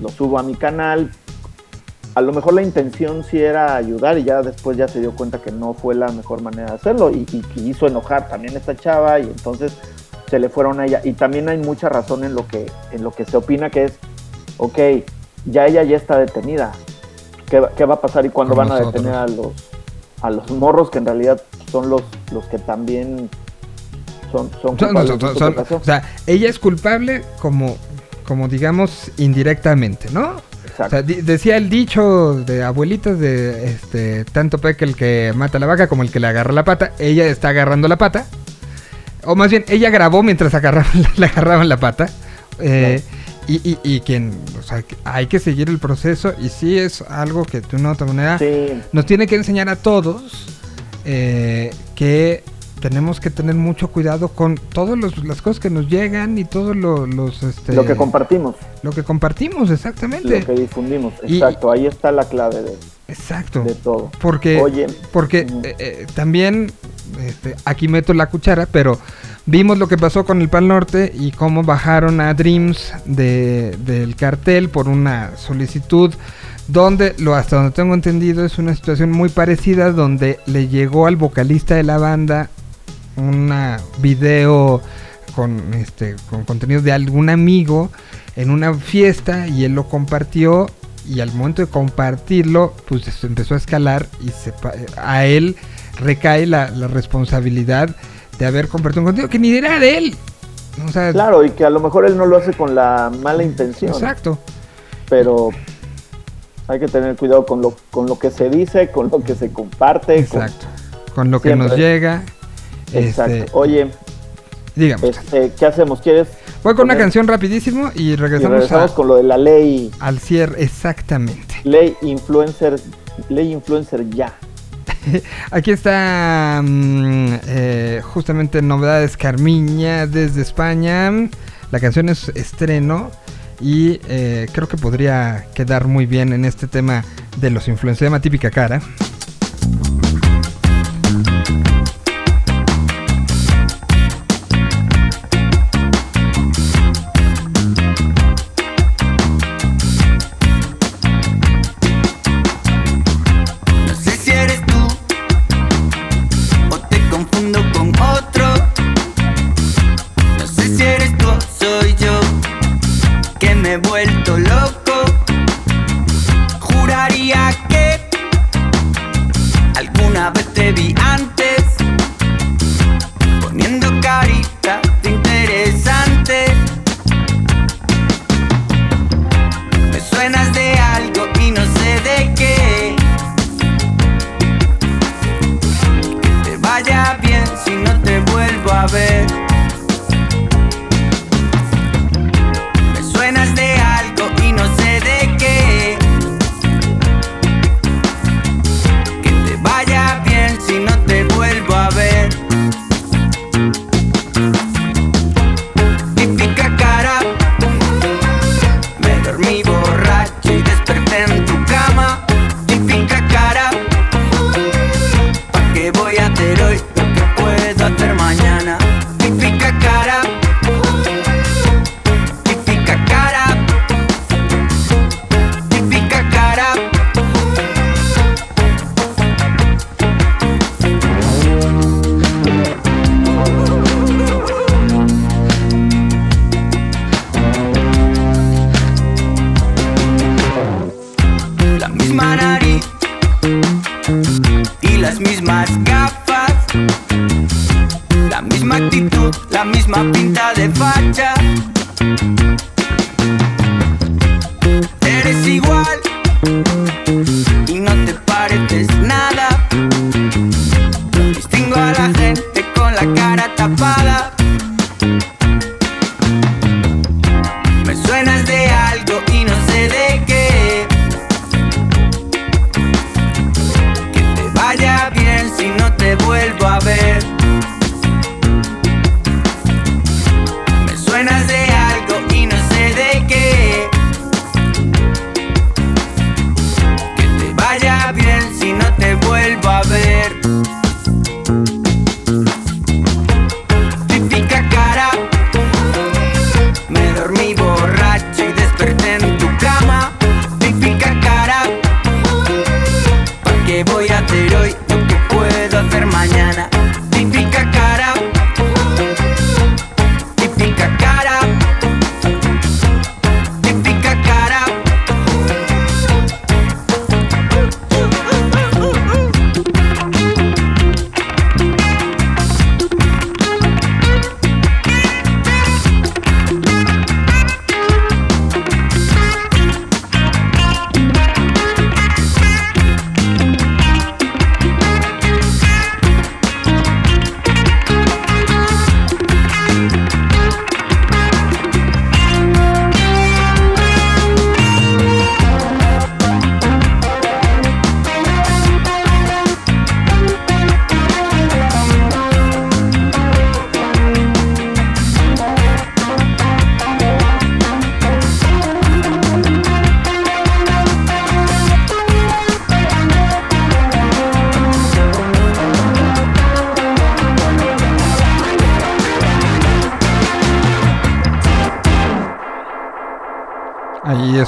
lo subo a mi canal. A lo mejor la intención sí era ayudar y ya después ya se dio cuenta que no fue la mejor manera de hacerlo y, y- y hizo enojar también a esta chava y entonces se le fueron a ella. Y también hay mucha razón en lo que, en lo que se opina que es, ok, ya ella ya está detenida. ¿Qué, va- qué va a pasar y cuándo Con van a detener a los, a los morros que en realidad son los, los que también son, son culpables son- pasó? o sea, ella es culpable como, como digamos, indirectamente, ¿no? O Exacto. sea, decía el dicho de abuelitas de este tanto peca el que mata la vaca como el que le agarra la pata. Ella está agarrando la pata. O más bien, ella grabó mientras agarraban, le agarraban la pata. Eh, y, y, y quien, o sea, hay que seguir el proceso. Y sí es algo que de una otra manera Sí, nos tiene que enseñar a todos eh, que tenemos que tener mucho cuidado con todas las cosas que nos llegan y todos lo- los este, lo que compartimos, lo que compartimos exactamente lo que difundimos. Y- Exacto, ahí está la clave de, exacto de todo. porque Oye, porque eh, eh, también este, aquí meto la cuchara pero vimos lo que pasó con el Pal Norte y cómo bajaron a Dreams de, del cartel por una solicitud donde lo hasta donde tengo entendido es una situación muy parecida donde le llegó al vocalista de la banda una video con este con contenido de algún amigo en una fiesta y él lo compartió y al momento de compartirlo pues empezó a escalar y se a él recae la, la responsabilidad de haber compartido un contenido que ni era de él. O sea Claro, y que a lo mejor él no lo hace con la mala intención, exacto. Pero hay que tener cuidado con lo, con lo que se dice, con lo que se comparte. con- exacto con lo que nos llega Exacto. este, Oye, dígame este, ¿qué hacemos? ¿Quieres? voy con una canción rapidísimo y y regresamos, regresamos a- con lo de la ley, al cierre exactamente ley influencer, ley influencer ya. Aquí está mm, eh, justamente Novedades Carmiña desde España. La canción es estreno y eh, creo que podría quedar muy bien en este tema de los influencers. Llama Típica Cara.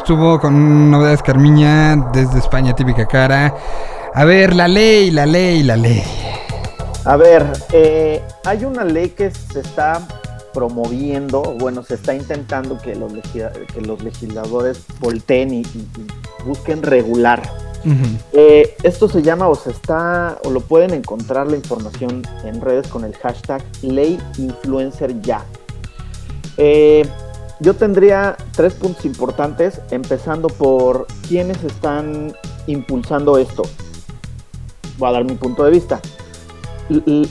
Estuvo con novedades Carmiña desde España, típica cara. A ver, la ley, la ley, la ley. A ver, eh, hay una ley que se está promoviendo, bueno, se está intentando que los, que los legisladores volteen y, y- y busquen regular. Eh, esto se llama o se está o lo pueden encontrar la información en redes con el hashtag ley influencer ya. Eh, yo tendría tres puntos importantes, empezando por quiénes están impulsando esto. Voy a dar mi punto de vista.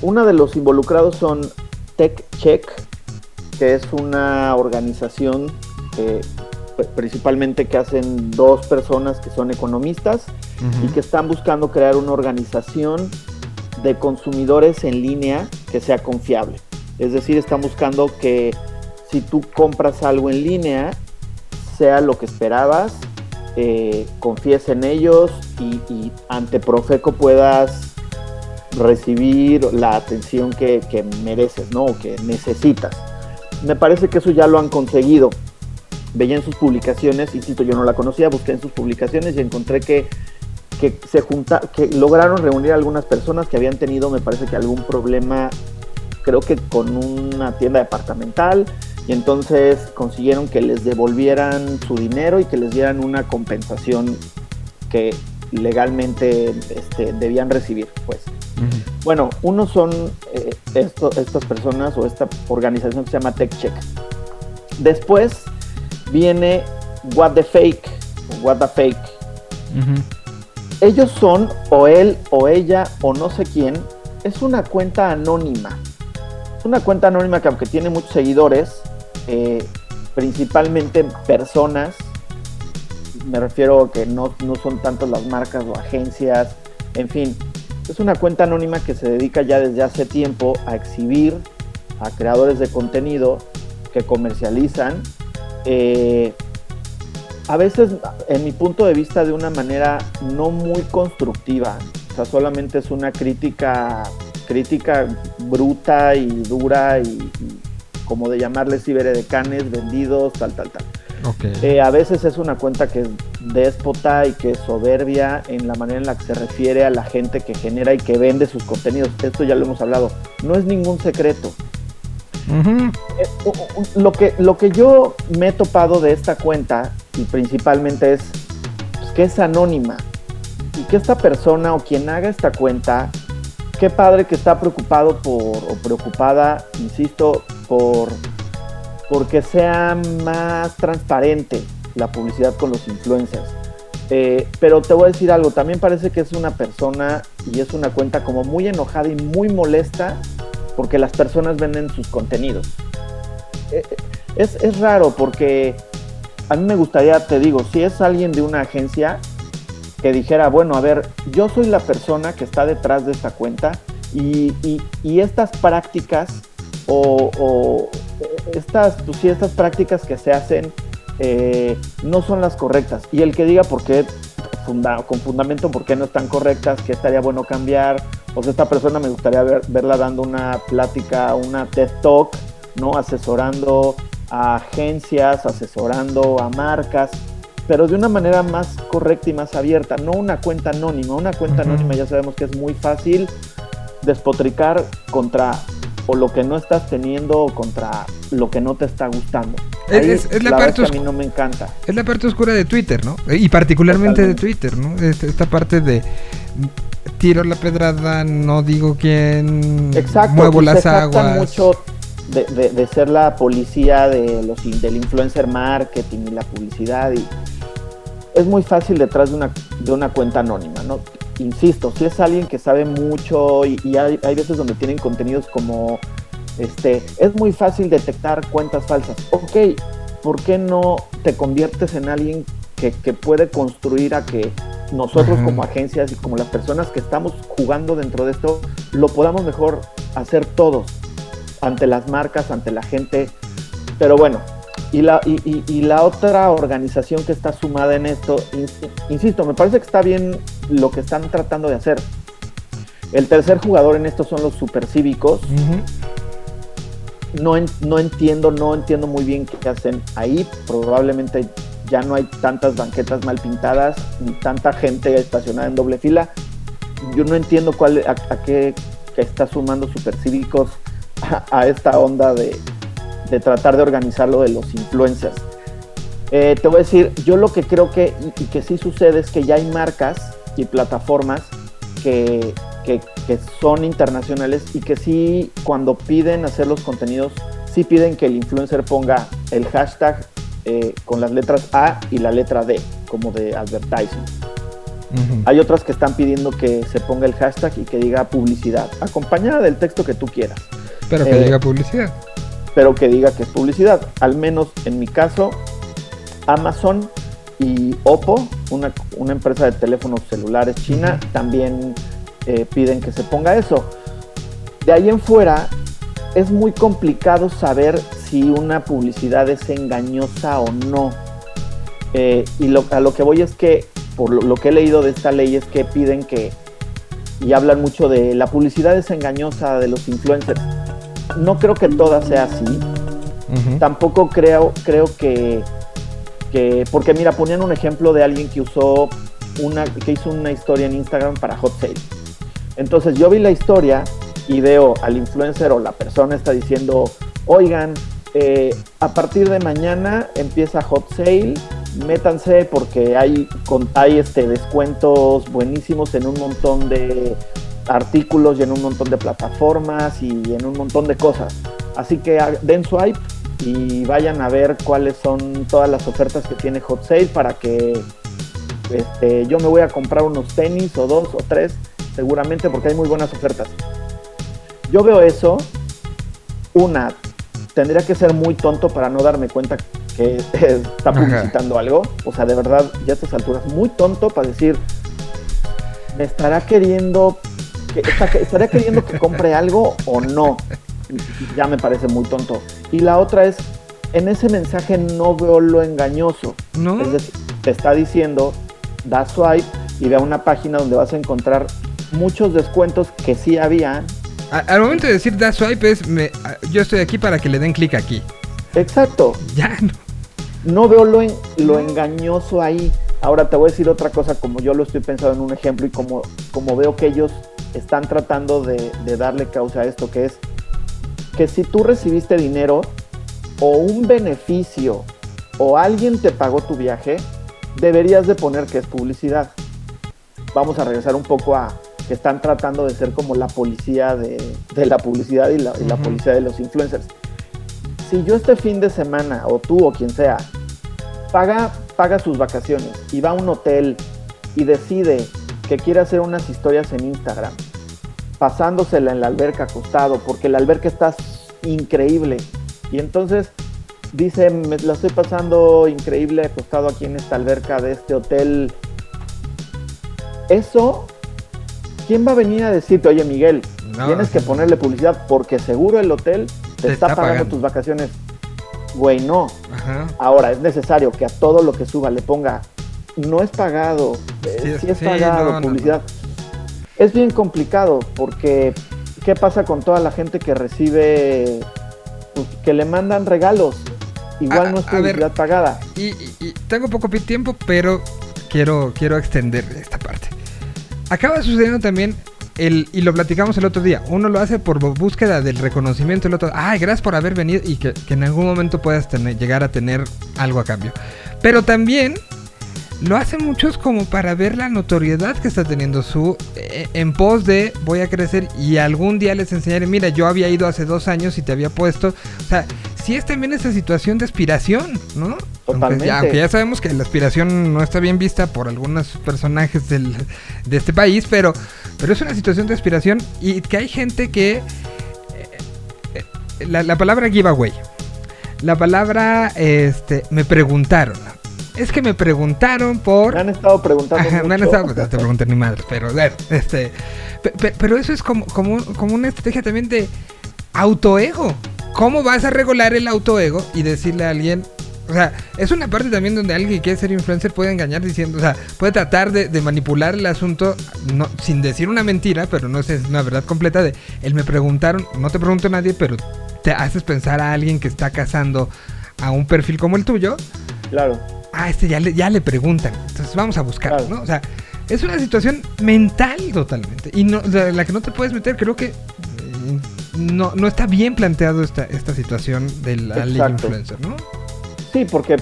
Uno de los involucrados son TechCheck, que es una organización eh, pr- principalmente que hacen dos personas que son economistas y que están buscando crear una organización de consumidores en línea que sea confiable. Es decir, están buscando que si tú compras algo en línea, sea lo que esperabas, eh, confíes en ellos y, ante Profeco puedas recibir la atención que, mereces, ¿no? O que necesitas. Me parece que eso ya lo han conseguido. Veía en sus publicaciones, insisto, yo no la conocía, busqué en sus publicaciones y encontré que, que se que lograron reunir a algunas personas que habían tenido, me parece que algún problema, creo que con una tienda departamental, y entonces consiguieron que les devolvieran su dinero y que les dieran una compensación que legalmente este, debían recibir, pues. Bueno, uno son eh, esto- estas personas o esta organización que se llama TechCheck. Después viene What the Fake, What the Fake. Ellos son, o él, o ella, o no sé quién, es una cuenta anónima. Es una cuenta anónima que aunque tiene muchos seguidores, eh, principalmente personas, me refiero a que no, no son tantas las marcas o agencias, en fin, es una cuenta anónima que se dedica ya desde hace tiempo a exhibir a creadores de contenido que comercializan, eh, a veces, en mi punto de vista, de una manera no muy constructiva. O sea, solamente es una crítica, crítica bruta y dura y, y como de llamarles ciberedecanes, vendidos, tal, tal, tal. Eh, a veces es una cuenta que es déspota y que es soberbia en la manera en la que se refiere a la gente que genera y que vende sus contenidos. Esto ya lo hemos hablado. No es ningún secreto. Eh, lo, que, lo que yo me he topado de esta cuenta, y principalmente es pues, que es anónima, y que esta persona o quien haga esta cuenta, qué padre que está preocupado por, o preocupada, insisto, por porque sea más transparente la publicidad con los influencers. Eh, pero te voy a decir algo, también parece que es una persona y es una cuenta como muy enojada y muy molesta porque las personas venden sus contenidos. Eh, eh, es, es raro porque a mí me gustaría, te digo, si es alguien de una agencia que dijera, bueno, a ver, yo soy la persona que está detrás de esta cuenta y, y- y estas prácticas o, o, estas, pues sí, estas prácticas que se hacen eh, no son las correctas. Y el que diga por qué, funda- con fundamento por qué no están correctas, que estaría bueno cambiar. O sea, esta persona me gustaría ver- verla dando una plática, una TED Talk, ¿no? Asesorando a agencias, asesorando a marcas, pero de una manera más correcta y más abierta, no una cuenta anónima. Una cuenta anónima ya sabemos que es muy fácil despotricar contra o lo que no estás teniendo contra lo que no te está gustando. Es- Ahí, es- es la la parte que a mí no me encanta. Es la parte oscura de Twitter, ¿no? Y particularmente de. Twitter, ¿no? Esta parte de tiro la pedrada, no digo quién, Exacto. muevo las se aguas. mucho de, de- de ser la policía de los del influencer marketing y la publicidad y es muy fácil detrás de una, de una cuenta anónima, ¿no? Insisto, si es alguien que sabe mucho y, y hay, hay veces donde tienen contenidos como este, es muy fácil detectar cuentas falsas. Ok, ¿por qué no te conviertes en alguien que, que puede construir a que nosotros Ajá. como agencias y como las personas que estamos jugando dentro de esto, lo podamos mejor hacer todos ante las marcas, ante la gente? Pero bueno, y la, y, y- y la otra organización que está sumada en esto, ins- insisto, me parece que está bien lo que están tratando de hacer. El tercer jugador en esto son los supercívicos. Ujú. No, en- no entiendo, no entiendo muy bien qué hacen ahí. Probablemente ya no hay tantas banquetas mal pintadas, ni tanta gente estacionada en doble fila. Yo no entiendo cuál, a, a qué que está sumando Supercívicos a, a esta onda de, de tratar de organizar lo de los influencers. Eh, te voy a decir, yo lo que creo que, y, y que sí sucede es que ya hay marcas y plataformas que, que- que son internacionales y que sí, cuando piden hacer los contenidos, sí piden que el influencer ponga el hashtag eh, con las letras A y la letra D, como de advertising. Hay otras que están pidiendo que se ponga el hashtag y que diga publicidad, acompañada del texto que tú quieras, Pero que eh, diga publicidad. Pero que diga que es publicidad. Al menos en mi caso, Amazon y Oppo, una, una empresa de teléfonos celulares china, también eh, piden que se ponga eso. De ahí en fuera, es muy complicado saber si una publicidad es engañosa o no. Eh, y lo- a lo que voy es que, por lo, lo que he leído de esta ley, es que piden que, y hablan mucho de la publicidad es engañosa de los influencers. No creo que toda sea así. Tampoco creo, creo que, que, porque mira, ponían un ejemplo de alguien que usó una, que hizo una historia en Instagram para Hot Sale. Entonces yo vi la historia y veo al influencer o la persona está diciendo, oigan, eh, a partir de mañana empieza Hot Sale, métanse porque hay, con, hay este, descuentos buenísimos en un montón de artículos y en un montón de plataformas y en un montón de cosas. Así que den swipe y vayan a ver cuáles son todas las ofertas que tiene Hot Sale para que este, yo me voy a comprar unos tenis o dos o tres seguramente porque hay muy buenas ofertas. Yo veo eso, una, tendría que ser muy tonto para no darme cuenta que está Ajá. publicitando algo. O sea, de verdad, ya a estas alturas, muy tonto para decir, me estará queriendo, estará queriendo que compre algo o no. Ya me parece muy tonto. Y la otra es, en ese mensaje no veo lo engañoso. ¿No? Es decir, te está diciendo, da swipe y ve a una página donde vas a encontrar muchos descuentos que sí había. A- al momento de decir da swipe es, me- yo estoy aquí para que le den clic aquí. Exacto. Ya, no. No veo lo, en- lo engañoso ahí. Ahora te voy a decir otra cosa, como yo lo estoy pensando en un ejemplo y como, como veo que ellos están tratando de, de darle causa a esto, que es que si tú recibiste dinero o un beneficio o alguien te pagó tu viaje, deberías de poner que es publicidad. Vamos a regresar un poco a que están tratando de ser como la policía de, de la publicidad y la, y la Ujú. policía de los influencers. Si yo este fin de semana, o tú o quien sea, paga, paga sus vacaciones y va a un hotel y decide que quiere hacer unas historias en Instagram, pasándosela en la alberca acostado, porque la alberca está increíble. Y entonces dice, me la estoy pasando increíble acostado aquí en esta alberca de este hotel. Eso, ¿quién va a venir a decirte, oye Miguel, No, tienes que ponerle publicidad porque seguro el hotel te, Te está, está pagando, pagando. tus vacaciones? Güey, no. Ajá. Ahora, es necesario que a todo lo que suba le ponga, no es pagado, eh, Sí, sí, es sí, pagado, no, no, publicidad. Es bien complicado porque, ¿qué pasa con toda la gente que recibe, pues, que le mandan regalos? Igual A- no es ver. publicidad pagada. Y, y- y tengo poco tiempo, pero quiero, quiero extender esta parte. Acaba sucediendo también, el, y lo platicamos el otro día, uno lo hace por búsqueda del reconocimiento, el otro, ay, gracias por haber venido y que, que en algún momento puedas tener, llegar a tener algo a cambio. Pero también lo hacen muchos como para ver la notoriedad que está teniendo su eh, en pos de voy a crecer y algún día les enseñaré, mira, yo había ido hace dos años y te había puesto, o sea, sí es también esa situación de aspiración, ¿no? Aunque Totalmente. ya, aunque ya sabemos que la aspiración no está bien vista por algunos personajes del- de este país, pero, pero es una situación de aspiración y que hay gente que... eh, eh, la, la palabra giveaway, la palabra, este, me preguntaron. Es que me preguntaron por... Me han estado preguntando. Ajá, me han estado, no te pregunté ni madre, pero bueno, este, pe- pe- pero eso es como, como, como una estrategia también de autoego. ¿Cómo vas a regular el autoego y decirle a alguien, o sea, es una parte también donde alguien que quiere ser influencer puede engañar diciendo, o sea, puede tratar de, de manipular el asunto no, sin decir una mentira, pero no es una verdad completa de, él me preguntaron, no te pregunto a nadie, pero te haces pensar a alguien que está cazando a un perfil como el tuyo, Claro. Ah, este ya le, ya le preguntan, entonces vamos a buscarlo, Claro. ¿no? O sea, es una situación mental totalmente. Y no, sea, la que no te puedes meter, creo que eh, no, no está bien planteado esta, esta situación de la ley Exacto. influencer, ¿no? Sí, porque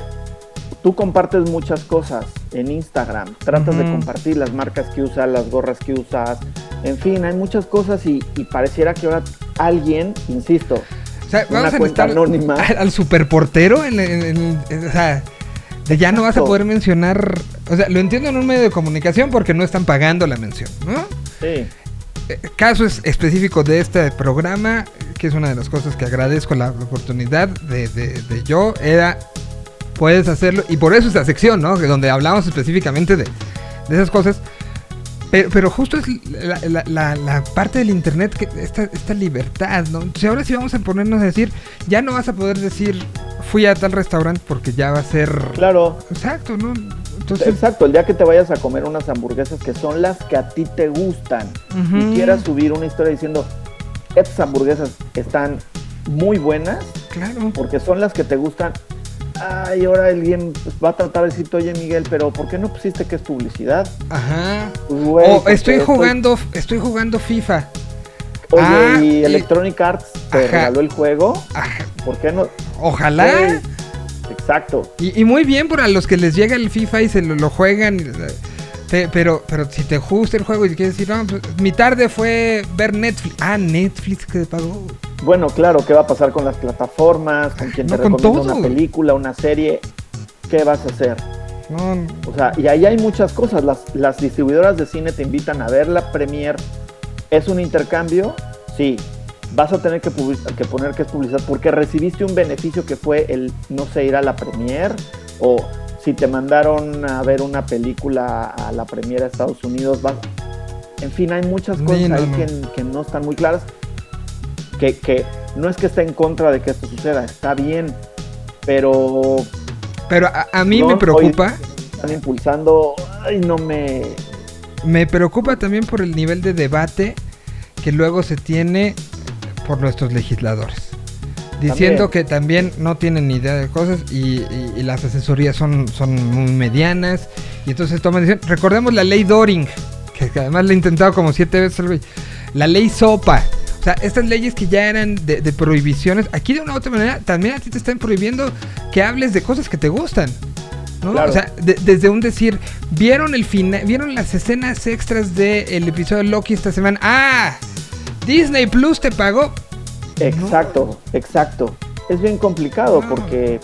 tú compartes muchas cosas en Instagram, tratas de compartir las marcas que usas, las gorras que usas, en fin, hay muchas cosas y, y pareciera que ahora alguien, insisto, O sea, Una vamos a cuenta anónima. al, al superportero en, en- en- en- o sea, de ya no vas a poder mencionar, o sea, lo entiendo en un medio de comunicación porque no están pagando la mención, ¿no? sí, Eh, Caso es- específico de este programa, que es una de las cosas que agradezco la oportunidad de, de- de yo, era, puedes hacerlo, y por eso esta sección, ¿no? Donde hablamos específicamente de, de esas cosas. Pero, pero justo es la, la- la- la parte del internet, que esta, esta libertad, ¿no? Entonces ahora sí vamos a ponernos a decir, ya no vas a poder decir, fui a tal restaurante porque ya va a ser... claro, Exacto, ¿no? Entonces, exacto, el día que te vayas a comer unas hamburguesas que son las que a ti te gustan y quieras subir una historia diciendo, estas hamburguesas están muy buenas claro. porque son las que te gustan. Ay, ahora alguien va a tratar de decirte, oye Miguel, pero ¿por qué no pusiste que es publicidad? Ajá. Pues, güey, O porque estoy jugando, estoy jugando FIFA. Oye, Ah, y y- Electronic Arts te Ajá. regaló el juego. Ajá. ¿Por qué no? Ojalá. Güey, Exacto. Y, y muy bien para los que les llega el FIFA y se lo, lo juegan. Te- pero, pero si te gusta el juego y quieres decir, no, pues, mi tarde fue ver Netflix. Ah, Netflix que te pagó. Bueno, claro, ¿qué va a pasar con las plataformas? ¿Con quién No, te con recomienda todo. una película, una serie? ¿Qué vas a hacer? No, O sea, y ahí hay muchas cosas. Las, las distribuidoras de cine te invitan a ver la premier. ¿Es un intercambio? Sí. Vas a tener que, que poner que es publicidad porque recibiste un beneficio que fue el, no sé, ir a la premier o si te mandaron a ver una película a la premier a Estados Unidos. vas- En fin, hay muchas cosas no, ahí no. Que, que no están muy claras. Que, que no es que esté en contra de que esto suceda, está bien, pero pero a, a mí me preocupa. están impulsando. Ay, no me. Me preocupa también por el nivel de debate que luego se tiene por nuestros legisladores. Diciendo También. que también no tienen ni idea de cosas y, y- y las asesorías son, son muy medianas. Y entonces toman decisiones. Recordemos la ley Doring, que, que además la he intentado como siete veces. La ley Sopa. O sea, estas leyes que ya eran de, de prohibiciones, aquí de una u otra manera también a ti te están prohibiendo que hables de cosas que te gustan. ¿no? Claro. O sea, de- desde un decir, vieron el final, vieron las escenas extras del episodio de Loki esta semana. ¡Ah! Disney Plus te pagó. Exacto, exacto. Es bien complicado No. porque,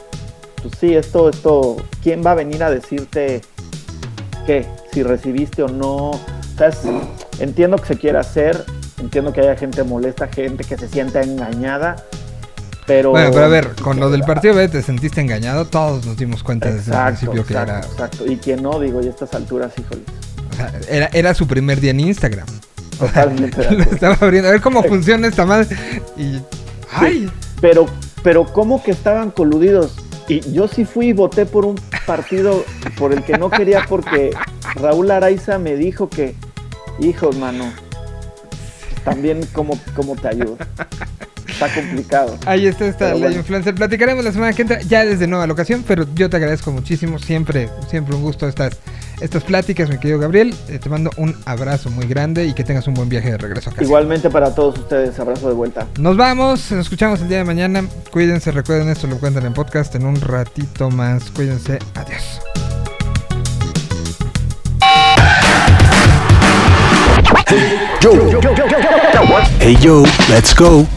pues sí, esto, esto, ¿quién va a venir a decirte qué? Si recibiste o no. Entiendo que se quiere hacer, entiendo que haya gente molesta, gente que se sienta engañada, pero... Bueno, pero a ver, con lo del partido B te sentiste engañado, todos nos dimos cuenta desde el Exacto, principio que exacto, era, exacto. Y quien no, digo, y a estas alturas, híjole. o sea, era, era su primer día en Instagram. Totalmente Lo estaba abriendo, a ver cómo funciona esta madre. Y. ¡Ay! Pero, pero ¿cómo que estaban coludidos? Y yo sí fui y voté por un partido por el que no quería porque Raúl Araiza me dijo que, hijo, mano, también cómo, cómo te ayudo. Está complicado. Ahí está esta Pero ley bueno. influencer. Platicaremos la semana que entra, ya desde nueva locación, pero yo te agradezco muchísimo. Siempre, siempre un gusto estas, estas pláticas, mi querido Gabriel. Eh, te mando un abrazo muy grande y que tengas un buen viaje de regreso a casa. Igualmente para todos ustedes, abrazo de vuelta. Nos vamos, nos escuchamos el día de mañana. Cuídense, recuerden esto, lo cuentan en podcast en un ratito más. Cuídense, adiós. Hey yo, let's go.